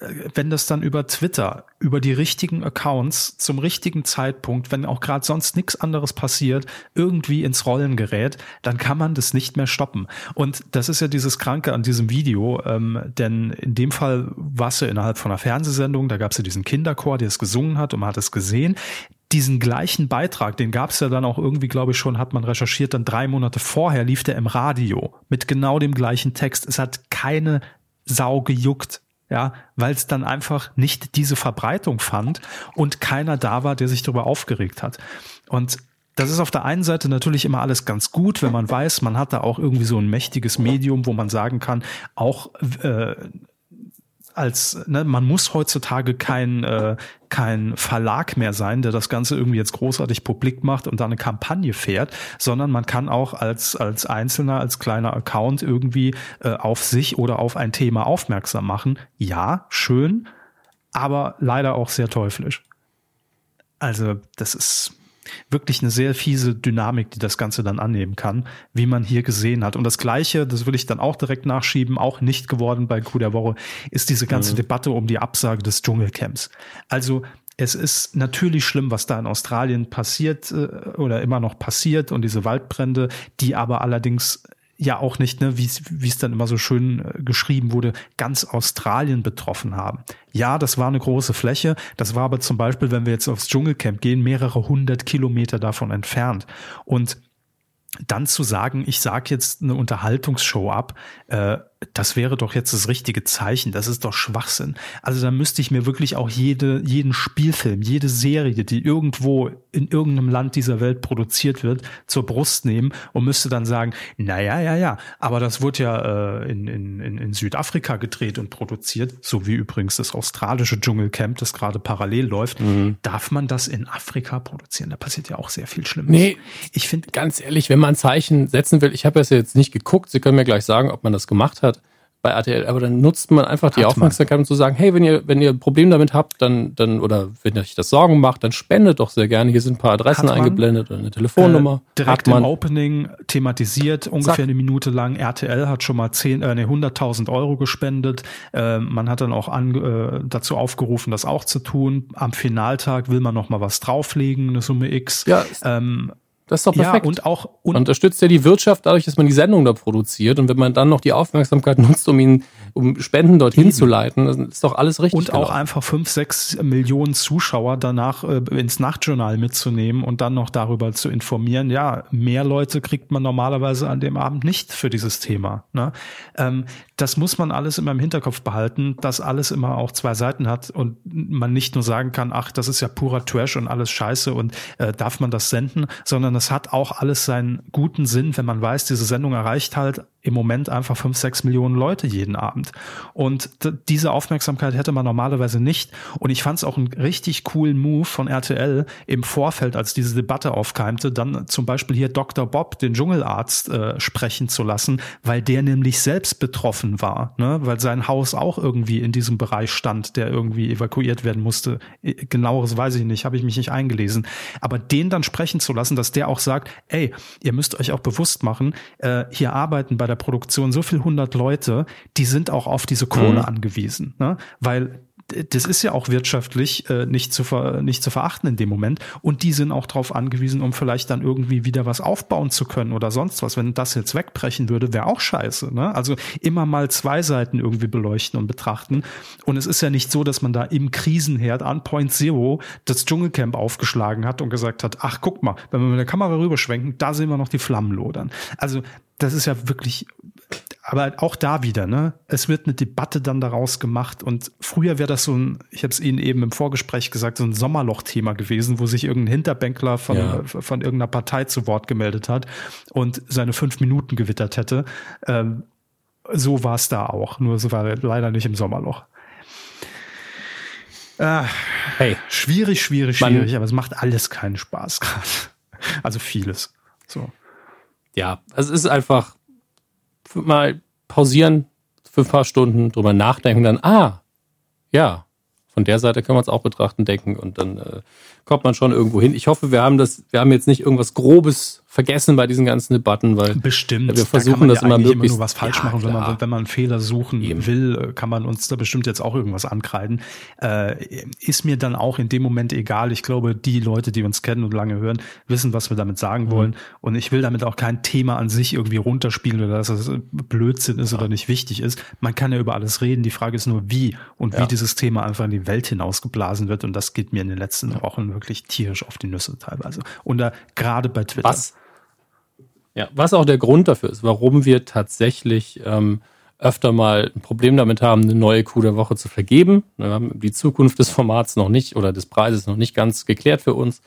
wenn das dann über Twitter, über die richtigen Accounts zum richtigen Zeitpunkt, wenn auch gerade sonst nichts anderes passiert, irgendwie ins Rollen gerät, dann kann man das nicht mehr stoppen. Und das ist ja dieses Kranke an diesem Video, ähm, denn in dem Fall war es ja innerhalb von einer Fernsehsendung, da gab es ja diesen Kinderchor, der es gesungen hat und man hat es gesehen diesen gleichen Beitrag, den gab es ja dann auch irgendwie, glaube ich, schon, hat man recherchiert, dann drei Monate vorher lief der im Radio mit genau dem gleichen Text. Es hat keine Sau gejuckt, ja, weil es dann einfach nicht diese Verbreitung fand und keiner da war, der sich darüber aufgeregt hat. Und das ist auf der einen Seite natürlich immer alles ganz gut, wenn man weiß, man hat da auch irgendwie so ein mächtiges Medium, wo man sagen kann, auch äh, als ne, man muss heutzutage kein äh, kein Verlag mehr sein, der das Ganze irgendwie jetzt großartig publik macht und da eine Kampagne fährt, sondern man kann auch als als Einzelner, als kleiner Account irgendwie äh, auf sich oder auf ein Thema aufmerksam machen. Ja, schön, aber leider auch sehr teuflisch. Also das ist wirklich eine sehr fiese Dynamik, die das Ganze dann annehmen kann, wie man hier gesehen hat. Und das Gleiche, das will ich dann auch direkt nachschieben, auch nicht geworden bei Coup der Woche, ist diese ganze mhm. Debatte um die Absage des Dschungelcamps. Also es ist natürlich schlimm, was da in Australien passiert äh, oder immer noch passiert und diese Waldbrände, die aber allerdings ja auch nicht, ne, wie es dann immer so schön äh, geschrieben wurde, ganz Australien betroffen haben. Ja, das war eine große Fläche. Das war aber zum Beispiel, wenn wir jetzt aufs Dschungelcamp gehen, mehrere hundert Kilometer davon entfernt. Und dann zu sagen, ich sage jetzt eine Unterhaltungsshow ab, äh, das wäre doch jetzt das richtige Zeichen. Das ist doch Schwachsinn. Also da müsste ich mir wirklich auch jede, jeden Spielfilm, jede Serie, die irgendwo in irgendeinem Land dieser Welt produziert wird, zur Brust nehmen und müsste dann sagen, na ja, ja, ja, aber das wurde ja äh, in, in, in Südafrika gedreht und produziert, so wie übrigens das australische Dschungelcamp, das gerade parallel läuft. Mhm. Darf man das in Afrika produzieren? Da passiert ja auch sehr viel Schlimmes. Nee, ich finde, ganz ehrlich, wenn man ein Zeichen setzen will, ich habe das jetzt nicht geguckt, Sie können mir gleich sagen, ob man das gemacht hat bei RTL, aber dann nutzt man einfach die Hat Aufmerksamkeit, um zu sagen, hey, wenn ihr, wenn ihr ein Problem damit habt, dann, dann, oder wenn euch das Sorgen macht, dann spendet doch sehr gerne. Hier sind ein paar Adressen eingeblendet oder eine Telefonnummer. Äh, direkt im Opening thematisiert, ungefähr Zack. eine Minute lang. RTL hat schon mal 10, äh, nee, 100.000 Euro gespendet. Äh, man hat dann auch an, äh, dazu aufgerufen, das auch zu tun. Am Finaltag will man noch mal was drauflegen, eine Summe X. Ja, ähm, das ist doch perfekt. Ja, und auch und man unterstützt ja die Wirtschaft dadurch, dass man die Sendung da produziert und wenn man dann noch die Aufmerksamkeit *laughs* nutzt, um ihn um Spenden dorthin Eben. zu leiten, ist doch alles richtig. Und auch einfach fünf, sechs Millionen Zuschauer danach äh, ins Nachtjournal mitzunehmen und dann noch darüber zu informieren. Ja, mehr Leute kriegt man normalerweise an dem Abend nicht für dieses Thema. Ne? Ähm, das muss man alles immer im Hinterkopf behalten, dass alles immer auch zwei Seiten hat und man nicht nur sagen kann, ach, das ist ja purer Trash und alles Scheiße und äh, darf man das senden, sondern es hat auch alles seinen guten Sinn, wenn man weiß, diese Sendung erreicht halt im Moment einfach fünf, sechs Millionen Leute jeden Abend. Und diese Aufmerksamkeit hätte man normalerweise nicht. Und ich fand es auch einen richtig coolen Move von RTL im Vorfeld, als diese Debatte aufkeimte, dann zum Beispiel hier Dr. Bob, den Dschungelarzt, äh, sprechen zu lassen, weil der nämlich selbst betroffen war, ne? weil sein Haus auch irgendwie in diesem Bereich stand, der irgendwie evakuiert werden musste. Genaueres weiß ich nicht, habe ich mich nicht eingelesen. Aber den dann sprechen zu lassen, dass der auch sagt, ey, ihr müsst euch auch bewusst machen, äh, hier arbeiten bei der Produktion so viel hundert Leute, die sind auch auf diese Kohle mhm. angewiesen, ne? weil das ist ja auch wirtschaftlich äh, nicht, zu ver, nicht zu verachten in dem Moment. Und die sind auch darauf angewiesen, um vielleicht dann irgendwie wieder was aufbauen zu können oder sonst was. Wenn das jetzt wegbrechen würde, wäre auch scheiße. Ne? Also immer mal zwei Seiten irgendwie beleuchten und betrachten. Und es ist ja nicht so, dass man da im Krisenherd an Point Zero das Dschungelcamp aufgeschlagen hat und gesagt hat, ach guck mal, wenn wir mit der Kamera rüberschwenken, da sehen wir noch die Flammen lodern. Also das ist ja wirklich, aber auch da wieder, ne? Es wird eine Debatte dann daraus gemacht und früher wäre das so ein, ich habe es Ihnen eben im Vorgespräch gesagt, so ein Sommerloch-Thema gewesen, wo sich irgendein Hinterbänkler von, ja. von irgendeiner Partei zu Wort gemeldet hat und seine fünf Minuten gewittert hätte. Ähm, so war es da auch, nur so war leider nicht im Sommerloch. Äh, hey, schwierig, schwierig, schwierig, aber es macht alles keinen Spaß *laughs* gerade. Also vieles. So ja, es ist einfach mal pausieren für ein paar Stunden, drüber nachdenken, dann, ah, ja, von der Seite können wir es auch betrachten, denken und dann äh, kommt man schon irgendwo hin. Ich hoffe, wir haben das, wir haben jetzt nicht irgendwas Grobes vergessen bei diesen ganzen Debatten, weil bestimmt. wir versuchen da das ja immer möglichst immer nur was falsch ja, machen. Wenn man, wenn man Fehler suchen Eben. will, kann man uns da bestimmt jetzt auch irgendwas ankreiden. Äh, ist mir dann auch in dem Moment egal. Ich glaube, die Leute, die uns kennen und lange hören, wissen, was wir damit sagen mhm. wollen. Und ich will damit auch kein Thema an sich irgendwie runterspielen oder dass es Blödsinn ist ja. oder nicht wichtig ist. Man kann ja über alles reden. Die Frage ist nur, wie und wie dieses Thema einfach in die Welt hinausgeblasen wird. Und das geht mir in den letzten Wochen wirklich tierisch auf die Nüsse teilweise. Und da gerade bei Twitter. Was? Ja, was auch der Grund dafür ist, warum wir tatsächlich ähm, öfter mal ein Problem damit haben, eine neue Coup der Woche zu vergeben. Wir haben die Zukunft des Formats noch nicht oder des Preises noch nicht ganz geklärt für uns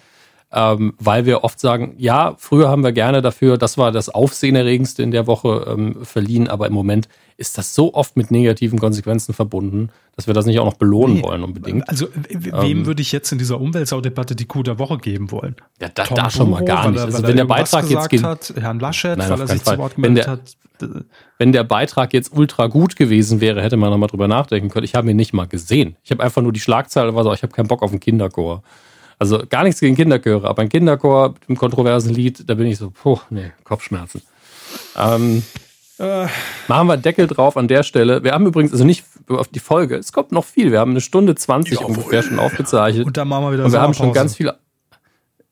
ähm, weil wir oft sagen, ja, früher haben wir gerne dafür, das war das Aufsehenerregendste in der Woche ähm, verliehen, aber im Moment ist das so oft mit negativen Konsequenzen verbunden, dass wir das nicht auch noch belohnen nee, wollen unbedingt. Also wem ähm, würde ich jetzt in dieser Umweltsaudebatte die Coup der Woche geben wollen? Ja, da, da schon mal gar nicht. also wenn der Beitrag jetzt geht, hat, Herrn Laschet, nein, weil er sich Fall. zu Wort gemeldet hat. Wenn der Beitrag jetzt ultra gut gewesen wäre, hätte man noch mal drüber nachdenken können. Ich habe ihn nicht mal gesehen. Ich habe einfach nur die Schlagzeile, war so, ich habe keinen Bock auf einen Kinderchor. Also gar nichts gegen Kinderchöre, aber ein Kinderchor mit einem kontroversen Lied, da bin ich so, puh, nee, Kopfschmerzen. Ähm, äh. Machen wir Deckel drauf an der Stelle. Wir haben übrigens, also nicht auf die Folge, es kommt noch viel. Wir haben eine Stunde 20 ja, ungefähr schon aufgezeichnet. Und dann machen wir wieder Und wir haben schon ganz viel,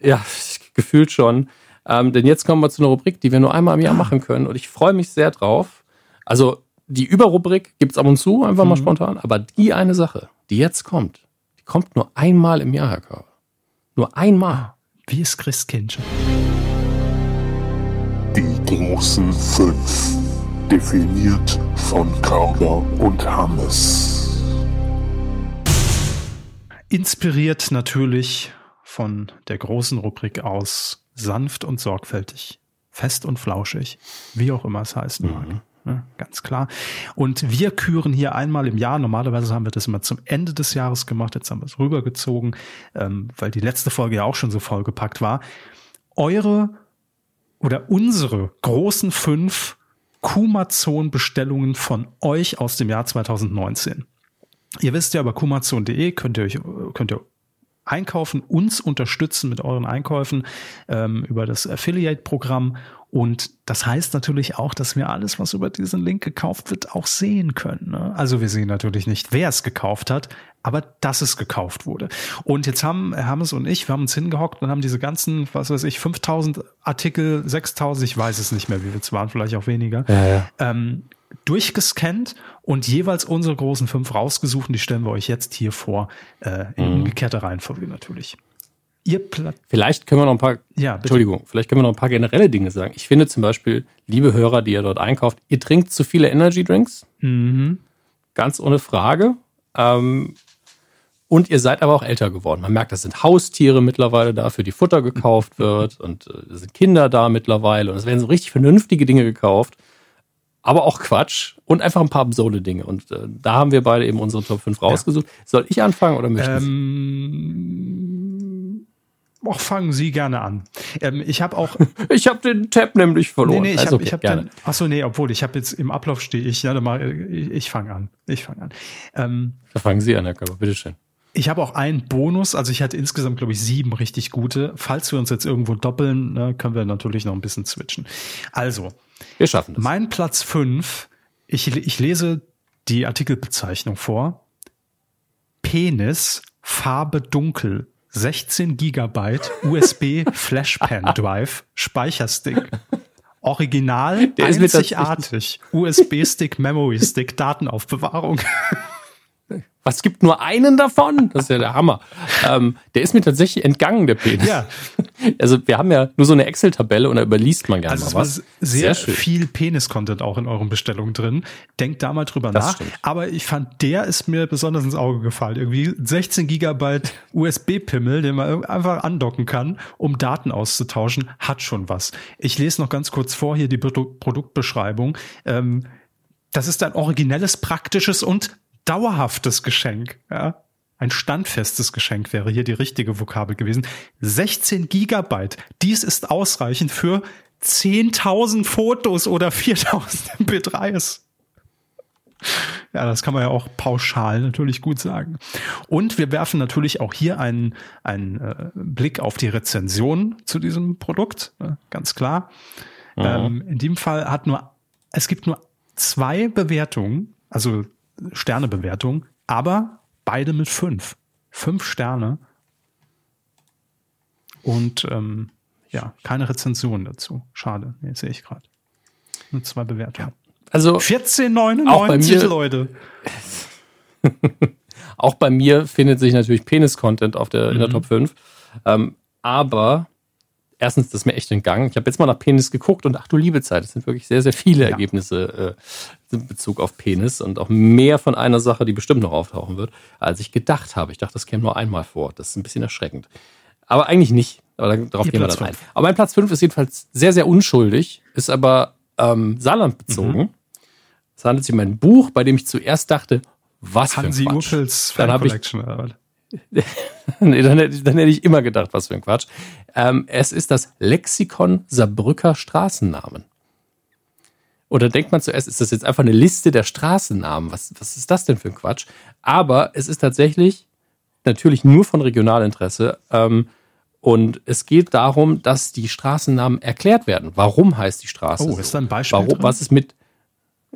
ja, *laughs* gefühlt schon. Ähm, denn jetzt kommen wir zu einer Rubrik, die wir nur einmal im Jahr machen können. Und ich freue mich sehr drauf. Also die Überrubrik gibt es ab und zu, einfach mhm. mal spontan. Aber die eine Sache, die jetzt kommt, die kommt nur einmal im Jahr, Herr Körber. Nur einmal. Wie ist Christkindchen? Die großen fünf. Definiert von Körber und Hammes. Inspiriert natürlich von der großen Rubrik aus sanft und sorgfältig, fest und flauschig, wie auch immer es heißen mag. Mhm. Ja, ganz klar. Und wir küren hier einmal im Jahr. Normalerweise haben wir das immer zum Ende des Jahres gemacht. Jetzt haben wir es rübergezogen, ähm, weil die letzte Folge ja auch schon so vollgepackt war. Eure oder unsere großen fünf Kumazon-Bestellungen von euch aus dem Jahr 2019. Ihr wisst ja, über kumazon.de könnt ihr euch, könnt ihr einkaufen, uns unterstützen mit euren Einkäufen ähm, über das Affiliate-Programm. Und das heißt natürlich auch, dass wir alles, was über diesen Link gekauft wird, auch sehen können. Ne? Also wir sehen natürlich nicht, wer es gekauft hat, aber dass es gekauft wurde. Und jetzt haben Hermes und ich, wir haben uns hingehockt und haben diese ganzen, was weiß ich, 5000 Artikel, 6000, ich weiß es nicht mehr, wie viel es waren, vielleicht auch weniger, ja, ja. Ähm, durchgescannt und jeweils unsere großen fünf rausgesucht und die stellen wir euch jetzt hier vor, äh, in mhm. umgekehrter Reihenfolge natürlich. Ihr Pla vielleicht können wir noch ein paar, ja, Entschuldigung, vielleicht können wir noch ein paar generelle Dinge sagen. Ich finde zum Beispiel, liebe Hörer, die ihr dort einkauft, ihr trinkt zu viele Energy Drinks. Mhm. Ganz ohne Frage. Ähm, und ihr seid aber auch älter geworden. Man merkt, das sind Haustiere mittlerweile da, für die Futter gekauft wird. Und äh, es sind Kinder da mittlerweile. Und es werden so richtig vernünftige Dinge gekauft. Aber auch Quatsch. Und einfach ein paar absurde Dinge. Und äh, da haben wir beide eben unsere Top 5 rausgesucht. Ja. Soll ich anfangen oder möchten Sie? Ähm, Och, fangen Sie gerne an. Ähm, ich habe auch. *laughs* ich habe den Tab nämlich verloren. Nee, nee, ich also, habe okay, hab den. Achso, nee, obwohl ich habe jetzt im Ablauf stehe ich. Ja, mal, ich, ich fange an. Ich fange an. Ähm, da fangen Sie an, Herr Körper. Bitteschön. Ich habe auch einen Bonus, also ich hatte insgesamt, glaube ich, sieben richtig gute. Falls wir uns jetzt irgendwo doppeln, ne, können wir natürlich noch ein bisschen switchen. Also, wir schaffen das. Mein Platz fünf. ich, ich lese die Artikelbezeichnung vor. Penis, Farbe dunkel, 16 Gigabyte USB Flashpan *laughs* Drive, Speicherstick. Original, Der einzigartig. USB-Stick, Memory-Stick, Datenaufbewahrung. Was gibt nur einen davon? Das ist ja der Hammer. Ähm, der ist mir tatsächlich entgangen, der Penis. Ja. *laughs* Also wir haben ja nur so eine Excel-Tabelle und da überliest man gerne also mal was. Sehr, sehr viel Penis-Content auch in euren Bestellungen drin. Denkt da mal drüber das nach. Stimmt. Aber ich fand, der ist mir besonders ins Auge gefallen. Irgendwie 16 Gigabyte *laughs* USB-Pimmel, den man einfach andocken kann, um Daten auszutauschen, hat schon was. Ich lese noch ganz kurz vor hier die Produktbeschreibung. Ähm, das ist ein originelles, praktisches und dauerhaftes Geschenk, ja. Ein standfestes Geschenk wäre hier die richtige Vokabel gewesen. 16 Gigabyte. Dies ist ausreichend für 10.000 Fotos oder 4.000 *laughs* MP3s. Ja, das kann man ja auch pauschal natürlich gut sagen. Und wir werfen natürlich auch hier einen, einen äh, Blick auf die Rezension zu diesem Produkt, äh, ganz klar. Mhm. Ähm, in dem Fall hat nur, es gibt nur zwei Bewertungen, also Sternebewertung, aber beide mit fünf. Fünf Sterne. Und ähm, ja, keine Rezension dazu. Schade. Nee, sehe ich gerade. Nur zwei Bewertungen. Also 14,99 Leute. *laughs* auch bei mir findet sich natürlich Penis-Content auf der, mhm. in der mhm. Top 5. Ähm, aber erstens, das ist mir echt entgangen. Ich habe jetzt mal nach Penis geguckt und ach du liebe Zeit, es sind wirklich sehr, sehr viele ja. Ergebnisse äh, in Bezug auf Penis und auch mehr von einer Sache, die bestimmt noch auftauchen wird, als ich gedacht habe. Ich dachte, das käme nur einmal vor. Das ist ein bisschen erschreckend. Aber eigentlich nicht. Aber darauf Ihr gehen Platz wir dann ein. Aber mein Platz 5 ist jedenfalls sehr, sehr unschuldig, ist aber ähm, Saarland bezogen. Mhm. Es handelt sich um ein Buch, bei dem ich zuerst dachte, was Hansi für ein Quatsch. Urpils Fan Collection. Ich, *laughs* nee, dann, hätte, dann hätte ich immer gedacht, was für ein Quatsch. Ähm, es ist das Lexikon Saarbrücker Straßennamen. Oder denkt man zuerst, ist das jetzt einfach eine Liste der Straßennamen? Was, was ist das denn für ein Quatsch? Aber es ist tatsächlich natürlich nur von Regionalinteresse. Ähm, und es geht darum, dass die Straßennamen erklärt werden. Warum heißt die Straße? Oh, so? ist da ein Beispiel? Warum, was ist mit,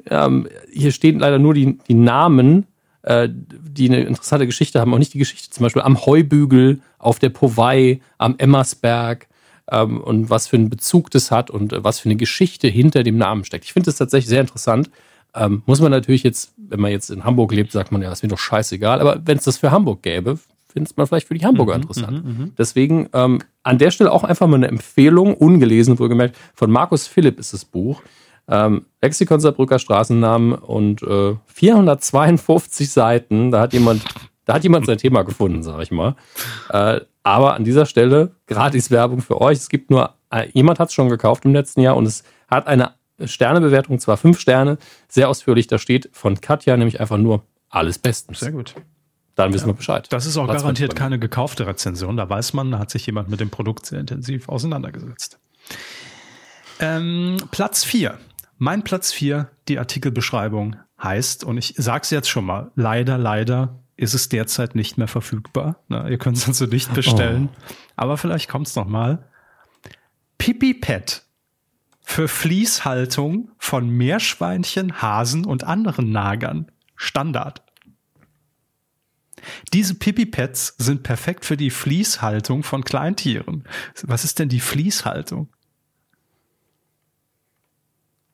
ähm, hier stehen leider nur die, die Namen, äh, die eine interessante Geschichte haben, auch nicht die Geschichte zum Beispiel am Heubügel, auf der Powei, am Emmersberg ähm, und was für einen Bezug das hat und äh, was für eine Geschichte hinter dem Namen steckt. Ich finde das tatsächlich sehr interessant. Ähm, muss man natürlich jetzt, wenn man jetzt in Hamburg lebt, sagt man ja, ist mir doch scheißegal, aber wenn es das für Hamburg gäbe, findet man vielleicht für die Hamburger interessant. Deswegen ähm, an der Stelle auch einfach mal eine Empfehlung, ungelesen wohlgemerkt, von Markus Philipp ist das Buch. Ähm, Lexikon Saarbrücker Straßennamen und äh, 452 Seiten. Da hat jemand, da hat jemand sein Thema gefunden, sag ich mal. Äh, aber an dieser Stelle gratis Werbung für euch. Es gibt nur, äh, jemand hat es schon gekauft im letzten Jahr und es hat eine Sternebewertung, zwar fünf Sterne, sehr ausführlich. Da steht von Katja nämlich einfach nur alles bestens. Sehr gut. Dann wissen wir Bescheid. Das ist auch Platz garantiert keine gekaufte Rezension. Da weiß man, da hat sich jemand mit dem Produkt sehr intensiv auseinandergesetzt. Ähm, Platz 4. Mein Platz 4, die Artikelbeschreibung heißt, und ich sag's jetzt schon mal, leider, leider ist es derzeit nicht mehr verfügbar. Na, ihr könnt es also nicht bestellen. Aber vielleicht kommt's noch mal. Pipi Pet für Fließhaltung von Meerschweinchen, Hasen und anderen Nagern. Standard. Diese Pipi-Pads sind perfekt für die Fließhaltung von Kleintieren. Was ist denn die Fließhaltung?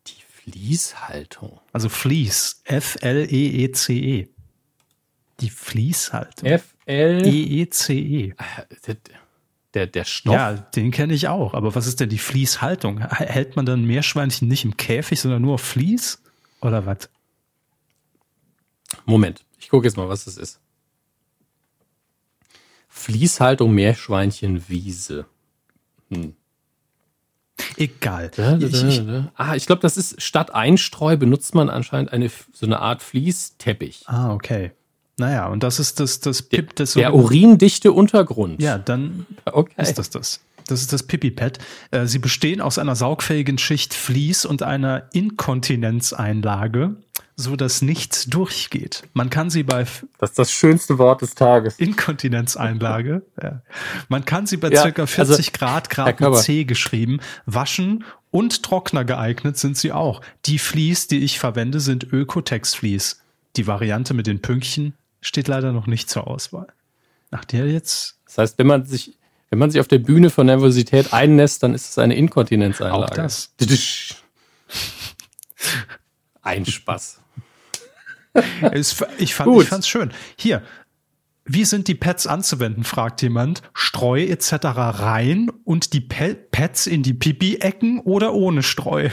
Die Fließhaltung. Also Fließ. F-L-E-E-C-E. Die Fließhaltung. F-L. E-E-C-E. Der, der Stoff. Ja, den kenne ich auch. Aber was ist denn die Fließhaltung? Hält man dann Meerschweinchen nicht im Käfig, sondern nur auf Fließ? Oder was? Moment, ich gucke jetzt mal, was das ist. Fließhaltung Meerschweinchen Wiese. Egal. Da, da, da. Ah, ich glaube, das ist statt Einstreu benutzt man anscheinend eine so eine Art Fließteppich. ah, okay. Naja, und das ist das, das Pip, das der urindichte Untergrund. Ja, dann okay. ist das das. Das ist das Pipi-Pad. Äh, Sie bestehen aus einer saugfähigen Schicht Vlies und einer Inkontinenzeinlage, so dass nichts durchgeht. Man kann sie bei Das ist das schönste Wort des Tages. Inkontinenzeinlage, *laughs* ja. man kann sie bei Ja, circa also, 40 Grad, Herr Grad mit Körber. C geschrieben, waschen und Trockner geeignet sind sie auch. Die Vlies, die ich verwende, sind Ökotex Vlies. Die Variante mit den Pünktchen steht leider noch nicht zur Auswahl. Nach der jetzt Das heißt, wenn man sich, wenn man sich auf der Bühne von Nervosität einnässt, dann ist es eine Inkontinenzeinlage. Auch das. *laughs* Ein Spaß. Es, ich fand fand's schön. Hier, wie sind die Pads anzuwenden, fragt jemand. Streu etc. rein und die Pads in die Pipi-Ecken oder ohne Streu?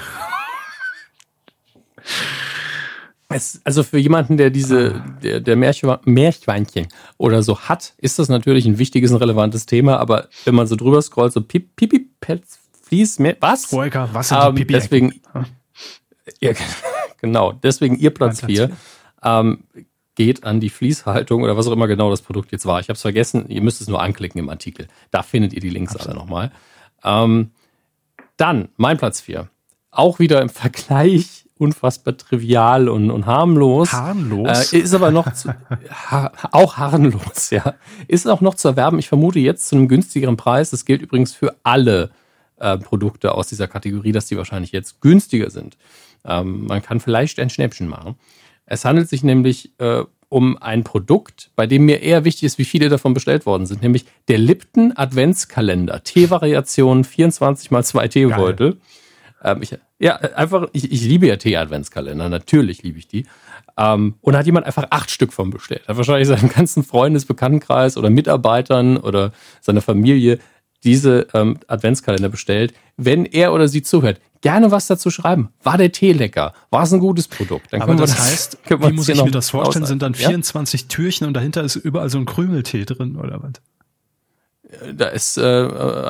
Es, also für jemanden, der diese, der, der Meerschwa- Meerschweinchen oder so hat, ist das natürlich ein wichtiges und relevantes Thema, aber wenn man so drüber scrollt, so Pipi, Pipi Pets, Fließ, was? Roika, was sind Ähm, die Pipi-Ecken? deswegen, ja, *laughs* genau, deswegen ihr Platz Mein Platz 4 ähm, geht an die Fließhaltung oder was auch immer genau das Produkt jetzt war. Ich habe es vergessen, ihr müsst es nur anklicken im Artikel. Da findet ihr die Links alle nochmal. Ähm, dann, mein Platz 4. Auch wieder im Vergleich unfassbar trivial und, und harmlos. Harmlos? Äh, ist aber noch zu, *laughs* ha, auch harmlos, ja. Ist auch noch zu erwerben, ich vermute jetzt zu einem günstigeren Preis. Das gilt übrigens für alle äh, Produkte aus dieser Kategorie, dass die wahrscheinlich jetzt günstiger sind. Ähm, man kann vielleicht ein Schnäppchen machen. Es handelt sich nämlich äh, um ein Produkt, bei dem mir eher wichtig ist, wie viele davon bestellt worden sind, nämlich der Lipton Adventskalender. Tee-Variation 24 mal 2 Teebeutel. Ähm, ich, ja, einfach, ich, ich liebe ja Tee-Adventskalender, natürlich liebe ich die. Ähm, und da hat jemand einfach acht Stück von bestellt. Hat wahrscheinlich seinen ganzen Freundes-, Bekanntenkreis oder Mitarbeitern oder seiner Familie diese ähm, Adventskalender bestellt. Wenn er oder sie zuhört, gerne was dazu schreiben. War der Tee lecker? War es ein gutes Produkt? Dann Aber wir das heißt, *laughs* wie muss ich mir das vorstellen? Sind dann Ja? 24 Türchen und dahinter ist überall so ein Krümeltee drin oder was? Da ist äh,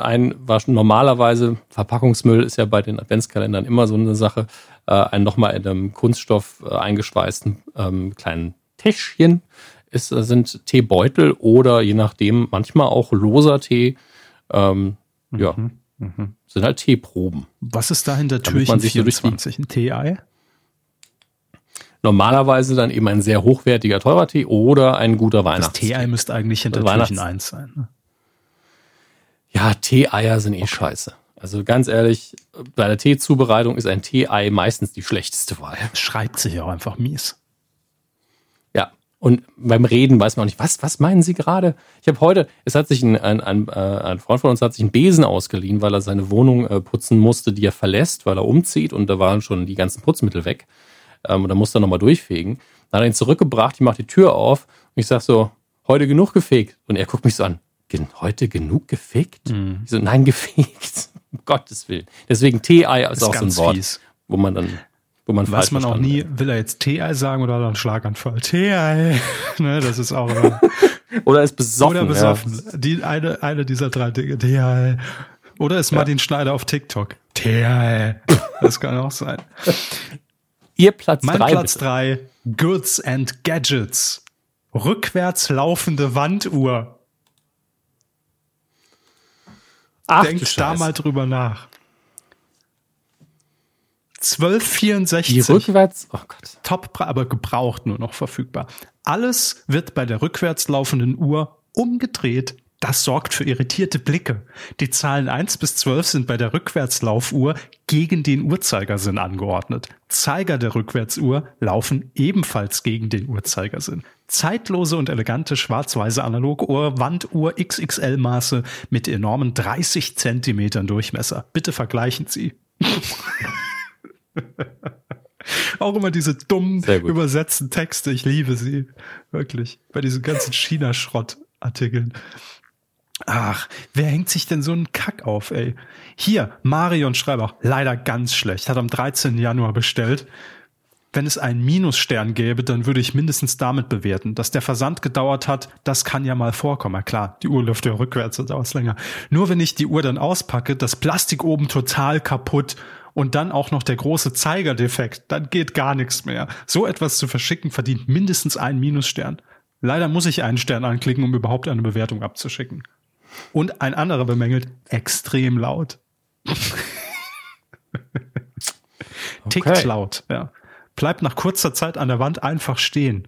ein, war schon normalerweise, Verpackungsmüll ist ja bei den Adventskalendern immer so eine Sache, äh, ein nochmal in einem Kunststoff äh, eingeschweißten ähm, kleinen Täschchen ist, äh, sind Teebeutel oder je nachdem manchmal auch loser Tee. Ähm, Ja, sind halt Teeproben. Was ist da hinter Türchen man sich so durch die- 24? Ein Tee-Ei? normalerweise dann eben ein sehr hochwertiger, teurer Tee oder ein guter Das Weihnachtstee. Tee-Ei müsste eigentlich hinter Weihnachts- Türchen 1 sein. Ne? Ja, Tee-Eier sind eh scheiße. Also ganz ehrlich, bei der Teezubereitung ist ein Tee-Ei meistens die schlechteste Wahl. Schreibt sich auch einfach mies. Ja. Und beim Reden weiß man auch nicht, was, was meinen Sie gerade? Ich habe heute, es hat sich ein, ein, ein, äh, ein Freund von uns hat sich einen Besen ausgeliehen, weil er seine Wohnung äh, putzen musste, die er verlässt, weil er umzieht und da waren schon die ganzen Putzmittel weg. Ähm, und da musste er nochmal durchfegen. Dann hat er ihn zurückgebracht, ich mache die Tür auf und ich sag so, heute genug gefegt. Und er guckt mich so an, "Gen- heute genug gefegt? Mhm. So, nein, *laughs* gefegt. Um Gottes Willen. Deswegen Tee-Ei ist, Ist auch so ein Wort, fies. wo man dann, wo man Weiß falsch man auch nie, will er jetzt Tee-Ei sagen oder hat er einen Schlaganfall? Tee-Ei. *laughs* ne, das ist auch immer. Oder ist besoffen. oder besoffen. Die, eine, eine dieser drei Dinge. Tee-Ei. Oder ist Martin Schneider auf TikTok? Tee-Ei. Das kann auch sein. Ja. *laughs* Ihr Platz Mein drei, Platz bitte. drei Goods and Gadgets. Rückwärts laufende Wanduhr. Ach, du Denkt da mal drüber nach. Die 1264. rückwärts, oh Gott. Top, aber gebraucht nur noch verfügbar. Alles wird bei der rückwärts laufenden Uhr umgedreht. Das sorgt für irritierte Blicke. Die Zahlen 1 bis 12 sind bei der Rückwärtslaufuhr gegen den Uhrzeigersinn angeordnet. Zeiger der Rückwärtsuhr laufen ebenfalls gegen den Uhrzeigersinn. Zeitlose und elegante schwarz-weiße Analoguhr, Wanduhr XXL-Maße mit enormen 30 Zentimetern Durchmesser. Bitte vergleichen Sie. *laughs* Auch immer diese dummen, übersetzten Texte. Ich liebe sie. Wirklich. Bei diesen ganzen China-Schrott-Artikeln. Ach, wer hängt sich denn so einen Kack auf, ey? Hier, Marion Schreiber, leider ganz schlecht, hat am 13. Januar bestellt. Wenn es einen Minusstern gäbe, dann würde ich mindestens damit bewerten. Dass der Versand gedauert hat, das kann ja mal vorkommen. Ja, klar, die Uhr läuft ja rückwärts, da dauert länger. Nur wenn ich die Uhr dann auspacke, das Plastik oben total kaputt und dann auch noch der große Zeigerdefekt, dann geht gar nichts mehr. So etwas zu verschicken verdient mindestens einen Minusstern. Leider muss ich einen Stern anklicken, um überhaupt eine Bewertung abzuschicken. Und ein anderer bemängelt, extrem laut. Tickt Okay. laut, ja. Bleibt nach kurzer Zeit an der Wand einfach stehen.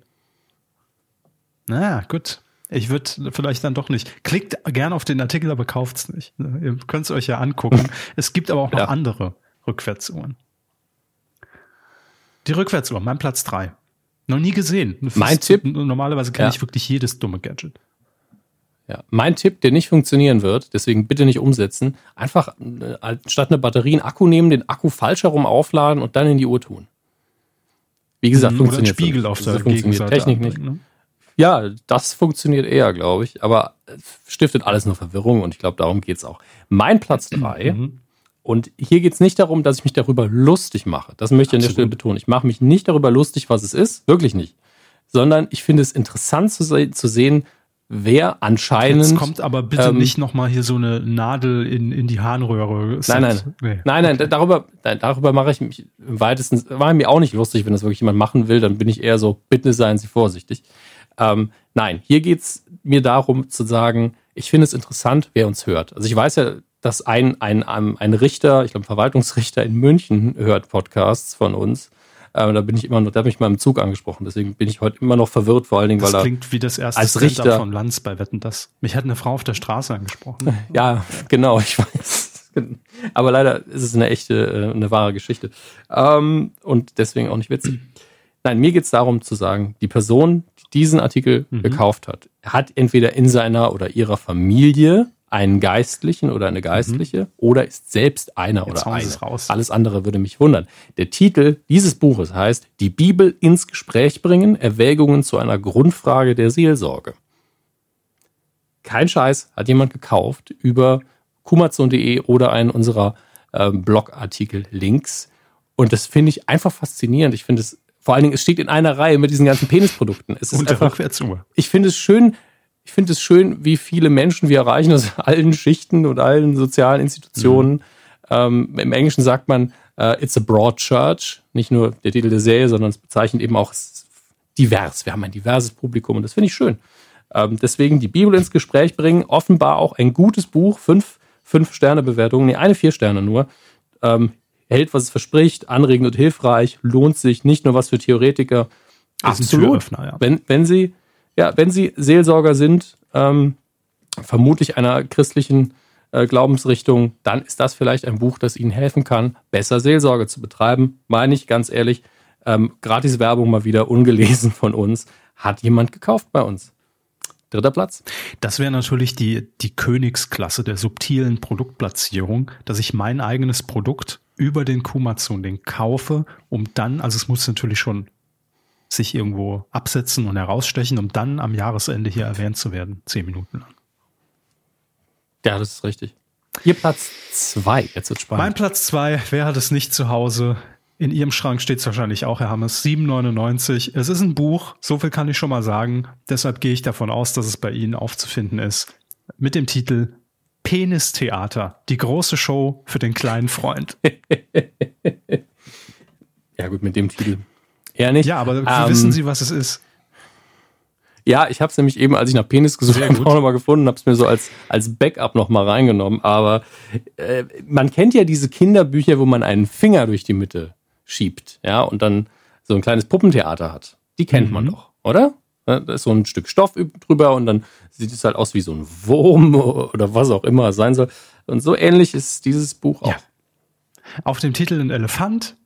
Na gut. Ich würde vielleicht dann doch nicht. Klickt gern auf den Artikel, aber kauft's nicht. Ihr könnt es euch ja angucken. *laughs* Es gibt aber auch noch Ja. andere Rückwärtsuhren. Die Rückwärtsuhr, mein Platz drei. Noch nie gesehen. Mein Tipp? Normalerweise kenne Ja. ich wirklich jedes dumme Gadget. Ja. Mein Tipp, der nicht funktionieren wird, deswegen bitte nicht umsetzen, einfach äh, statt eine Batterie einen Akku nehmen, den Akku falsch herum aufladen und dann in die Uhr tun. Wie gesagt, Oder einen funktioniert Spiegel auf Das der funktioniert Technik nicht. ne? Ja, das funktioniert eher, glaube ich, aber es stiftet alles nur Verwirrung und ich glaube, darum geht's auch. Mein Platz drei Mhm. Und hier geht es nicht darum, dass ich mich darüber lustig mache. Das möchte ich an der. Stelle betonen. Ich mache mich nicht darüber lustig, was es ist. Wirklich nicht. Sondern ich finde es interessant zu, se zu sehen, wer anscheinend. Jetzt kommt aber bitte ähm, nicht nochmal hier so eine Nadel in, in die Harnröhre. Nein, nein. Nee. Nein, nein, da- darüber, nein, darüber mache ich mich im weitesten, war mir auch nicht lustig, wenn das wirklich jemand machen will, dann bin ich eher so, bitte seien Sie vorsichtig. Ähm, nein, hier geht's mir darum zu sagen, ich finde es interessant, wer uns hört. Also ich weiß ja, dass ein, ein, ein, ein Richter, ich glaube ein Verwaltungsrichter in München hört Podcasts von uns. Ähm, da bin ich immer noch, da habe ich mal im Zug angesprochen, deswegen bin ich heute immer noch verwirrt, vor allen Dingen, Das weil er klingt wie das erste als Stand-up Richter- von Lanz bei Wetten, das. Mich hat eine Frau auf der Straße angesprochen. *laughs* Ja, genau, ich weiß. *laughs* Aber leider ist es eine echte, äh, eine wahre Geschichte. Ähm, und deswegen auch nicht witzig. Nein, mir geht es darum zu sagen, die Person, die diesen Artikel Mhm. gekauft hat, hat entweder in seiner oder ihrer Familie einen Geistlichen oder eine Geistliche oder ist selbst einer Mhm. Jetzt oder eine. raus. Alles andere würde mich wundern. Der Titel dieses Buches heißt Die Bibel ins Gespräch bringen, Erwägungen zu einer Grundfrage der Seelsorge kein Scheiß, hat jemand gekauft über kumazon.de oder einen unserer ähm, Blogartikel-Links. Und das finde ich einfach faszinierend. Ich finde es, vor allen Dingen, es steht in einer Reihe mit diesen ganzen Penisprodukten. Es ist Und der einfach, ich finde es schön, ich finde es schön, wie viele Menschen wir erreichen aus *laughs* allen Schichten und allen sozialen Institutionen. Ähm, Im Englischen sagt man, äh, it's a broad church. Nicht nur der Titel der Serie, sondern es bezeichnet eben auch divers. Wir haben ein diverses Publikum und das finde ich schön. Ähm, deswegen die Bibel ins Gespräch bringen. Offenbar auch ein gutes Buch. Fünf, fünf Sterne Bewertungen. Nee, eine vier Sterne nur. Ähm, hält, was es verspricht, anregend und hilfreich, lohnt sich, nicht nur was für Theoretiker. Absolut. Wenn, wenn Sie, ja, wenn Sie Seelsorger sind, ähm, vermutlich einer christlichen äh, Glaubensrichtung, dann ist das vielleicht ein Buch, das Ihnen helfen kann, besser Seelsorge zu betreiben. Meine ich ganz ehrlich, ähm, gratis Werbung mal wieder ungelesen von uns, hat jemand gekauft bei uns. Dritter Platz. Das wäre natürlich die, die Königsklasse der subtilen Produktplatzierung, dass ich mein eigenes Produkt über den Kumazon den kaufe, um dann, also es muss natürlich schon sich irgendwo absetzen und herausstechen, um dann am Jahresende hier erwähnt zu werden, zehn Minuten lang. Ja, das ist richtig. Hier Platz zwei. Jetzt wird spannend. Mein Platz zwei. Wer hat es nicht zu Hause? In Ihrem Schrank steht es wahrscheinlich auch, Herr Hammes. 7,99. Es ist ein Buch. So viel kann ich schon mal sagen. Deshalb gehe ich davon aus, dass es bei Ihnen aufzufinden ist. Mit dem Titel Penistheater. Die große Show für den kleinen Freund. *laughs* ja, gut, mit dem Titel. Eher nicht. Ja, aber ähm, wissen Sie, was es ist? Ja, ich habe es nämlich eben, als ich nach Penis gesucht habe, auch nochmal gefunden, habe es mir so als, als Backup nochmal reingenommen. Aber äh, man kennt ja diese Kinderbücher, wo man einen Finger durch die Mitte schiebt, ja, und dann so ein kleines Puppentheater hat. Die kennt mhm. man doch, oder? Da ist so ein Stück Stoff drüber und dann sieht es halt aus wie so ein Wurm *laughs* oder was auch immer es sein soll. Und so ähnlich ist dieses Buch auch. Ja. Auf dem Titel ein Elefant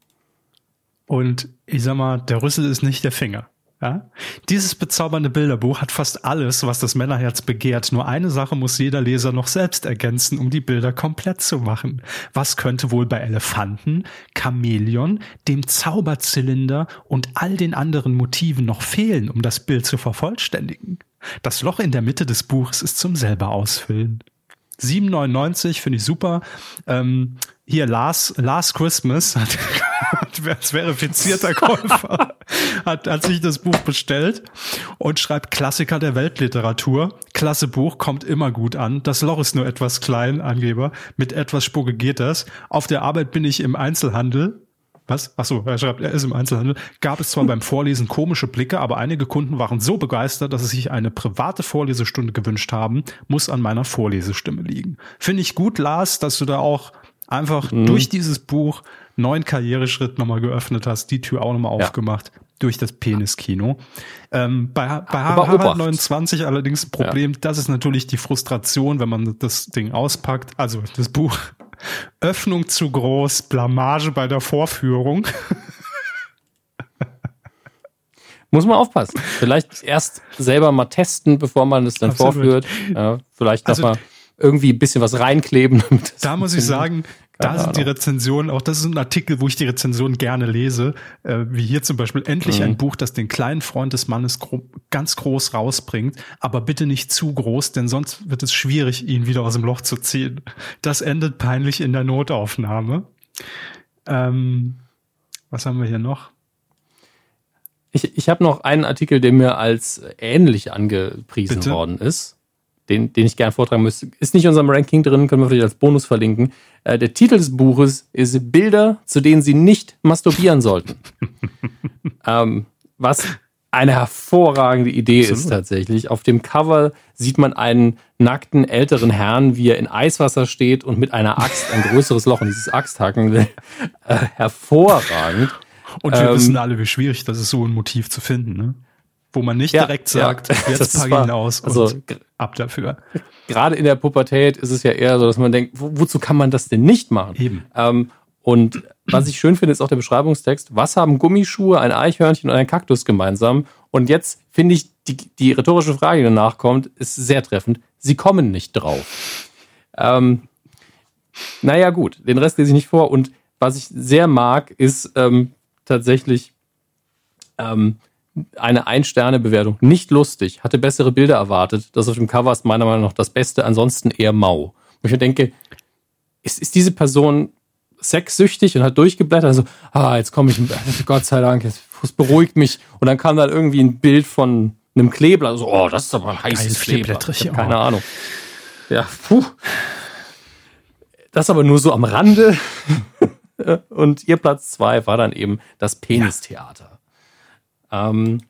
und ich sag mal, der Rüssel ist nicht der Finger. Ja? Dieses bezaubernde Bilderbuch hat fast alles, was das Männerherz begehrt. Nur eine Sache muss jeder Leser noch selbst ergänzen, um die Bilder komplett zu machen. Was könnte wohl bei Elefanten, Chamäleon, dem Zauberzylinder und all den anderen Motiven noch fehlen, um das Bild zu vervollständigen? Das Loch in der Mitte des Buches ist zum selber ausfüllen. 7,99 finde ich super. Ähm, hier Last, Last Christmas hat, als verifizierter *laughs* Käufer hat, hat sich das Buch bestellt und schreibt Klassiker der Weltliteratur. Klasse Buch, kommt immer gut an. Das Loch ist nur etwas klein, Angeber. Mit etwas Spucke geht das. Auf der Arbeit bin ich im Einzelhandel. Was? Ach so, er schreibt, er ist im Einzelhandel. Gab es zwar beim Vorlesen komische Blicke, aber einige Kunden waren so begeistert, dass sie sich eine private Vorlesestunde gewünscht haben. Muss an meiner Vorlesestimme liegen. Finde ich gut, Lars, dass du da auch einfach mhm. durch dieses Buch neuen Karriereschritt nochmal geöffnet hast, die Tür auch nochmal ja. aufgemacht durch das Peniskino. Ähm, bei bei Harald 29 allerdings ein Problem, ja. das ist natürlich die Frustration, wenn man das Ding auspackt, also das Buch. *laughs* Öffnung zu groß, Blamage bei der Vorführung. *laughs* Muss man aufpassen. Vielleicht erst selber mal testen, bevor man es dann Absolut. vorführt. Ja, vielleicht also, mal irgendwie ein bisschen was reinkleben. *laughs* Da muss ich sagen, da sind die Rezensionen, auch das ist ein Artikel, wo ich die Rezensionen gerne lese, äh, wie hier zum Beispiel endlich mhm. ein Buch, das den kleinen Freund des Mannes gro ganz groß rausbringt, aber bitte nicht zu groß, denn sonst wird es schwierig, ihn wieder aus dem Loch zu ziehen. Das endet peinlich in der Notaufnahme. Ähm, was haben wir hier noch? Ich, ich habe noch einen Artikel, der mir als ähnlich angepriesen Bitte? worden ist den, den ich gerne vortragen müsste. Ist nicht in unserem Ranking drin, können wir vielleicht als Bonus verlinken. Äh, der Titel des Buches ist Bilder, zu denen Sie nicht masturbieren sollten. *laughs* ähm, was eine hervorragende Idee Absolut. ist tatsächlich. Auf dem Cover sieht man einen nackten älteren Herrn, wie er in Eiswasser steht und mit einer Axt ein größeres Loch in dieses Axt hacken will. *laughs* Äh, hervorragend. Und wir ähm, wissen alle, wie schwierig das ist, so ein Motiv zu finden. Ne? Wo man nicht ja, direkt sagt, ja, *laughs* jetzt pack ich ihn aus also, ab dafür. Gerade in der Pubertät ist es ja eher so, dass man denkt, wo, wozu kann man das denn nicht machen? Eben. Ähm, und was ich schön finde, ist auch der Beschreibungstext. Was haben Gummischuhe, ein Eichhörnchen und ein Kaktus gemeinsam? Und jetzt finde ich, die, die rhetorische Frage, die danach kommt, ist sehr treffend. Sie kommen nicht drauf. Ähm, naja, gut, den Rest lese ich nicht vor. Und was ich sehr mag, ist ähm, tatsächlich, ähm, eine Ein-Sterne-Bewertung. Nicht lustig, hatte bessere Bilder erwartet. Das auf dem Cover ist meiner Meinung nach das Beste, ansonsten eher mau. Und ich denke, ist, ist diese Person sexsüchtig und hat durchgeblättert, also, ah, jetzt komme ich, Gott sei Dank, es beruhigt mich. Und dann kam da irgendwie ein Bild von einem Kleber, also, oh, das ist aber ein heißes Kleber. Keine Ahnung. Ja, puh. Das aber nur so am Rande. *laughs* und ihr Platz zwei war dann eben das Penistheater. Ähm,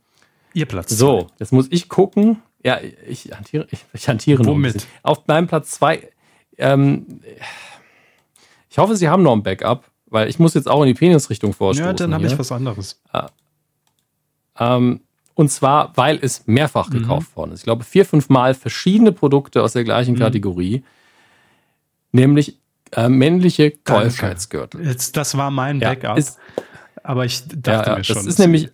Ihr Platz. So, jetzt muss ich gucken. Ja, ich hantiere, ich, ich hantiere Womit? Auf meinem Platz zwei. Ähm, ich hoffe, Sie haben noch ein Backup, weil ich muss jetzt auch in die Penisrichtung vorstoßen. Ja, dann habe ich was anderes. Ähm, und zwar, weil es mehrfach Mhm. gekauft worden ist. Ich glaube, vier, fünf Mal verschiedene Produkte aus der Mhm. gleichen Kategorie, nämlich äh, männliche. Keuschheitsgürtel. Das war mein Ja, Backup. ist, aber ich dachte ja, ja, mir schon. das ist nämlich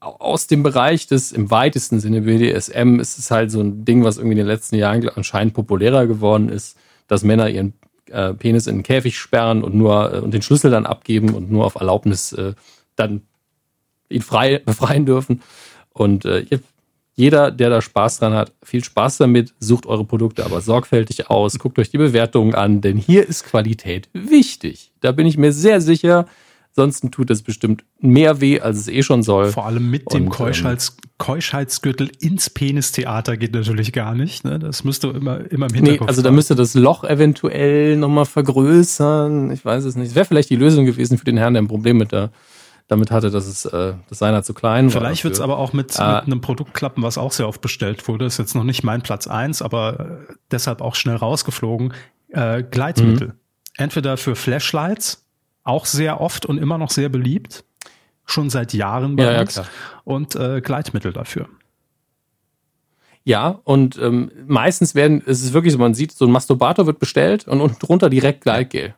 aus dem Bereich des im weitesten Sinne BDSM ist es halt so ein Ding, was irgendwie in den letzten Jahren anscheinend populärer geworden ist, dass Männer ihren äh, Penis in einen Käfig sperren und nur äh, und den Schlüssel dann abgeben und nur auf Erlaubnis äh, dann ihn frei *laughs* befreien dürfen. Und äh, jeder, der da Spaß dran hat, viel Spaß damit, sucht eure Produkte aber sorgfältig aus, guckt euch die Bewertungen an, denn hier ist Qualität wichtig. Da bin ich mir sehr sicher. Ansonsten tut es bestimmt mehr weh, als es eh schon soll. Vor allem mit dem Und, ähm, Keuschheits Keuschheitsgürtel ins Penistheater geht natürlich gar nicht. Ne? Das müsste immer, immer im Nee, Hinterkopf also da müsste das Loch eventuell nochmal vergrößern. Ich weiß es nicht. Es wäre vielleicht die Lösung gewesen für den Herrn, der ein Problem mit der, damit hatte, dass es äh, dass seiner zu klein war. Vielleicht wird es aber auch mit, Ah. mit einem Produkt klappen, was auch sehr oft bestellt wurde. Ist jetzt noch nicht mein Platz eins, aber äh, deshalb auch schnell rausgeflogen. Äh, Gleitmittel. Mhm. Entweder für Flashlights, auch sehr oft und immer noch sehr beliebt. Schon seit Jahren bei Ja, ja, uns. klar. Und äh, Gleitmittel dafür. Ja, und ähm, meistens werden, es ist wirklich so, man sieht, so ein Masturbator wird bestellt und unten drunter direkt Gleitgel.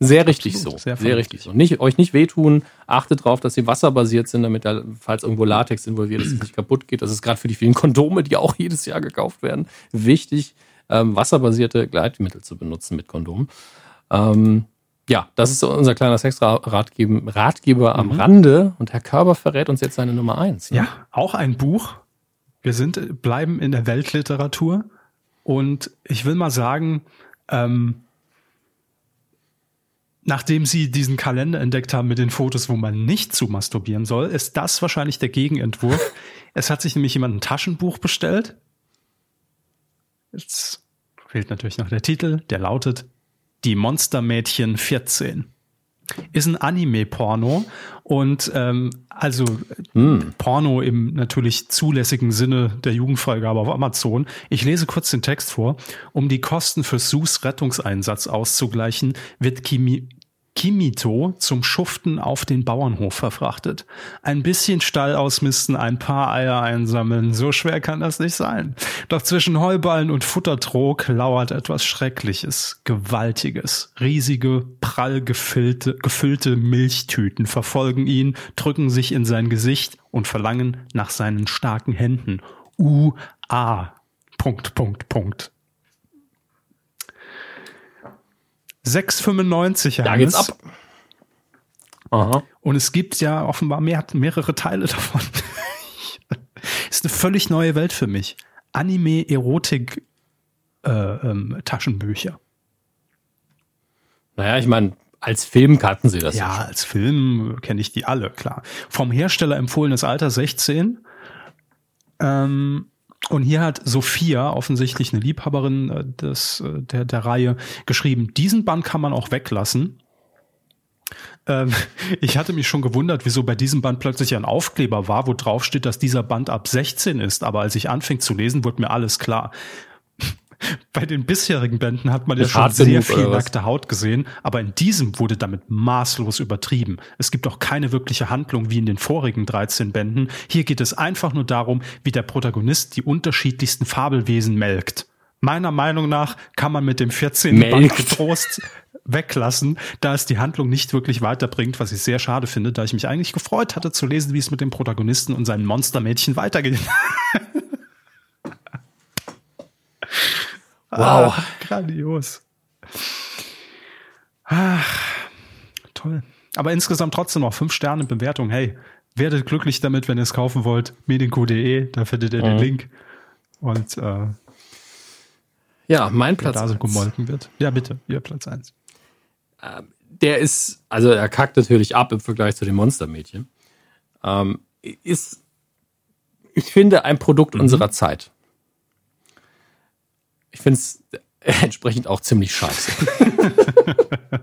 Sehr richtig Absolut, so. sehr Sehr, richtig so. Nicht, euch nicht wehtun, achtet drauf, dass sie wasserbasiert sind, damit da, falls irgendwo Latex involviert ist, es nicht kaputt geht. Das ist gerade für die vielen Kondome, die auch jedes Jahr gekauft werden, wichtig, ähm, wasserbasierte Gleitmittel zu benutzen mit Kondom. Ähm, ja, das ist so unser kleiner Sexratgeber Ratgeber am Rande. Und Herr Körber verrät uns jetzt seine Nummer eins. ne? Ja, auch ein Buch. Wir sind, bleiben in der Weltliteratur. Und ich will mal sagen, ähm, nachdem Sie diesen Kalender entdeckt haben mit den Fotos, wo man nicht zu masturbieren soll, ist das wahrscheinlich der Gegenentwurf. *laughs* es hat sich nämlich jemand ein Taschenbuch bestellt. Jetzt fehlt natürlich noch der Titel, der lautet Die Monstermädchen 14 ist ein Anime-Porno und ähm, also äh, Porno im natürlich zulässigen Sinne der Jugendfreigabe auf Amazon. Ich lese kurz den Text vor. Um die Kosten für Sus Rettungseinsatz auszugleichen, wird Kimi Kimito zum Schuften auf den Bauernhof verfrachtet. Ein bisschen Stall ausmisten, ein paar Eier einsammeln, so schwer kann das nicht sein. Doch zwischen Heuballen und Futtertrog lauert etwas Schreckliches, Gewaltiges. Riesige, prall gefüllte, gefüllte Milchtüten verfolgen ihn, drücken sich in sein Gesicht und verlangen nach seinen starken Händen. U-A. Punkt, Punkt, Punkt. 6,95 Da geht's ab. Aha. Und es gibt ja offenbar mehr, mehrere Teile *laughs* davon. ist eine völlig neue Welt für mich. Anime, Erotik, äh, ähm, Taschenbücher. Naja, ich meine, als Film kannten sie das Ja, schon. als Film kenne ich die alle, klar. Vom Hersteller empfohlenes Alter 16. Ähm, und hier hat Sophia, offensichtlich eine Liebhaberin äh, des, äh, der, der Reihe, geschrieben, diesen Band kann man auch weglassen. Ähm, *laughs* ich hatte mich schon gewundert, wieso bei diesem Band plötzlich ein Aufkleber war, wo drauf steht, dass dieser Band ab 16 ist. Aber als ich anfing zu lesen, wurde mir alles klar. *laughs* Bei den bisherigen Bänden hat man ja schon sehr viel nackte Haut gesehen, aber in diesem wurde damit maßlos übertrieben. Es gibt auch keine wirkliche Handlung wie in den vorigen 13 Bänden. Hier geht es einfach nur darum, wie der Protagonist die unterschiedlichsten Fabelwesen melkt. Meiner Meinung nach kann man mit dem 14. Band Melkt. getrost weglassen, da es die Handlung nicht wirklich weiterbringt, was ich sehr schade finde, da ich mich eigentlich gefreut hatte zu lesen, wie es mit dem Protagonisten und seinem Monstermädchen weitergeht. *laughs* Wow. Ah, grandios. Ach, toll. Aber insgesamt trotzdem noch fünf Sterne Bewertung. Hey, werdet glücklich damit, wenn ihr es kaufen wollt. Medienco.de, da findet ihr den Mhm. Link. Und äh, Ja, mein Platz. da so gemolken wird. Ja, bitte, ihr Platz eins. der ist, also er kackt natürlich ab im Vergleich zu den Monstermädchen. Ähm, ist, ich finde, ein Produkt Mhm. unserer Zeit. Ich finde es *laughs* entsprechend auch ziemlich scheiße. *laughs*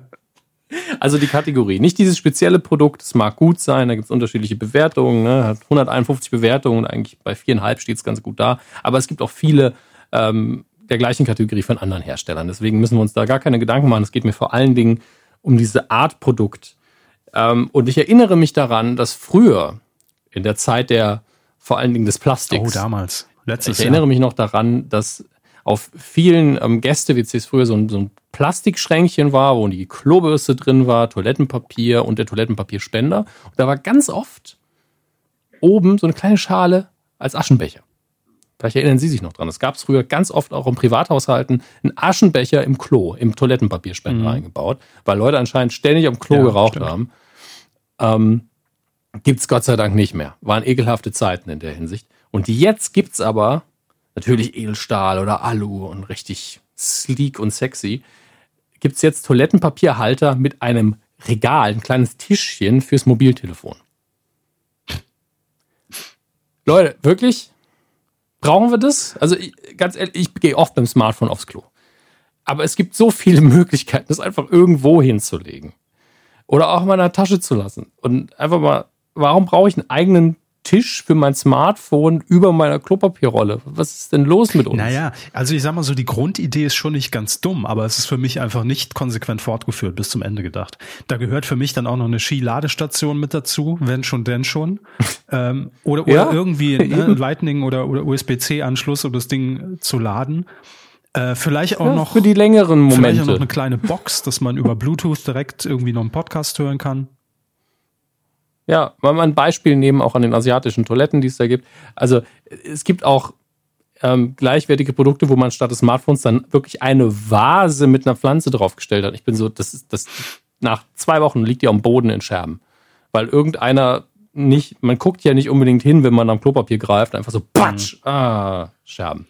also die Kategorie, nicht dieses spezielle Produkt, es mag gut sein, da gibt es unterschiedliche Bewertungen, ne? hat 151 Bewertungen, eigentlich bei viereinhalb steht es ganz gut da, aber es gibt auch viele ähm, der gleichen Kategorie von anderen Herstellern. Deswegen müssen wir uns da gar keine Gedanken machen. Es geht mir vor allen Dingen um diese Art Produkt. Ähm, und ich erinnere mich daran, dass früher, in der Zeit der vor allen Dingen des Plastiks. Oh, damals. Letztes ich erinnere Jahr. mich noch daran, dass auf vielen ähm, Gäste-WCs früher so ein, so ein Plastikschränkchen war, wo die Klobürste drin war, Toilettenpapier und der Toilettenpapierspender. Und da war ganz oft oben so eine kleine Schale als Aschenbecher. Vielleicht erinnern Sie sich noch dran. Es gab es früher ganz oft auch im Privathaushalten einen Aschenbecher im Klo, im Toilettenpapierspender mhm. eingebaut, weil Leute anscheinend ständig am Klo ja, geraucht stimmt. haben. Ähm, gibt es Gott sei Dank nicht mehr. Waren ekelhafte Zeiten in der Hinsicht. Und jetzt gibt es aber natürlich Edelstahl oder Alu und richtig sleek und sexy. Gibt es jetzt Toilettenpapierhalter mit einem Regal, ein kleines Tischchen fürs Mobiltelefon. Leute, wirklich? Brauchen wir das? Also ich, ganz ehrlich, ich gehe oft beim Smartphone aufs Klo. Aber es gibt so viele *laughs* Möglichkeiten, das einfach irgendwo hinzulegen. Oder auch in der Tasche zu lassen. Und einfach mal, warum brauche ich einen eigenen Tisch für mein Smartphone über meiner Klopapierrolle. Was ist denn los mit uns? Naja, also ich sag mal so, die Grundidee ist schon nicht ganz dumm, aber es ist für mich einfach nicht konsequent fortgeführt, bis zum Ende gedacht. Da gehört für mich dann auch noch eine Skiladestation mit dazu, wenn schon, denn schon. *laughs* ähm, oder, oder ja, irgendwie *laughs* ne, Lightning oder, oder USB-C-Anschluss, um das Ding zu laden. Äh, vielleicht auch ja, noch für die längeren Momente. Vielleicht auch noch eine kleine Box, dass man über Bluetooth direkt irgendwie noch einen Podcast hören kann. Ja, mal ein Beispiel nehmen, auch an den asiatischen Toiletten, die es da gibt. Also es gibt auch ähm, gleichwertige Produkte, wo man statt des Smartphones dann wirklich eine Vase mit einer Pflanze draufgestellt hat. Ich bin so, das ist, das, nach zwei Wochen liegt die am Boden in Scherben. Weil irgendeiner nicht, man guckt ja nicht unbedingt hin, wenn man am Klopapier greift, einfach so, patsch, mhm. ah, Scherben.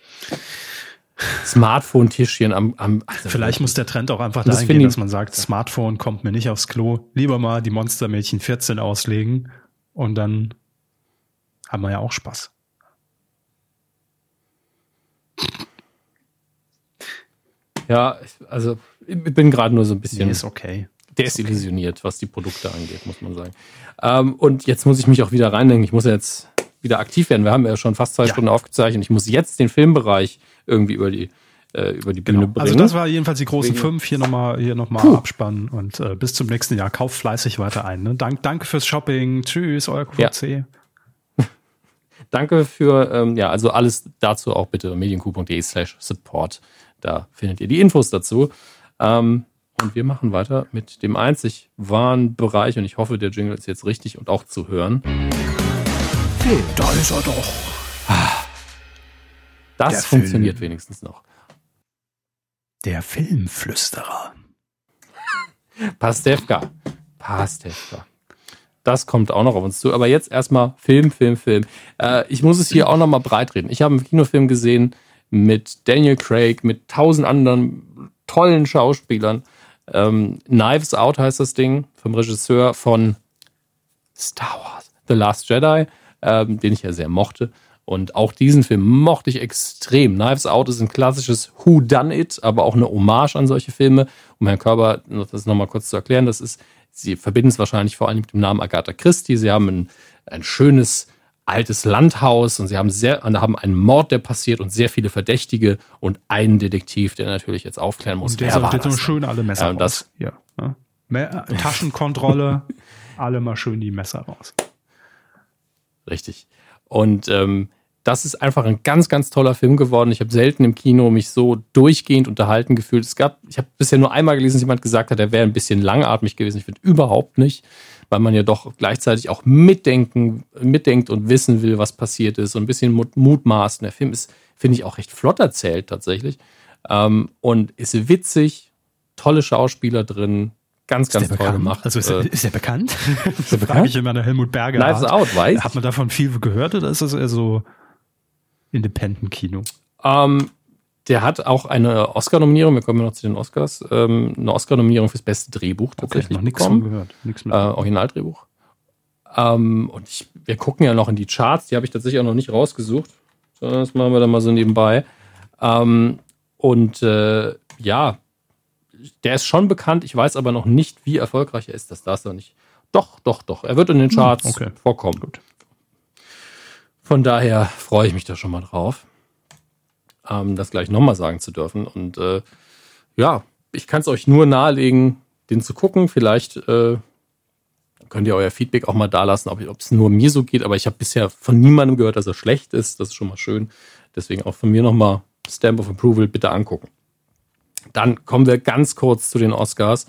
Smartphone-Tischchen am, am also Vielleicht muss der Trend auch einfach dahin gehen, dass man sagt, Smartphone kommt mir nicht aufs Klo. Lieber mal die Monstermädchen 14 auslegen und dann haben wir ja auch Spaß. Ja, also ich bin gerade nur so ein bisschen. Nee, ist okay. Desillusioniert, was die Produkte angeht, muss man sagen. Ähm, und jetzt muss ich mich auch wieder reindenken. Ich muss jetzt wieder aktiv werden. Wir haben ja schon fast zwei ja. Stunden aufgezeichnet. Ich muss jetzt den Filmbereich irgendwie über die äh, über die Bühne genau. bringen. Also das war jedenfalls die großen fünf. Hier nochmal hier noch mal abspannen und äh, bis zum nächsten Jahr. Kauf fleißig weiter ein. Ne? Dank, danke fürs Shopping. Tschüss, euer QVC. Ja. *laughs* danke für, ähm, ja, also alles dazu auch bitte medienku.de slash support. Da findet ihr die Infos dazu. Ähm, und wir machen weiter mit dem einzig wahren Bereich und ich hoffe, der Jingle ist jetzt richtig und auch zu hören. Da ist er doch. Ah. Das Der funktioniert Film. wenigstens noch. Der Filmflüsterer. *laughs* Pastewka. Pastewka. Das kommt auch noch auf uns zu. Aber jetzt erstmal Film, Film, Film. Äh, ich muss es hier auch nochmal breitreden. Ich habe einen Kinofilm gesehen mit Daniel Craig, mit tausend anderen tollen Schauspielern. Ähm, Knives Out heißt das Ding vom Regisseur von Star Wars, The Last Jedi, ähm, den ich ja sehr mochte. Und auch diesen Film mochte ich extrem. Knives Out ist ein klassisches Who Done It, aber auch eine Hommage an solche Filme. Um Herrn Körber das nochmal kurz zu erklären, das ist, Sie verbinden es wahrscheinlich vor allem mit dem Namen Agatha Christie. Sie haben ein, ein schönes altes Landhaus und sie haben sehr, haben einen Mord, der passiert und sehr viele Verdächtige und einen Detektiv, der natürlich jetzt aufklären muss. Und der sagt jetzt so schön alle Messer ja, raus. Ja, ne? Taschenkontrolle, *laughs* alle mal schön die Messer raus. Richtig. Und ähm, das ist einfach ein ganz, ganz toller Film geworden. Ich habe selten im Kino mich so durchgehend unterhalten gefühlt. Es gab, ich habe bisher nur einmal gelesen, dass jemand gesagt hat, er wäre ein bisschen langatmig gewesen. Ich finde überhaupt nicht, weil man ja doch gleichzeitig auch mitdenken, mitdenkt und wissen will, was passiert ist und ein bisschen mutmaßt. der Film ist, finde ich, auch recht flott erzählt tatsächlich. Ähm, und ist witzig, tolle Schauspieler drin, Ganz, ganz toll gemacht. Also ist, äh, ist er bekannt? Ist er *laughs* bekannt? ich immer nach Helmut Berger. Lives Out, weiß Hat man davon viel gehört oder ist das eher so Independent-Kino? Ähm, der hat auch eine Oscar-Nominierung, wir kommen noch zu den Oscars, ähm, eine Oscar-Nominierung fürs beste Drehbuch tatsächlich okay, noch nichts von gehört. Nichts äh, Originaldrehbuch. Ähm, und ich, wir gucken ja noch in die Charts, die habe ich tatsächlich auch noch nicht rausgesucht, sondern das machen wir dann mal so nebenbei. Ähm, und äh, ja, der ist schon bekannt, ich weiß aber noch nicht, wie erfolgreich er ist. Das darfst du nicht. Doch, doch, doch. Er wird in den hm, Charts okay. vorkommen. Gut. Von daher freue ich mich da schon mal drauf, ähm, das gleich nochmal sagen zu dürfen. Und äh, ja, ich kann es euch nur nahelegen, den zu gucken. Vielleicht äh, könnt ihr euer Feedback auch mal da lassen, ob es nur mir so geht. Aber ich habe bisher von niemandem gehört, dass er schlecht ist. Das ist schon mal schön. Deswegen auch von mir nochmal Stamp of Approval bitte angucken. Dann kommen wir ganz kurz zu den Oscars,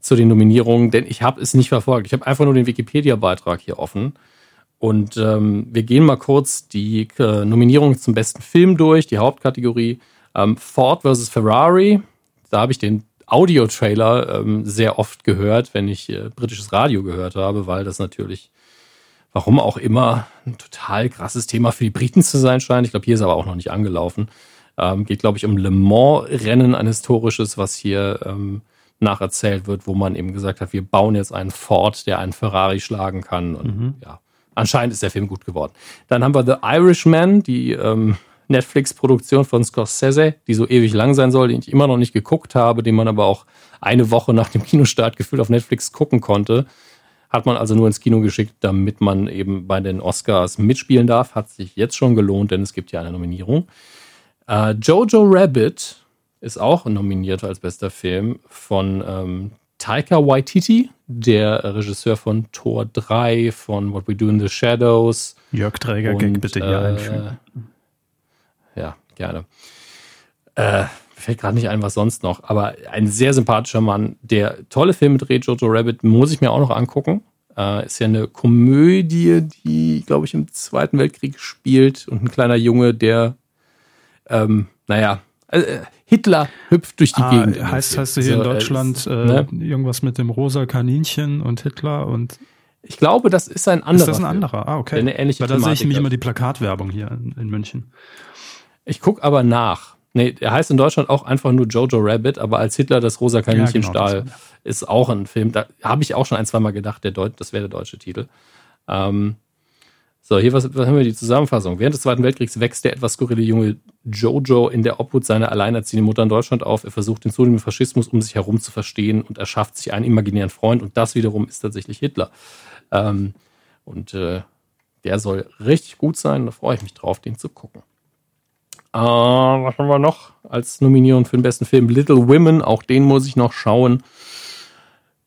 zu den Nominierungen, denn ich habe es nicht verfolgt. Ich habe einfach nur den Wikipedia-Beitrag hier offen. Und ähm, wir gehen mal kurz die äh, Nominierung zum besten Film durch, die Hauptkategorie. Ähm, Ford vs. Ferrari. Da habe ich den Audio-Trailer ähm, sehr oft gehört, wenn ich äh, britisches Radio gehört habe, weil das natürlich, warum auch immer, ein total krasses Thema für die Briten zu sein scheint. Ich glaube, hier ist aber auch noch nicht angelaufen. Ähm, geht, glaube ich, um Le Mans-Rennen, ein historisches, was hier ähm, nacherzählt wird, wo man eben gesagt hat, wir bauen jetzt einen Ford, der einen Ferrari schlagen kann. Und mhm. ja, anscheinend ist der Film gut geworden. Dann haben wir The Irishman, die ähm, Netflix-Produktion von Scorsese, die so ewig lang sein soll, den ich immer noch nicht geguckt habe, den man aber auch eine Woche nach dem Kinostart gefühlt auf Netflix gucken konnte. Hat man also nur ins Kino geschickt, damit man eben bei den Oscars mitspielen darf. Hat sich jetzt schon gelohnt, denn es gibt ja eine Nominierung. Äh, Jojo Rabbit ist auch nominiert als bester Film von ähm, Taika Waititi, der Regisseur von Tor 3, von What We Do in the Shadows. Jörg Träger, und, bitte hier äh, einfügen. Ja, gerne. Äh, fällt gerade nicht ein, was sonst noch, aber ein sehr sympathischer Mann, der tolle Filme dreht, Jojo Rabbit, muss ich mir auch noch angucken. Äh, ist ja eine Komödie, die, glaube ich, im Zweiten Weltkrieg spielt und ein kleiner Junge, der, ähm, naja, äh, Hitler hüpft durch die ah, Gegend. Heißt, heißt du hier so, in äh, Deutschland äh, ne? irgendwas mit dem rosa Kaninchen und Hitler und ich glaube, das ist ein anderer. Ist das ein anderer? Ah, okay. Eine ähnliche Weil da sehe ich nämlich immer die Plakatwerbung hier in, in München. Ich gucke aber nach. Nee, er heißt in Deutschland auch einfach nur Jojo Rabbit, aber als Hitler das rosa Kaninchen ja, genau, stahl, ist auch ein Film. Da habe ich auch schon ein, zwei Mal gedacht, der Deut das wäre der deutsche Titel. Ähm, so, hier was, haben wir die Zusammenfassung. Während des Zweiten Weltkriegs wächst der etwas skurrile junge Jojo in der Obhut seiner alleinerziehenden Mutter in Deutschland auf. Er versucht den zunehmenden Faschismus um sich herum zu verstehen und erschafft sich einen imaginären Freund und das wiederum ist tatsächlich Hitler. Ähm, und äh, der soll richtig gut sein, da freue ich mich drauf, den zu gucken. Äh, was haben wir noch als Nominierung für den besten Film? Little Women, auch den muss ich noch schauen.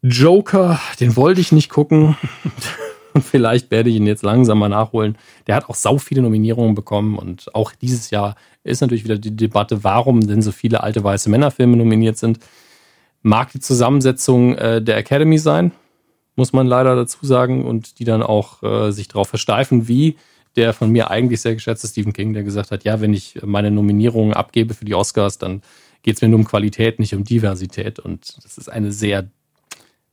Joker, den wollte ich nicht gucken. *laughs* Und vielleicht werde ich ihn jetzt langsam mal nachholen. Der hat auch sau viele Nominierungen bekommen und auch dieses Jahr ist natürlich wieder die Debatte, warum denn so viele alte weiße Männerfilme nominiert sind. Mag die Zusammensetzung äh, der Academy sein, muss man leider dazu sagen, und die dann auch äh, sich darauf versteifen, wie der von mir eigentlich sehr geschätzte Stephen King, der gesagt hat, ja, wenn ich meine Nominierungen abgebe für die Oscars, dann geht es mir nur um Qualität, nicht um Diversität. Und das ist eine sehr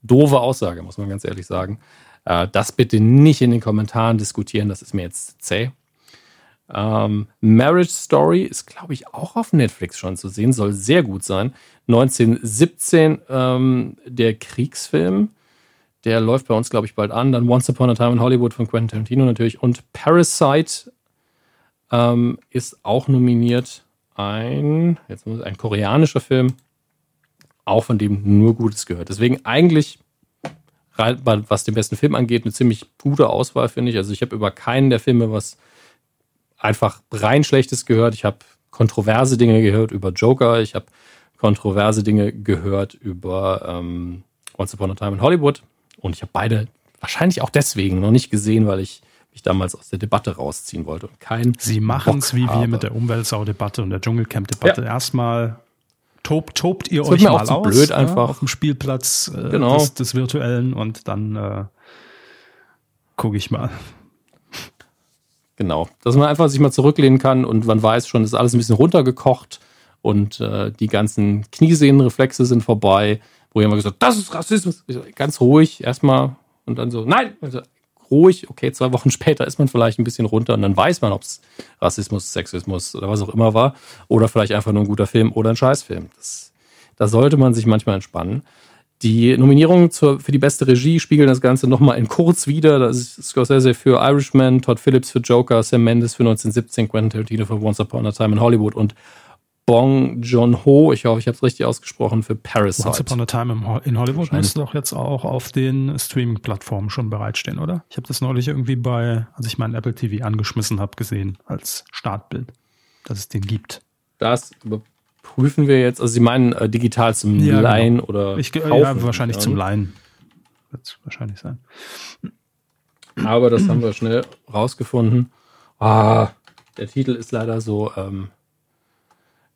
doofe Aussage, muss man ganz ehrlich sagen. Äh, das bitte nicht in den Kommentaren diskutieren, das ist mir jetzt zäh. Ähm, Marriage Story ist, glaube ich, auch auf Netflix schon zu sehen, soll sehr gut sein. 1917 ähm, der Kriegsfilm der läuft bei uns, glaube ich, bald an. Dann Once Upon a Time in Hollywood von Quentin Tarantino natürlich. Und Parasite ähm, ist auch nominiert. Ein, jetzt muss ein koreanischer Film, auch von dem nur Gutes gehört. Deswegen eigentlich, was den besten Film angeht, eine ziemlich gute Auswahl, finde ich. Also ich habe über keinen der Filme was einfach rein Schlechtes gehört. Ich habe kontroverse Dinge gehört über Joker. Ich habe kontroverse Dinge gehört über ähm, Once Upon a Time in Hollywood. Und ich habe beide wahrscheinlich auch deswegen noch nicht gesehen, weil ich mich damals aus der Debatte rausziehen wollte und kein. Sie machen es wie habe. wir mit der Umweltsau-Debatte und der Dschungelcamp-Debatte. Ja. Erstmal tobt, tobt ihr das euch mal aus blöd einfach. auf dem Spielplatz äh, genau. des, des, Virtuellen und dann äh, gucke ich mal. Genau, dass man einfach sich mal zurücklehnen kann und man weiß schon, ist alles ein bisschen runtergekocht und äh, die ganzen Kniesehnenreflexe sind vorbei wo jemand gesagt das ist Rassismus. So, ganz ruhig erstmal und dann so, nein, also, ruhig, okay, zwei Wochen *laughs* später ist man vielleicht ein bisschen runter und dann weiß man, ob es Rassismus, Sexismus oder was auch immer war oder vielleicht einfach nur ein guter Film oder ein Scheißfilm. Das, da sollte man sich manchmal entspannen. Die Nominierungen zur, für die beste Regie spiegeln das Ganze nochmal in kurz wieder. Das ist Scorsese für Irishman, Todd Phillips für Joker, Sam Mendes für 1917, Quentin Tarantino für Once Upon a Time in Hollywood und Bong Joon-ho, ich hoffe, ich habe es richtig ausgesprochen, für Parasite. Once Upon a Time in Hollywood müsste doch jetzt auch auf den Streaming-Plattformen schon bereitstehen, oder? Ich habe das neulich irgendwie bei, als ich meinen Apple TV angeschmissen habe, gesehen als Startbild, dass es den gibt. Das prüfen wir jetzt. Also Sie meinen äh, digital zum Ja, genau. Leihen oder Ich, kaufen? ja, wahrscheinlich Ja, zum? Leihen. Wird es wahrscheinlich sein. Aber das haben wir schnell rausgefunden. Ah, der Titel ist leider so, ähm,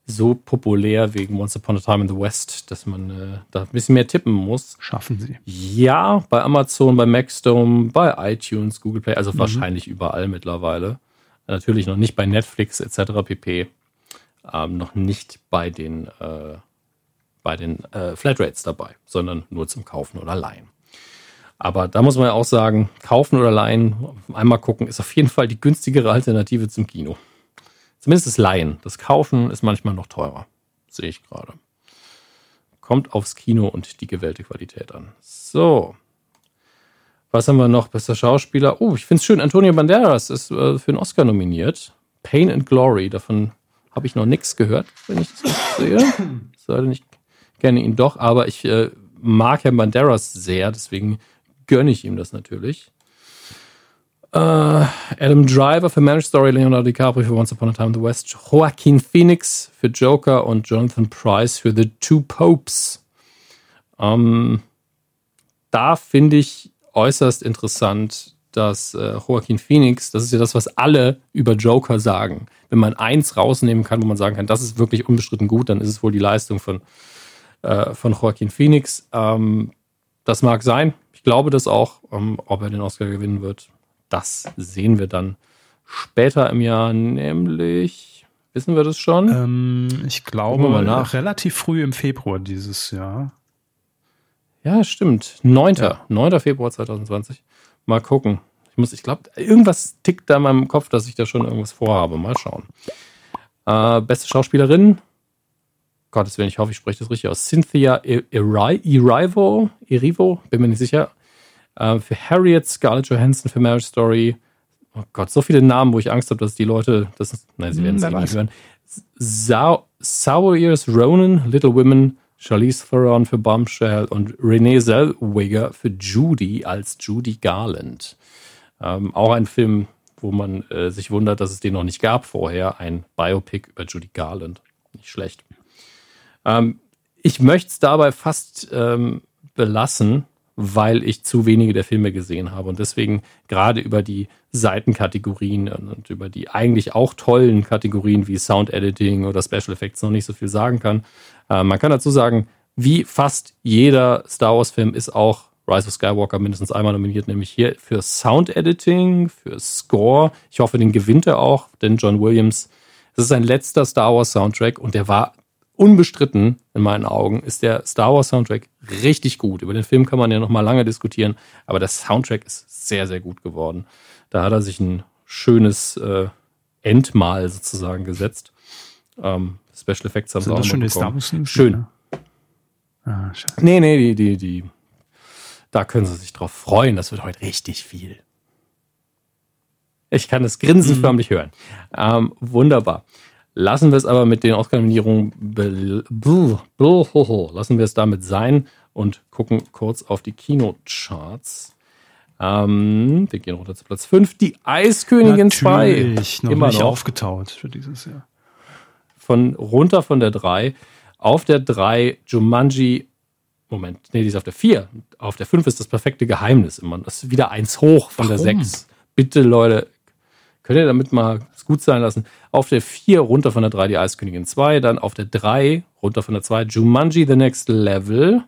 so populär wegen Once Upon a Time in the West, dass man äh, da ein bisschen mehr tippen muss. Schaffen sie. Ja, bei Amazon, bei Maxdome, bei iTunes, Google Play, Mhm. also wahrscheinlich überall mittlerweile. Natürlich noch nicht bei Netflix etc. pp. Ähm, noch nicht bei den, äh, bei den äh, Flatrates dabei, sondern nur zum Kaufen oder Leihen. Aber da muss man ja auch sagen, kaufen oder leihen, einmal gucken, ist auf jeden Fall die günstigere Alternative zum Kino. Zumindest das Leihen. Das Kaufen ist manchmal noch teurer. Sehe ich gerade. Kommt aufs Kino und die gewählte Qualität an. So. Was haben wir noch? Bester Schauspieler. Oh, ich finde es schön. Antonio Banderas ist äh, für einen Oscar nominiert. Pain and Glory. Davon habe ich noch nichts gehört, wenn ich das sehe. Sei denn, ich kenne ihn doch, aber ich äh, mag Herrn Banderas sehr, deswegen gönne ich ihm das natürlich. Äh, Adam Driver für Marriage Story, Leonardo DiCaprio für Once Upon a Time in the West, Joaquin Phoenix für Joker und Jonathan Price für The Two Popes. Ähm, da finde ich äußerst interessant, dass äh, Joaquin Phoenix, das ist ja das, was alle über Joker sagen. Wenn man eins rausnehmen kann, wo man sagen kann, das ist wirklich unbestritten gut, dann ist es wohl die Leistung von, äh, von Joaquin Phoenix. Ähm, das mag sein. Ich glaube das auch. Ähm, ob er den Oscar gewinnen wird, das sehen wir dann später im Jahr, nämlich, wissen wir das schon? Ähm, ich glaube, mal nach. relativ früh im Februar dieses Jahr. Ja, stimmt. 9. 9. Februar 2020. Mal gucken. Ich muss, ich glaube, irgendwas tickt da in meinem Kopf, dass ich da schon irgendwas vorhabe. Mal schauen. Äh, beste Schauspielerin. Gottes Willen, ich hoffe, ich spreche das richtig aus. Cynthia E- Eri- Erivo, Erivo, bin mir nicht sicher. Äh, für Harriet, Scarlett Johansson für Marriage Story. Oh Gott, so viele Namen, wo ich Angst habe, dass die Leute, das, nein, sie werden es Hm, eh nicht hören. Sau- Saoirse Ronan, Little Women, Charlize Theron für Bombshell und Renee Zellweger für Judy als Judy Garland. Ähm, auch ein Film, wo man äh, sich wundert, dass es den noch nicht gab vorher. Ein Biopic über Judy Garland. Nicht schlecht. Ähm, ich möchte es dabei fast ähm, belassen, weil ich zu wenige der Filme gesehen habe und deswegen gerade über die Seitenkategorien und über die eigentlich auch tollen Kategorien wie Sound Editing oder Special Effects noch nicht so viel sagen kann. Äh, man kann dazu sagen, wie fast jeder Star Wars Film ist auch Rise of Skywalker mindestens einmal nominiert, nämlich hier für Sound Editing, für Score. Ich hoffe, den gewinnt er auch, denn John Williams, das ist sein letzter Star Wars Soundtrack und der war unbestritten in meinen Augen ist der Star Wars Soundtrack richtig gut. Über den Film kann man ja noch mal lange diskutieren, aber der Soundtrack ist sehr, sehr gut geworden. Da hat er sich ein schönes äh, Endmal sozusagen gesetzt. Ähm, Special Effects haben sie auch das schon die. Star Wars News? Schön. Ne? Ah. Nee, nee, die, die, die. Da können Sie sich drauf freuen. Das wird heute richtig viel. Ich kann das Grinsen förmlich hören. Ähm, wunderbar. Lassen wir es aber mit den Oscar-Nominierungen, lassen wir es damit sein und gucken kurz auf die Kinocharts. Ähm, wir gehen runter zu Platz 5. Die Eiskönigin 2. Natürlich, noch Immer nicht noch. aufgetaut für dieses Jahr. von runter von der 3. Auf der 3 Jumanji. Moment, nee, die ist auf der 4. Auf der 5 ist das perfekte Geheimnis immer. Das ist wieder eins hoch von der Warum? 6. Bitte, Leute, könnt ihr damit mal es gut sein lassen. Auf der 4 runter von der 3 die Eiskönigin 2. Dann auf der 3 runter von der 2 Jumanji The Next Level.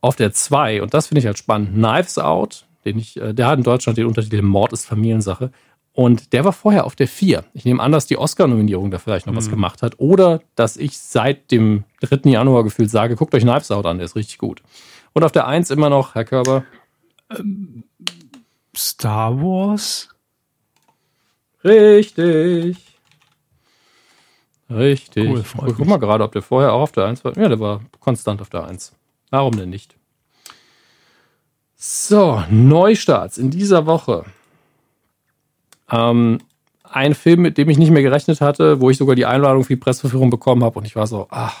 Auf der 2, und das finde ich halt spannend, Knives Out, den ich, äh, der hat in Deutschland den Untertitel Mord ist Familiensache. Und der war vorher auf der 4. Ich nehme an, dass die Oscar-Nominierung da vielleicht noch was gemacht hat. Oder dass ich seit dem 3. Januar gefühlt sage, guckt euch Knives Out an, der ist richtig gut. Und auf der 1 immer noch, Herr Körber, Star Wars? Richtig. Richtig. Cool, ich guck mal gerade, ob der vorher auch auf der 1 war. Ja, der war konstant auf der 1. Warum denn nicht? So, Neustarts in dieser Woche. Ähm, ein Film, mit dem ich nicht mehr gerechnet hatte, wo ich sogar die Einladung für die Presseverführung bekommen habe und ich war so, ach,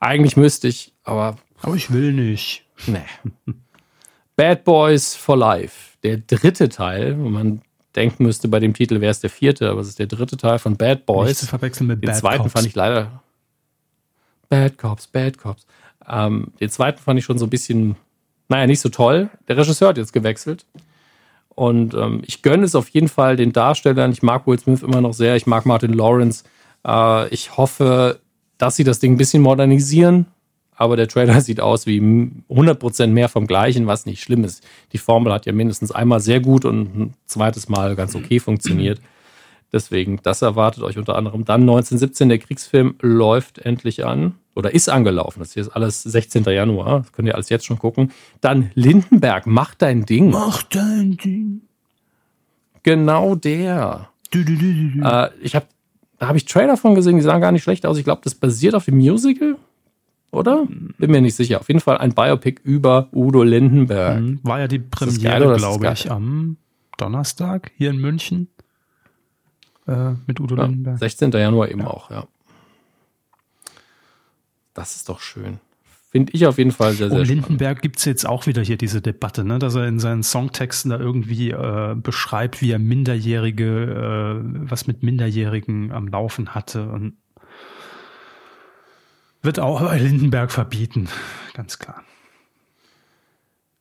eigentlich müsste ich, aber Aber ich will nicht. nee. *laughs* Bad Boys for Life, der dritte Teil, wo man denken müsste bei dem Titel, wäre es der vierte, aber es ist der dritte Teil von Bad Boys. Nicht zu verwechseln mit Den Bad zweiten Cops. fand ich leider. Bad Cops, Bad Cops. Ähm, den zweiten fand ich schon so ein bisschen, naja, nicht so toll. Der Regisseur hat jetzt gewechselt. Und ähm, ich gönne es auf jeden Fall den Darstellern. Ich mag Will Smith immer noch sehr. Ich mag Martin Lawrence. Äh, ich hoffe, dass sie das Ding ein bisschen modernisieren. Aber der Trailer *laughs* sieht aus wie 100% mehr vom Gleichen, was nicht schlimm ist. Die Formel hat ja mindestens einmal sehr gut und ein zweites Mal ganz okay *clears throat* funktioniert. Deswegen, das erwartet euch unter anderem. Dann 1917, der Kriegsfilm läuft endlich an oder ist angelaufen. Das hier ist alles 16. Januar. Das könnt ihr alles jetzt schon gucken. Dann Lindenberg, mach dein Ding. Mach dein Ding. Genau der. Du, du, du. Äh, ich hab, da habe ich Trailer von gesehen, die sahen gar nicht schlecht aus. Ich glaube, das basiert auf dem Musical, oder? Bin mir nicht sicher. Auf jeden Fall ein Biopic über Udo Lindenberg. Mhm. War ja die Premiere, glaube ich, am Donnerstag hier in München äh, mit Udo Ja, Lindenberg. 16. Januar eben auch, ja. Das ist doch schön. Finde ich auf jeden Fall sehr, sehr Um. Lindenberg gibt's jetzt auch wieder hier diese Debatte, ne? dass er in seinen Songtexten da irgendwie äh, beschreibt, wie er Minderjährige, äh, was mit Minderjährigen am Laufen hatte und wird auch Lindenberg verbieten, ganz klar.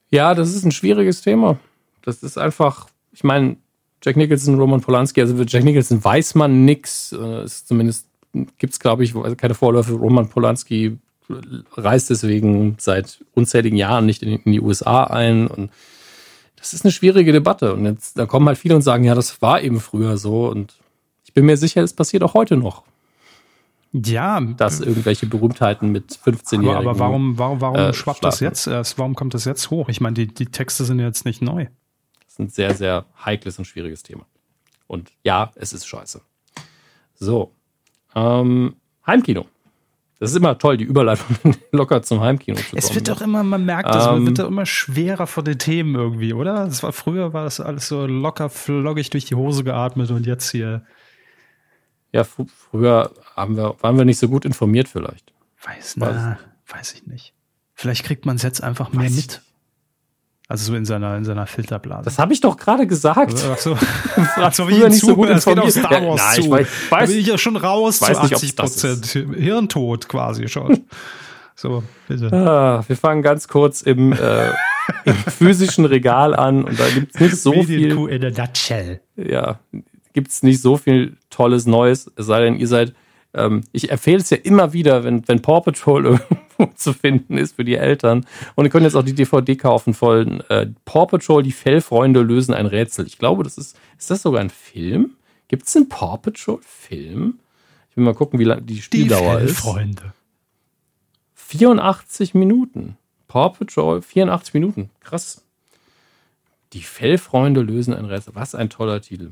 Ja, das ist ein schwieriges Thema. Das ist einfach, ich meine, Jack Nicholson, Roman Polanski, also für Jack Nicholson weiß man nix. Äh, zumindest gibt es, glaube ich, keine Vorläufe. Roman Polanski reist deswegen seit unzähligen Jahren nicht in die USA ein. Und das ist eine schwierige Debatte. Und jetzt, da kommen halt viele und sagen, ja, das war eben früher so. Und ich bin mir sicher, es passiert auch heute noch, Ja, dass irgendwelche Berühmtheiten mit aber, 15-Jährigen. aber warum, warum, warum äh, schwappt das jetzt erst? Warum kommt das jetzt hoch? Ich meine, die, die Texte sind jetzt nicht neu. Das ist ein sehr, sehr heikles und schwieriges Thema. Und ja, es ist scheiße. So. Ähm, Heimkino. Das ist immer toll, die Überleitung *laughs* locker zum Heimkino zu kommen. Es wird doch immer, man merkt das, man Ähm, wird doch immer schwerer von den Themen irgendwie, oder? Das war früher war das alles so locker floggig durch die Hose geatmet und jetzt hier ja, fr früher wir, waren wir nicht so gut informiert vielleicht. weiß, na, weiß ich nicht. Vielleicht kriegt man es jetzt einfach mehr Weiß ich mit. Also so in seiner in seiner Filterblase. Das habe ich doch gerade gesagt. Ach so. *laughs* War so früher nicht so gut informiert. Star Ja, Wars nein, zu. ich weiß- da bin ich ja schon raus weiß zu nicht, ob 80 das ist. Prozent. Hirntod quasi schon. so, bitte. Ah, wir fangen ganz kurz im, äh, im *laughs* physischen Regal an und da gibt es nicht so viel. Medienkuh in a nutshell. ja, gibt's nicht so viel tolles Neues, es sei denn, ihr seid, ähm, ich empfehle es ja immer wieder, wenn, wenn Paw Patrol *laughs* irgendwo zu finden ist für die Eltern. Und ihr könnt jetzt auch die DVD kaufen von äh, Paw Patrol, die Fellfreunde lösen ein Rätsel. Ich glaube, das ist, ist das sogar ein Film? Gibt es einen Paw Patrol Film? Ich will mal gucken, wie lang die Die Spieldauer ist. Freunde. 84 Minuten. Paw Patrol, 84 Minuten. Krass. Die Fellfreunde lösen ein Rätsel. Was ein toller Titel.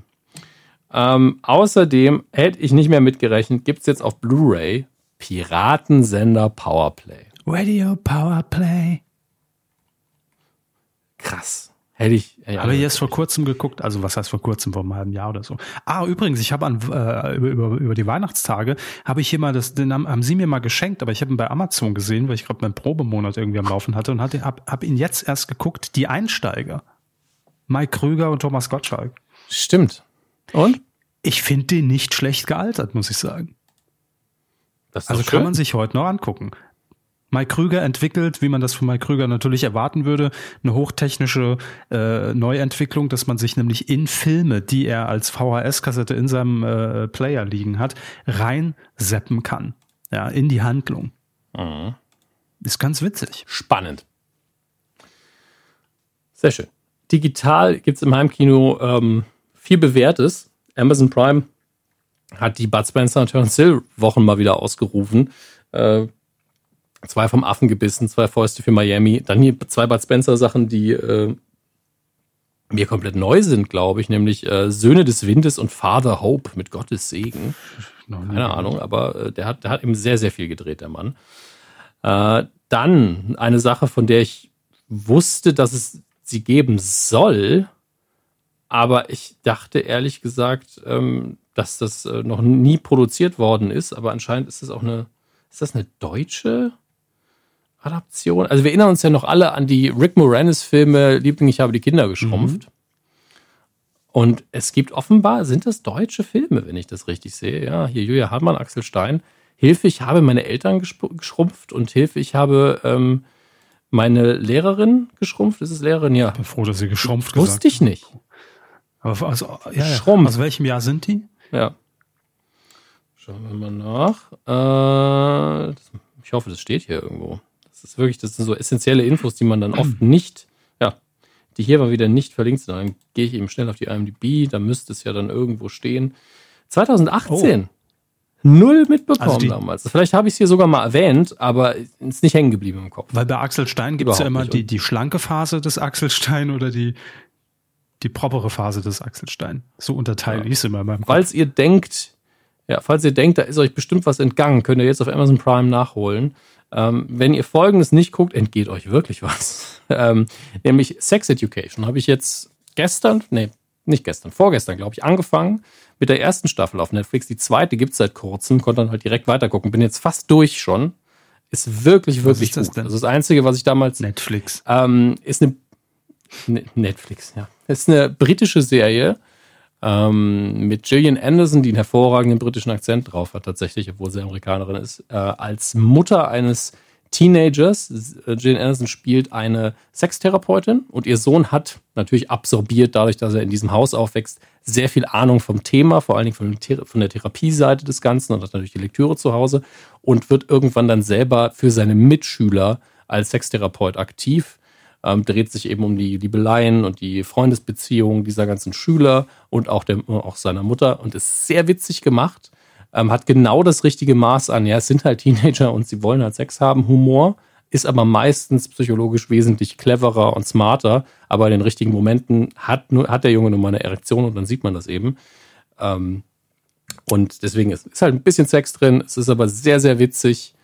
Ähm, außerdem hätte ich nicht mehr mitgerechnet, gibt es jetzt auf Blu-ray Piratensender Powerplay. Radio Power Play. Krass. Hätte ich. Ja, Habe ich erst vor kurzem geguckt, also was heißt vor kurzem, vor einem halben Jahr oder so. Ah, übrigens, ich habe an äh, über, über, über die Weihnachtstage habe ich hier mal das, den haben, haben sie mir mal geschenkt, aber ich habe ihn bei Amazon gesehen, weil ich gerade meinen Probemonat irgendwie am Laufen hatte und hatte, hab, hab ihn jetzt erst geguckt, die Einsteiger. Mike Krüger und Thomas Gottschalk. Stimmt. Und? Ich finde den nicht schlecht gealtert, muss ich sagen. Das ist Also doch kann schön. man sich heute noch angucken. Mike Krüger entwickelt, wie man das von Mike Krüger natürlich erwarten würde, eine hochtechnische äh, Neuentwicklung, dass man sich nämlich in Filme, die er als VHS-Kassette in seinem äh, Player liegen hat, reinseppen kann. Ja, in die Handlung. Mhm. Ist ganz witzig. Spannend. Sehr schön. Digital gibt es im Heimkino ähm, viel Bewährtes. Amazon Prime hat die Bud Spencer und Terence Hill Wochen mal wieder ausgerufen. Äh, zwei vom Affen gebissen, zwei Fäuste für Miami. Dann hier zwei Bud Spencer Sachen, die äh, mir komplett neu sind, glaube ich, nämlich äh, Söhne des Windes und Father Hope mit Gottes Segen. Keine Ahnung, aber äh, der, hat, der hat eben sehr, sehr viel gedreht, der Mann. Äh, dann eine Sache, von der ich wusste, dass es sie geben soll, aber ich dachte ehrlich gesagt, ähm, dass das äh, noch nie produziert worden ist, aber anscheinend ist das auch eine, ist das eine deutsche Adaption? Also wir erinnern uns ja noch alle an die Rick Moranis Filme Liebling, ich habe die Kinder geschrumpft. Und es gibt offenbar, sind das deutsche Filme, wenn ich das richtig sehe. Ja, hier Julia Hartmann, Axel Stein. Hilfe, ich habe meine Eltern geschrumpft und Hilfe, ich habe ähm, meine Lehrerin geschrumpft. Ist es Lehrerin? Ja. Ich bin froh, dass sie geschrumpft Wusste ich nicht. Aber also, ja, ja. Aus welchem Jahr sind die? Ja. Schauen wir mal nach. Äh, ich hoffe, das steht hier irgendwo. Das ist wirklich, das sind so essentielle Infos, die man dann oft nicht, ja, die hier mal wieder nicht verlinkt sind. Dann gehe ich eben schnell auf die IMDb, da müsste es ja dann irgendwo stehen. 2018. Oh. Null mitbekommen also die, damals. Vielleicht habe ich es hier sogar mal erwähnt, aber ist nicht hängen geblieben im Kopf. Weil bei Axel Stein gibt es ja immer die, die schlanke Phase des Axel Stein oder die, die propere Phase des Axel Stein. So unterteile ja. ich es immer in meinem Kopf. Falls ihr denkt, ja, falls ihr denkt, da ist euch bestimmt was entgangen, könnt ihr jetzt auf Amazon Prime nachholen. Ähm, wenn ihr Folgendes nicht guckt, entgeht euch wirklich was. *laughs* ähm, nämlich Sex Education habe ich jetzt gestern, nee, nicht gestern, vorgestern, glaube ich, angefangen mit der ersten Staffel auf Netflix. Die zweite gibt es seit kurzem, konnte dann halt direkt weitergucken. Bin jetzt fast durch schon. Ist wirklich, wirklich was ist gut. Das, also das Einzige, was ich damals. Netflix. Ähm, ist eine. Ne, Netflix, ja. Ist eine britische Serie ähm, mit Gillian Anderson, die einen hervorragenden britischen Akzent drauf hat, tatsächlich, obwohl sie Amerikanerin ist, äh, als Mutter eines Teenagers. Gillian Anderson spielt eine Sextherapeutin und ihr Sohn hat natürlich absorbiert, dadurch, dass er in diesem Haus aufwächst, sehr viel Ahnung vom Thema, vor allen Dingen von der Therapieseite des Ganzen und hat natürlich die Lektüre zu Hause und wird irgendwann dann selber für seine Mitschüler als Sextherapeut aktiv ähm, dreht sich eben um die Liebeleien und die Freundesbeziehungen dieser ganzen Schüler und auch, der, auch seiner Mutter und ist sehr witzig gemacht. Ähm, hat genau das richtige Maß an. Ja, es sind halt Teenager und sie wollen halt Sex haben. Humor ist aber meistens psychologisch wesentlich cleverer und smarter. Aber in den richtigen Momenten hat, nur, hat der Junge nun mal eine Erektion und dann sieht man das eben. Ähm, und deswegen ist, ist halt ein bisschen Sex drin. Es ist aber sehr, sehr witzig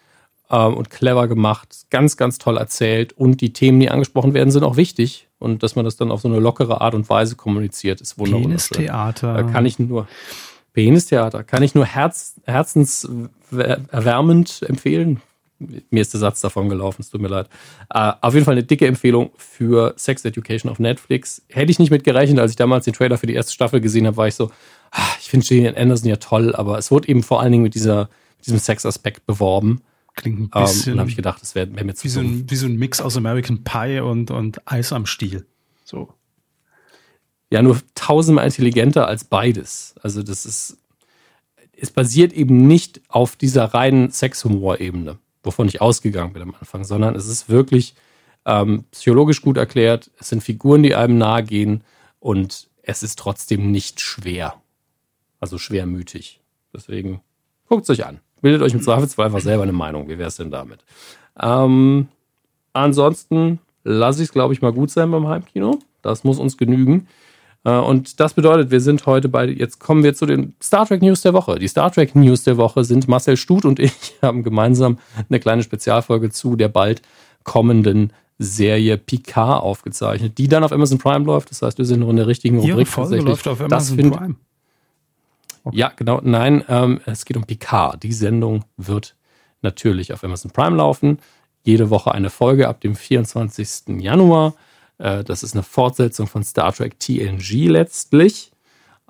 und clever gemacht, ganz, ganz toll erzählt und die Themen, die angesprochen werden, sind auch wichtig und dass man das dann auf so eine lockere Art und Weise kommuniziert, ist wunderbar. Penistheater. Kann ich nur Penistheater kann ich nur herz, herzenserwärmend empfehlen. Mir ist der Satz davon gelaufen, es tut mir leid. Uh, auf jeden Fall eine dicke Empfehlung für Sex Education auf Netflix. Hätte ich nicht mit gerechnet, als ich damals den Trailer für die erste Staffel gesehen habe, war ich so, ah, ich finde Gillian Anderson ja toll, aber es wurde eben vor allen Dingen mit dieser, mit diesem Sexaspekt beworben. Klingt ein bisschen. Um, und habe ich gedacht, das wäre wär mir zu wie so, ein, wie so ein Mix aus American Pie und, und Eis am Stiel. So. Ja, nur tausendmal intelligenter als beides. Also, das ist. Es basiert eben nicht auf dieser reinen Sexhumor-Ebene, wovon ich ausgegangen bin am Anfang, sondern es ist wirklich ähm, psychologisch gut erklärt. Es sind Figuren, die einem nahe gehen und es ist trotzdem nicht schwer. Also schwermütig. Deswegen guckt es euch an. Bildet euch im Zweifelsfall einfach selber eine Meinung. Wie wäre es denn damit? Ähm, ansonsten lasse ich es, glaube ich, mal gut sein beim Heimkino. Das muss uns genügen. Äh, und das bedeutet, wir sind heute bei, jetzt kommen wir zu den Star Trek News der Woche. Die Star Trek News der Woche sind Marcel Stut und ich *laughs* haben gemeinsam eine kleine Spezialfolge zu der bald kommenden Serie Picard aufgezeichnet, die dann auf Amazon Prime läuft. Das heißt, wir sind noch in der richtigen Rubrik. Ihre Folge läuft auf Amazon Prime. Okay. Ja, genau. Nein, ähm, es geht um Picard. Die Sendung wird natürlich auf Amazon Prime laufen. Jede Woche eine Folge ab dem 24. Januar. Äh, das ist eine Fortsetzung von Star Trek TNG letztlich.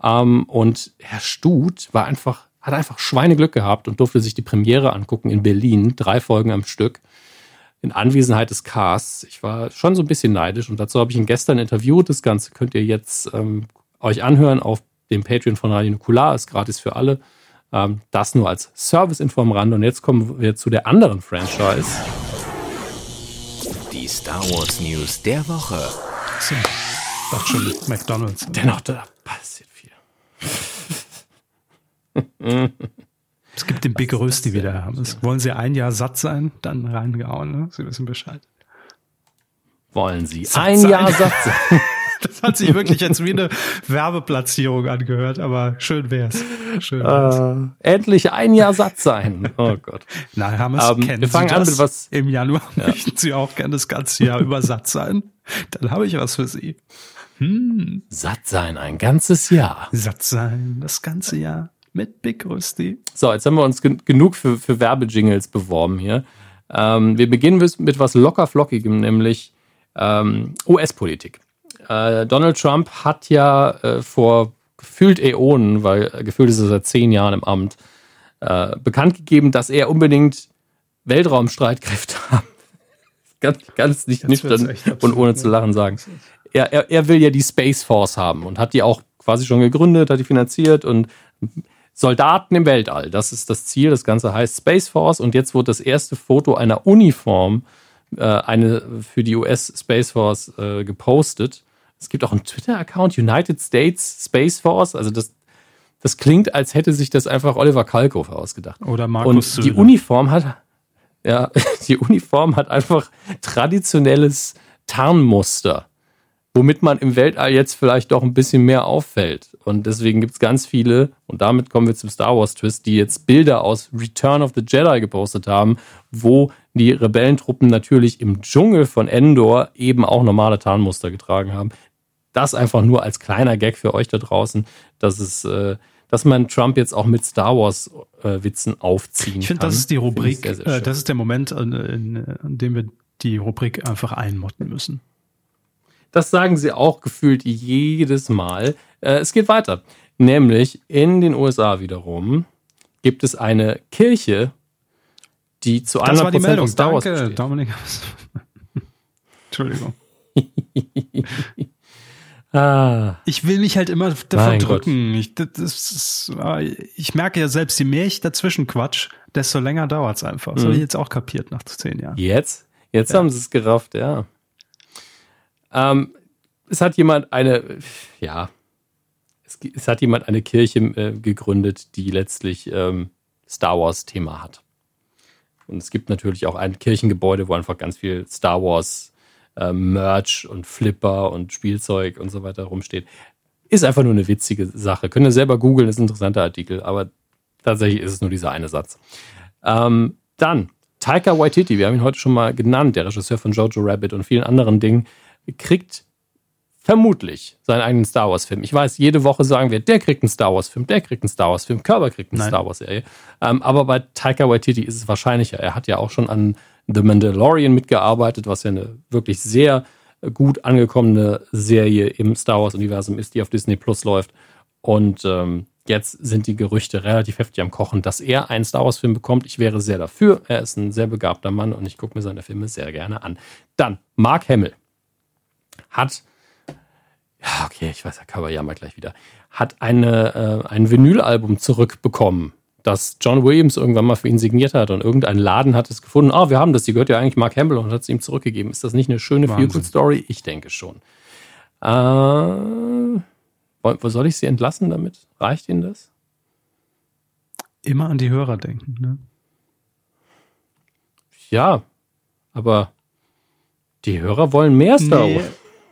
Ähm, und Herr Stut war einfach, hat einfach Schweineglück gehabt und durfte sich die Premiere angucken in Berlin. Drei Folgen am Stück. In Anwesenheit des Casts. Ich war schon so ein bisschen neidisch und dazu habe ich ihn gestern interviewt. Das Ganze könnt ihr jetzt ähm, euch anhören auf dem Patreon von Radio Nukular, ist gratis für alle. Ähm, das nur als Service-Info am Rande. Und jetzt kommen wir zu der anderen Franchise. Die Star Wars News der Woche. So, dachte schon McDonalds. Dennoch, da passiert viel. es gibt den Big Rösti wieder. Das wollen Sie ein Jahr satt sein? Dann reingehauen, ne? Sie wissen Bescheid. Wollen Sie satt ein sein? Jahr satt sein? *laughs* Das hat sich wirklich jetzt wie eine Werbeplatzierung angehört, aber schön wär's. Schön wär's. Äh, endlich ein Jahr satt sein. Oh Gott. Na, haben ähm, kennen wir fangen Sie an mit was. Im Januar ja. möchten Sie auch gerne das ganze Jahr über satt sein? Dann habe ich was für Sie. Hm. Satt sein, ein ganzes Jahr. Satt sein, das ganze Jahr mit Big Rusty. So, jetzt haben wir uns gen genug für, für Werbejingles beworben hier. Ähm, wir beginnen mit, mit was locker flockigem, nämlich ähm, US-Politik. Äh, Donald Trump hat ja äh, vor gefühlt Äonen, weil äh, gefühlt ist er seit zehn Jahren im Amt, äh, bekannt gegeben, dass er unbedingt Weltraumstreitkräfte *laughs* haben. ganz, ganz nicht nüchtern und ohne zu lachen sagen. Er, er, er will ja die Space Force haben und hat die auch quasi schon gegründet, hat die finanziert und Soldaten im Weltall. Das ist das Ziel. Das Ganze heißt Space Force und jetzt wurde das erste Foto einer Uniform äh, eine für die US Space Force äh, gepostet. Es gibt auch einen Twitter-Account, United States Space Force. Also das, das klingt, als hätte sich das einfach Oliver Kalkofe ausgedacht. Oder Markus Und die Uniform hat, ja, *laughs* die Uniform hat einfach traditionelles Tarnmuster, womit man im Weltall jetzt vielleicht doch ein bisschen mehr auffällt. Und deswegen gibt es ganz viele, und damit kommen wir zum Star Wars Twist, die jetzt Bilder aus Return of the Jedi gepostet haben, wo die Rebellentruppen natürlich im Dschungel von Endor eben auch normale Tarnmuster getragen haben. Das einfach nur als kleiner Gag für euch da draußen, dass es, äh, dass man Trump jetzt auch mit Star Wars äh, Witzen aufziehen Ich finde, kann. das ist die Finde ich Rubrik, sehr, sehr äh, das ist der Moment, in, in, in dem wir die Rubrik einfach einmotten müssen. Das sagen sie auch gefühlt jedes Mal. Äh, es geht weiter. Nämlich in den USA wiederum gibt es eine Kirche, die zu Das war die 100% Meldung. aus Star Wars Danke, besteht. Dominik. *laughs* Entschuldigung. *laughs* Ah, Ich will mich halt immer davon Mein drücken. Ich, das ist, äh, ich merke ja selbst, je mehr ich dazwischen quatsch, desto länger dauert's einfach. Das habe Mhm. ich jetzt auch kapiert nach zehn Jahren. jetzt? Jetzt haben sie es gerafft, ja. Ähm, es hat jemand eine, ja, es, es hat jemand eine Kirche äh, gegründet, die letztlich ähm, Star Wars Thema hat. Und es gibt natürlich auch ein Kirchengebäude, wo einfach ganz viel Star Wars äh, Merch und Flipper und Spielzeug und so weiter rumsteht. Ist einfach nur eine witzige Sache. Könnt ihr selber googeln, ist ein interessanter Artikel, aber tatsächlich ist es nur dieser eine Satz. Ähm, dann, Taika Waititi, wir haben ihn heute schon mal genannt, der Regisseur von Jojo Rabbit und vielen anderen Dingen, kriegt vermutlich seinen eigenen Star Wars-Film. Ich weiß, jede Woche sagen wir, der kriegt einen Star Wars-Film, der kriegt einen Star Wars-Film, Körber kriegt eine Nein. Star Wars-Serie. Ähm, aber bei Taika Waititi ist es wahrscheinlicher. Er hat ja auch schon an The Mandalorian mitgearbeitet, was ja eine wirklich sehr gut angekommene Serie im Star Wars-Universum ist, die auf Disney Plus läuft. Und ähm, jetzt sind die Gerüchte relativ heftig am Kochen, dass er einen Star Wars-Film bekommt. Ich wäre sehr dafür. Er ist ein sehr begabter Mann und ich gucke mir seine Filme sehr gerne an. Dann, Mark Hamill hat, ja, okay, ich weiß, da wir ja mal gleich wieder, hat eine, äh, ein Vinylalbum zurückbekommen, das John Williams irgendwann mal für ihn signiert hat und irgendein Laden hat es gefunden. Ah, wir haben das, die gehört ja eigentlich Mark Hamill und hat es ihm zurückgegeben. Ist das nicht eine schöne. Feel-Good-Story? Ich denke schon. Äh, wo soll ich sie entlassen damit? Reicht Ihnen das? Immer an die Hörer denken. Ne? Ja, aber die Hörer wollen mehr Star Nee, Wars.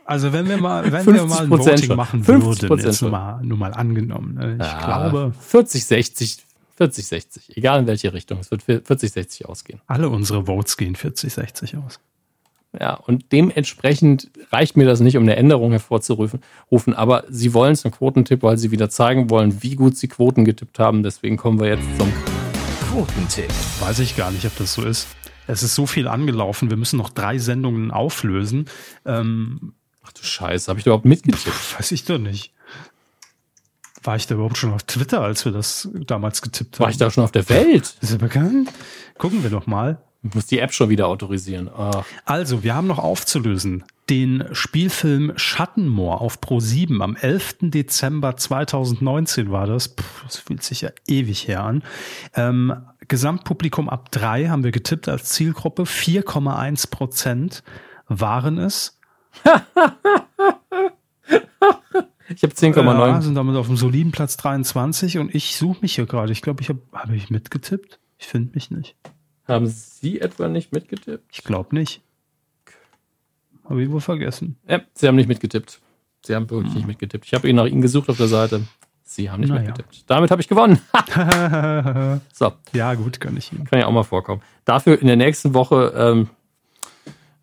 also wenn wir mal, wenn wir mal ein 50% Voting schon. machen 50% würden, jetzt schon. mal, nur mal angenommen. ne? Ich Ja, glaube, 40, 60, 40, 60. Egal in welche Richtung. Es wird 40, 60 ausgehen. alle unsere Votes gehen 40, 60 aus. Ja, und dementsprechend reicht mir das nicht, um eine Änderung hervorzurufen. Rufen. Aber sie wollen es einen Quotentipp, weil sie wieder zeigen wollen, wie gut sie Quoten getippt haben. Deswegen kommen wir jetzt zum. Quotentipp. Weiß ich gar nicht, ob das so ist. Es ist so viel angelaufen. Wir müssen noch drei Sendungen auflösen. Ähm, Ach du Scheiße, habe ich überhaupt mitgetippt? pf, *laughs* weiß ich doch nicht. War ich da überhaupt schon auf Twitter, als wir das damals getippt haben? War ich da schon auf der Welt? Ist ja bekannt? Gucken wir doch mal. Ich muss die App schon wieder autorisieren. Ah, Also, wir haben noch aufzulösen den Spielfilm Schattenmoor auf Pro7 am 11. Dezember 2019 war das. Puh, das fühlt sich ja ewig her an. Ähm, Gesamtpublikum ab drei haben wir getippt als Zielgruppe. 4,1 Prozent waren es. *laughs* ich habe 10,9. Ja, sind damit auf dem soliden Platz 23 und ich suche mich hier gerade. Ich glaube, ich habe hab ich mitgetippt. Ich finde mich nicht. Haben Sie etwa nicht mitgetippt? Ich glaube nicht. Habe ich wohl vergessen. Ja, Sie haben nicht mitgetippt. Sie haben wirklich nicht mitgetippt. Ich habe ihn nach Ihnen gesucht auf der Seite. Sie haben nicht Naja. mitgetippt. Damit habe ich gewonnen. *laughs* *laughs* so, ja, gut, gönn ich Ihnen. kann ja auch mal vorkommen. Dafür in der nächsten Woche, ähm,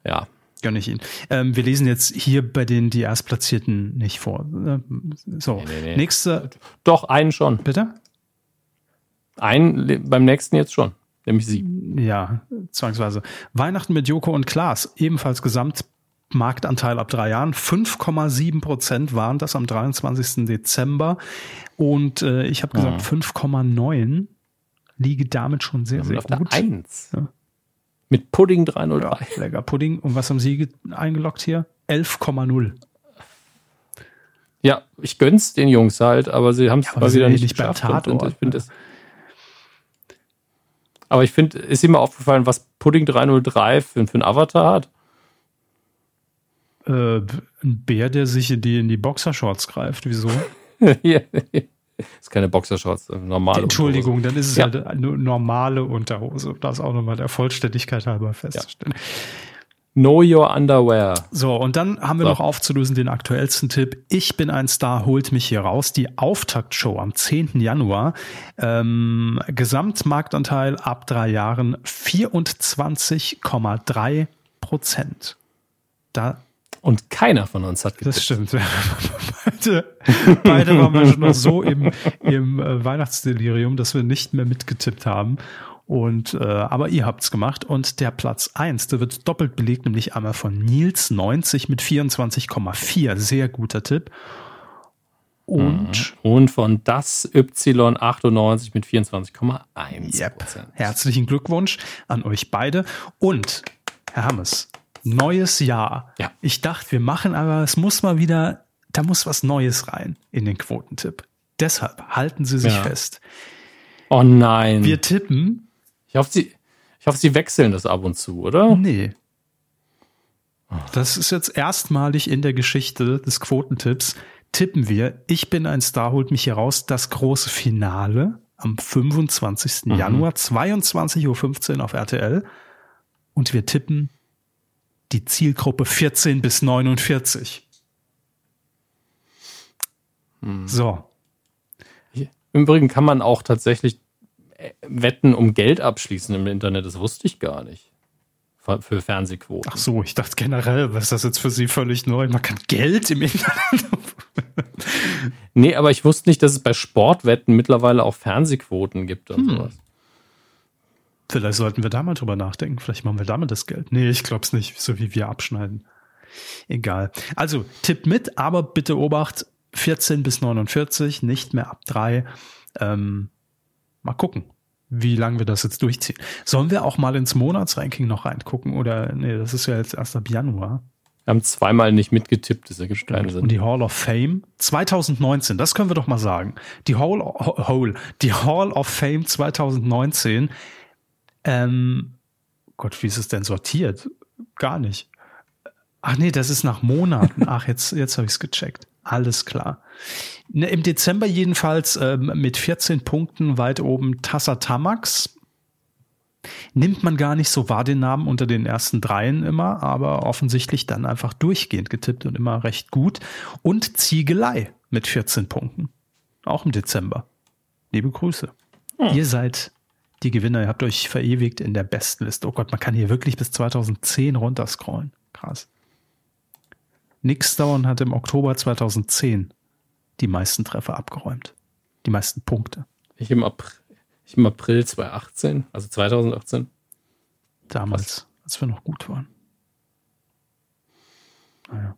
ja, Gönn ich Ihnen. Ähm, wir lesen jetzt hier bei den die Erstplatzierten nicht vor. ne? So, Nee, nee, nee. nächste, doch einen schon. bitte? Einen beim nächsten jetzt schon. Nämlich Sie. Ja, zwangsweise. Weihnachten mit Joko und Klaas, ebenfalls Gesamt Marktanteil ab drei Jahren. 5,7 Prozent waren das am 23. Dezember. Und äh, ich habe gesagt, 5,9 liege damit schon sehr, sehr auf gut. der 1. Ja. Mit Pudding 303. Ja, lecker Pudding. Und was haben Sie ge- eingeloggt hier? 11,0. Ja, ich gönn's den Jungs halt, aber sie haben es mal sie wieder nicht nicht beim geschafft. und- und Tatort, ich find ne? es- aber ich finde, ist Ihnen mal aufgefallen, was Pudding 303 für, für einen Avatar hat? Äh, ein Bär, der sich in die, in die Boxershorts greift. Wieso? *laughs* *laughs* Hier. Ist keine Boxershorts, äh, normale. Entschuldigung, dann ist es Ja. halt eine normale Unterhose. Das auch nochmal der Vollständigkeit halber festzustellen. Know your underwear. So, und dann haben wir So. noch aufzulösen den aktuellsten Tipp. Ich bin ein Star, holt mich hier raus. Die Auftaktshow am 10. Januar. Ähm, Gesamtmarktanteil ab drei Jahren 24,3 Prozent. Da, Und keiner von uns hat das getippt. stimmt. *laughs* beide, beide waren wir schon noch so im, im äh, Weihnachtsdelirium, dass wir nicht mehr mitgetippt haben. Und äh, aber ihr habt's gemacht und der Platz eins, der wird doppelt belegt, nämlich einmal von Nils 90 mit 24,4, sehr guter Tipp. Und Und von das Y98 mit 24,1 yep, herzlichen Glückwunsch an euch beide. Und Herr Hammes, neues Jahr. Ja. Ich dachte, wir machen aber, es muss mal wieder, da muss was Neues rein in den Quotentipp. Deshalb halten Sie sich Ja. fest. Oh nein. Wir tippen, ich, hoffe, sie, ich hoffe, sie wechseln das ab und zu, oder? nee. Das ist jetzt erstmalig in der Geschichte des Quotentipps. Tippen wir, ich bin ein Star, holt mich hier raus, das große Finale am 25. Januar, 22.15 Uhr auf RTL. Und wir tippen die Zielgruppe 14 bis 49. So, Im Übrigen kann man auch tatsächlich äh, Wetten um Geld abschließen im Internet. Das wusste ich gar nicht. Für für Fernsehquoten. ach so, ich dachte generell, was ist das jetzt für Sie völlig neu? Man kann Geld im Internet. *laughs* Nee, aber ich wusste nicht, dass es bei Sportwetten mittlerweile auch Fernsehquoten gibt und Hm. sowas. Vielleicht sollten wir da mal drüber nachdenken. Vielleicht machen wir damit das Geld. Nee, ich glaub's nicht, so wie wir abschneiden. Egal. Also, Tipp mit, aber bitte Obacht, 14 bis 49, nicht mehr ab 3. Ähm, mal gucken, wie lange wir das jetzt durchziehen. Sollen wir auch mal ins Monatsranking noch reingucken? Oder, nee, das ist ja jetzt erst ab Januar. Wir haben zweimal nicht mitgetippt, das ergibt keinen Und Sinn. die Hall of Fame 2019, das können wir doch mal sagen. Die Hall, Hall, die Hall of Fame 2019. Ähm, Gott, wie ist es denn sortiert? Gar nicht. Ach nee, das ist nach Monaten. Ach, jetzt, jetzt habe ich es gecheckt. Alles klar. Ne, Im Dezember jedenfalls ähm, mit 14 Punkten weit oben Tassa Tamax. Nimmt man gar nicht so wahr den Namen unter den ersten dreien immer, aber offensichtlich dann einfach durchgehend getippt und immer recht gut. Und Ziegelei mit 14 Punkten. Auch im Dezember. Liebe Grüße. Ihr seid die Gewinner. Ihr habt euch verewigt in der besten Liste. Oh Gott, man kann hier wirklich bis 2010 runterscrollen. Krass. Nixdown hat im Oktober 2010 die meisten Treffer abgeräumt. Die meisten Punkte. Ich im, April, ich im April 2018, also 2018. Damals, als wir noch gut waren. Naja.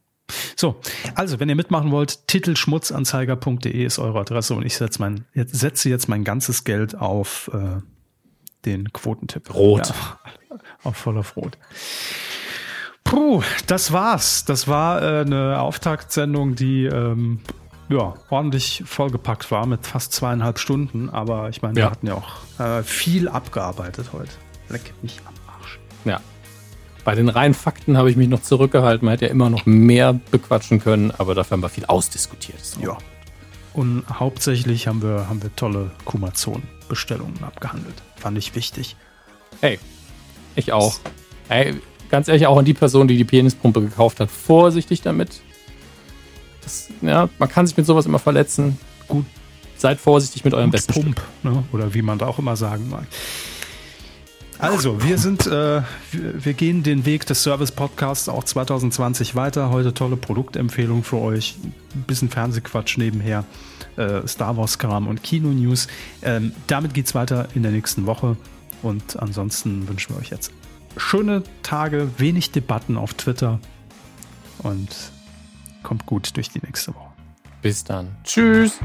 So, also wenn ihr mitmachen wollt, titelschmutzanzeiger.de ist eure Adresse und ich setze mein, jetzt, setze jetzt mein ganzes Geld auf äh, den Quotentipp. Rot. Ja, auf voll auf Rot. Puh, das war's. Das war äh, eine Auftaktsendung, die ähm, ja, ordentlich vollgepackt war mit fast zweieinhalb Stunden. Aber ich meine, wir Ja. hatten ja auch äh, viel abgearbeitet heute. Leck mich am Arsch. Ja. Bei den reinen Fakten habe ich mich noch zurückgehalten. Man hätte ja immer noch mehr bequatschen können, aber dafür haben wir viel ausdiskutiert. Ist Ja. Und hauptsächlich haben wir, haben wir tolle Kumazon-Bestellungen abgehandelt. Fand ich wichtig. Hey, ich auch. Ey, ganz ehrlich, auch an die Person, die die Penispumpe gekauft hat, vorsichtig damit. Das, ja, man kann sich mit sowas immer verletzen. Gut. Seid vorsichtig mit eurem besten. Pump, ne? oder wie man da auch immer sagen mag. Also, wir sind, äh, wir, gehen den Weg des Service-Podcasts auch 2020 weiter. Heute tolle Produktempfehlung für euch. Ein bisschen Fernsehquatsch nebenher. Äh, Star Wars-Kram und Kino-News. Ähm, damit geht's weiter in der nächsten Woche. Und ansonsten wünschen wir euch jetzt schöne Tage, wenig Debatten auf Twitter und kommt gut durch die nächste Woche. Bis dann. Tschüss.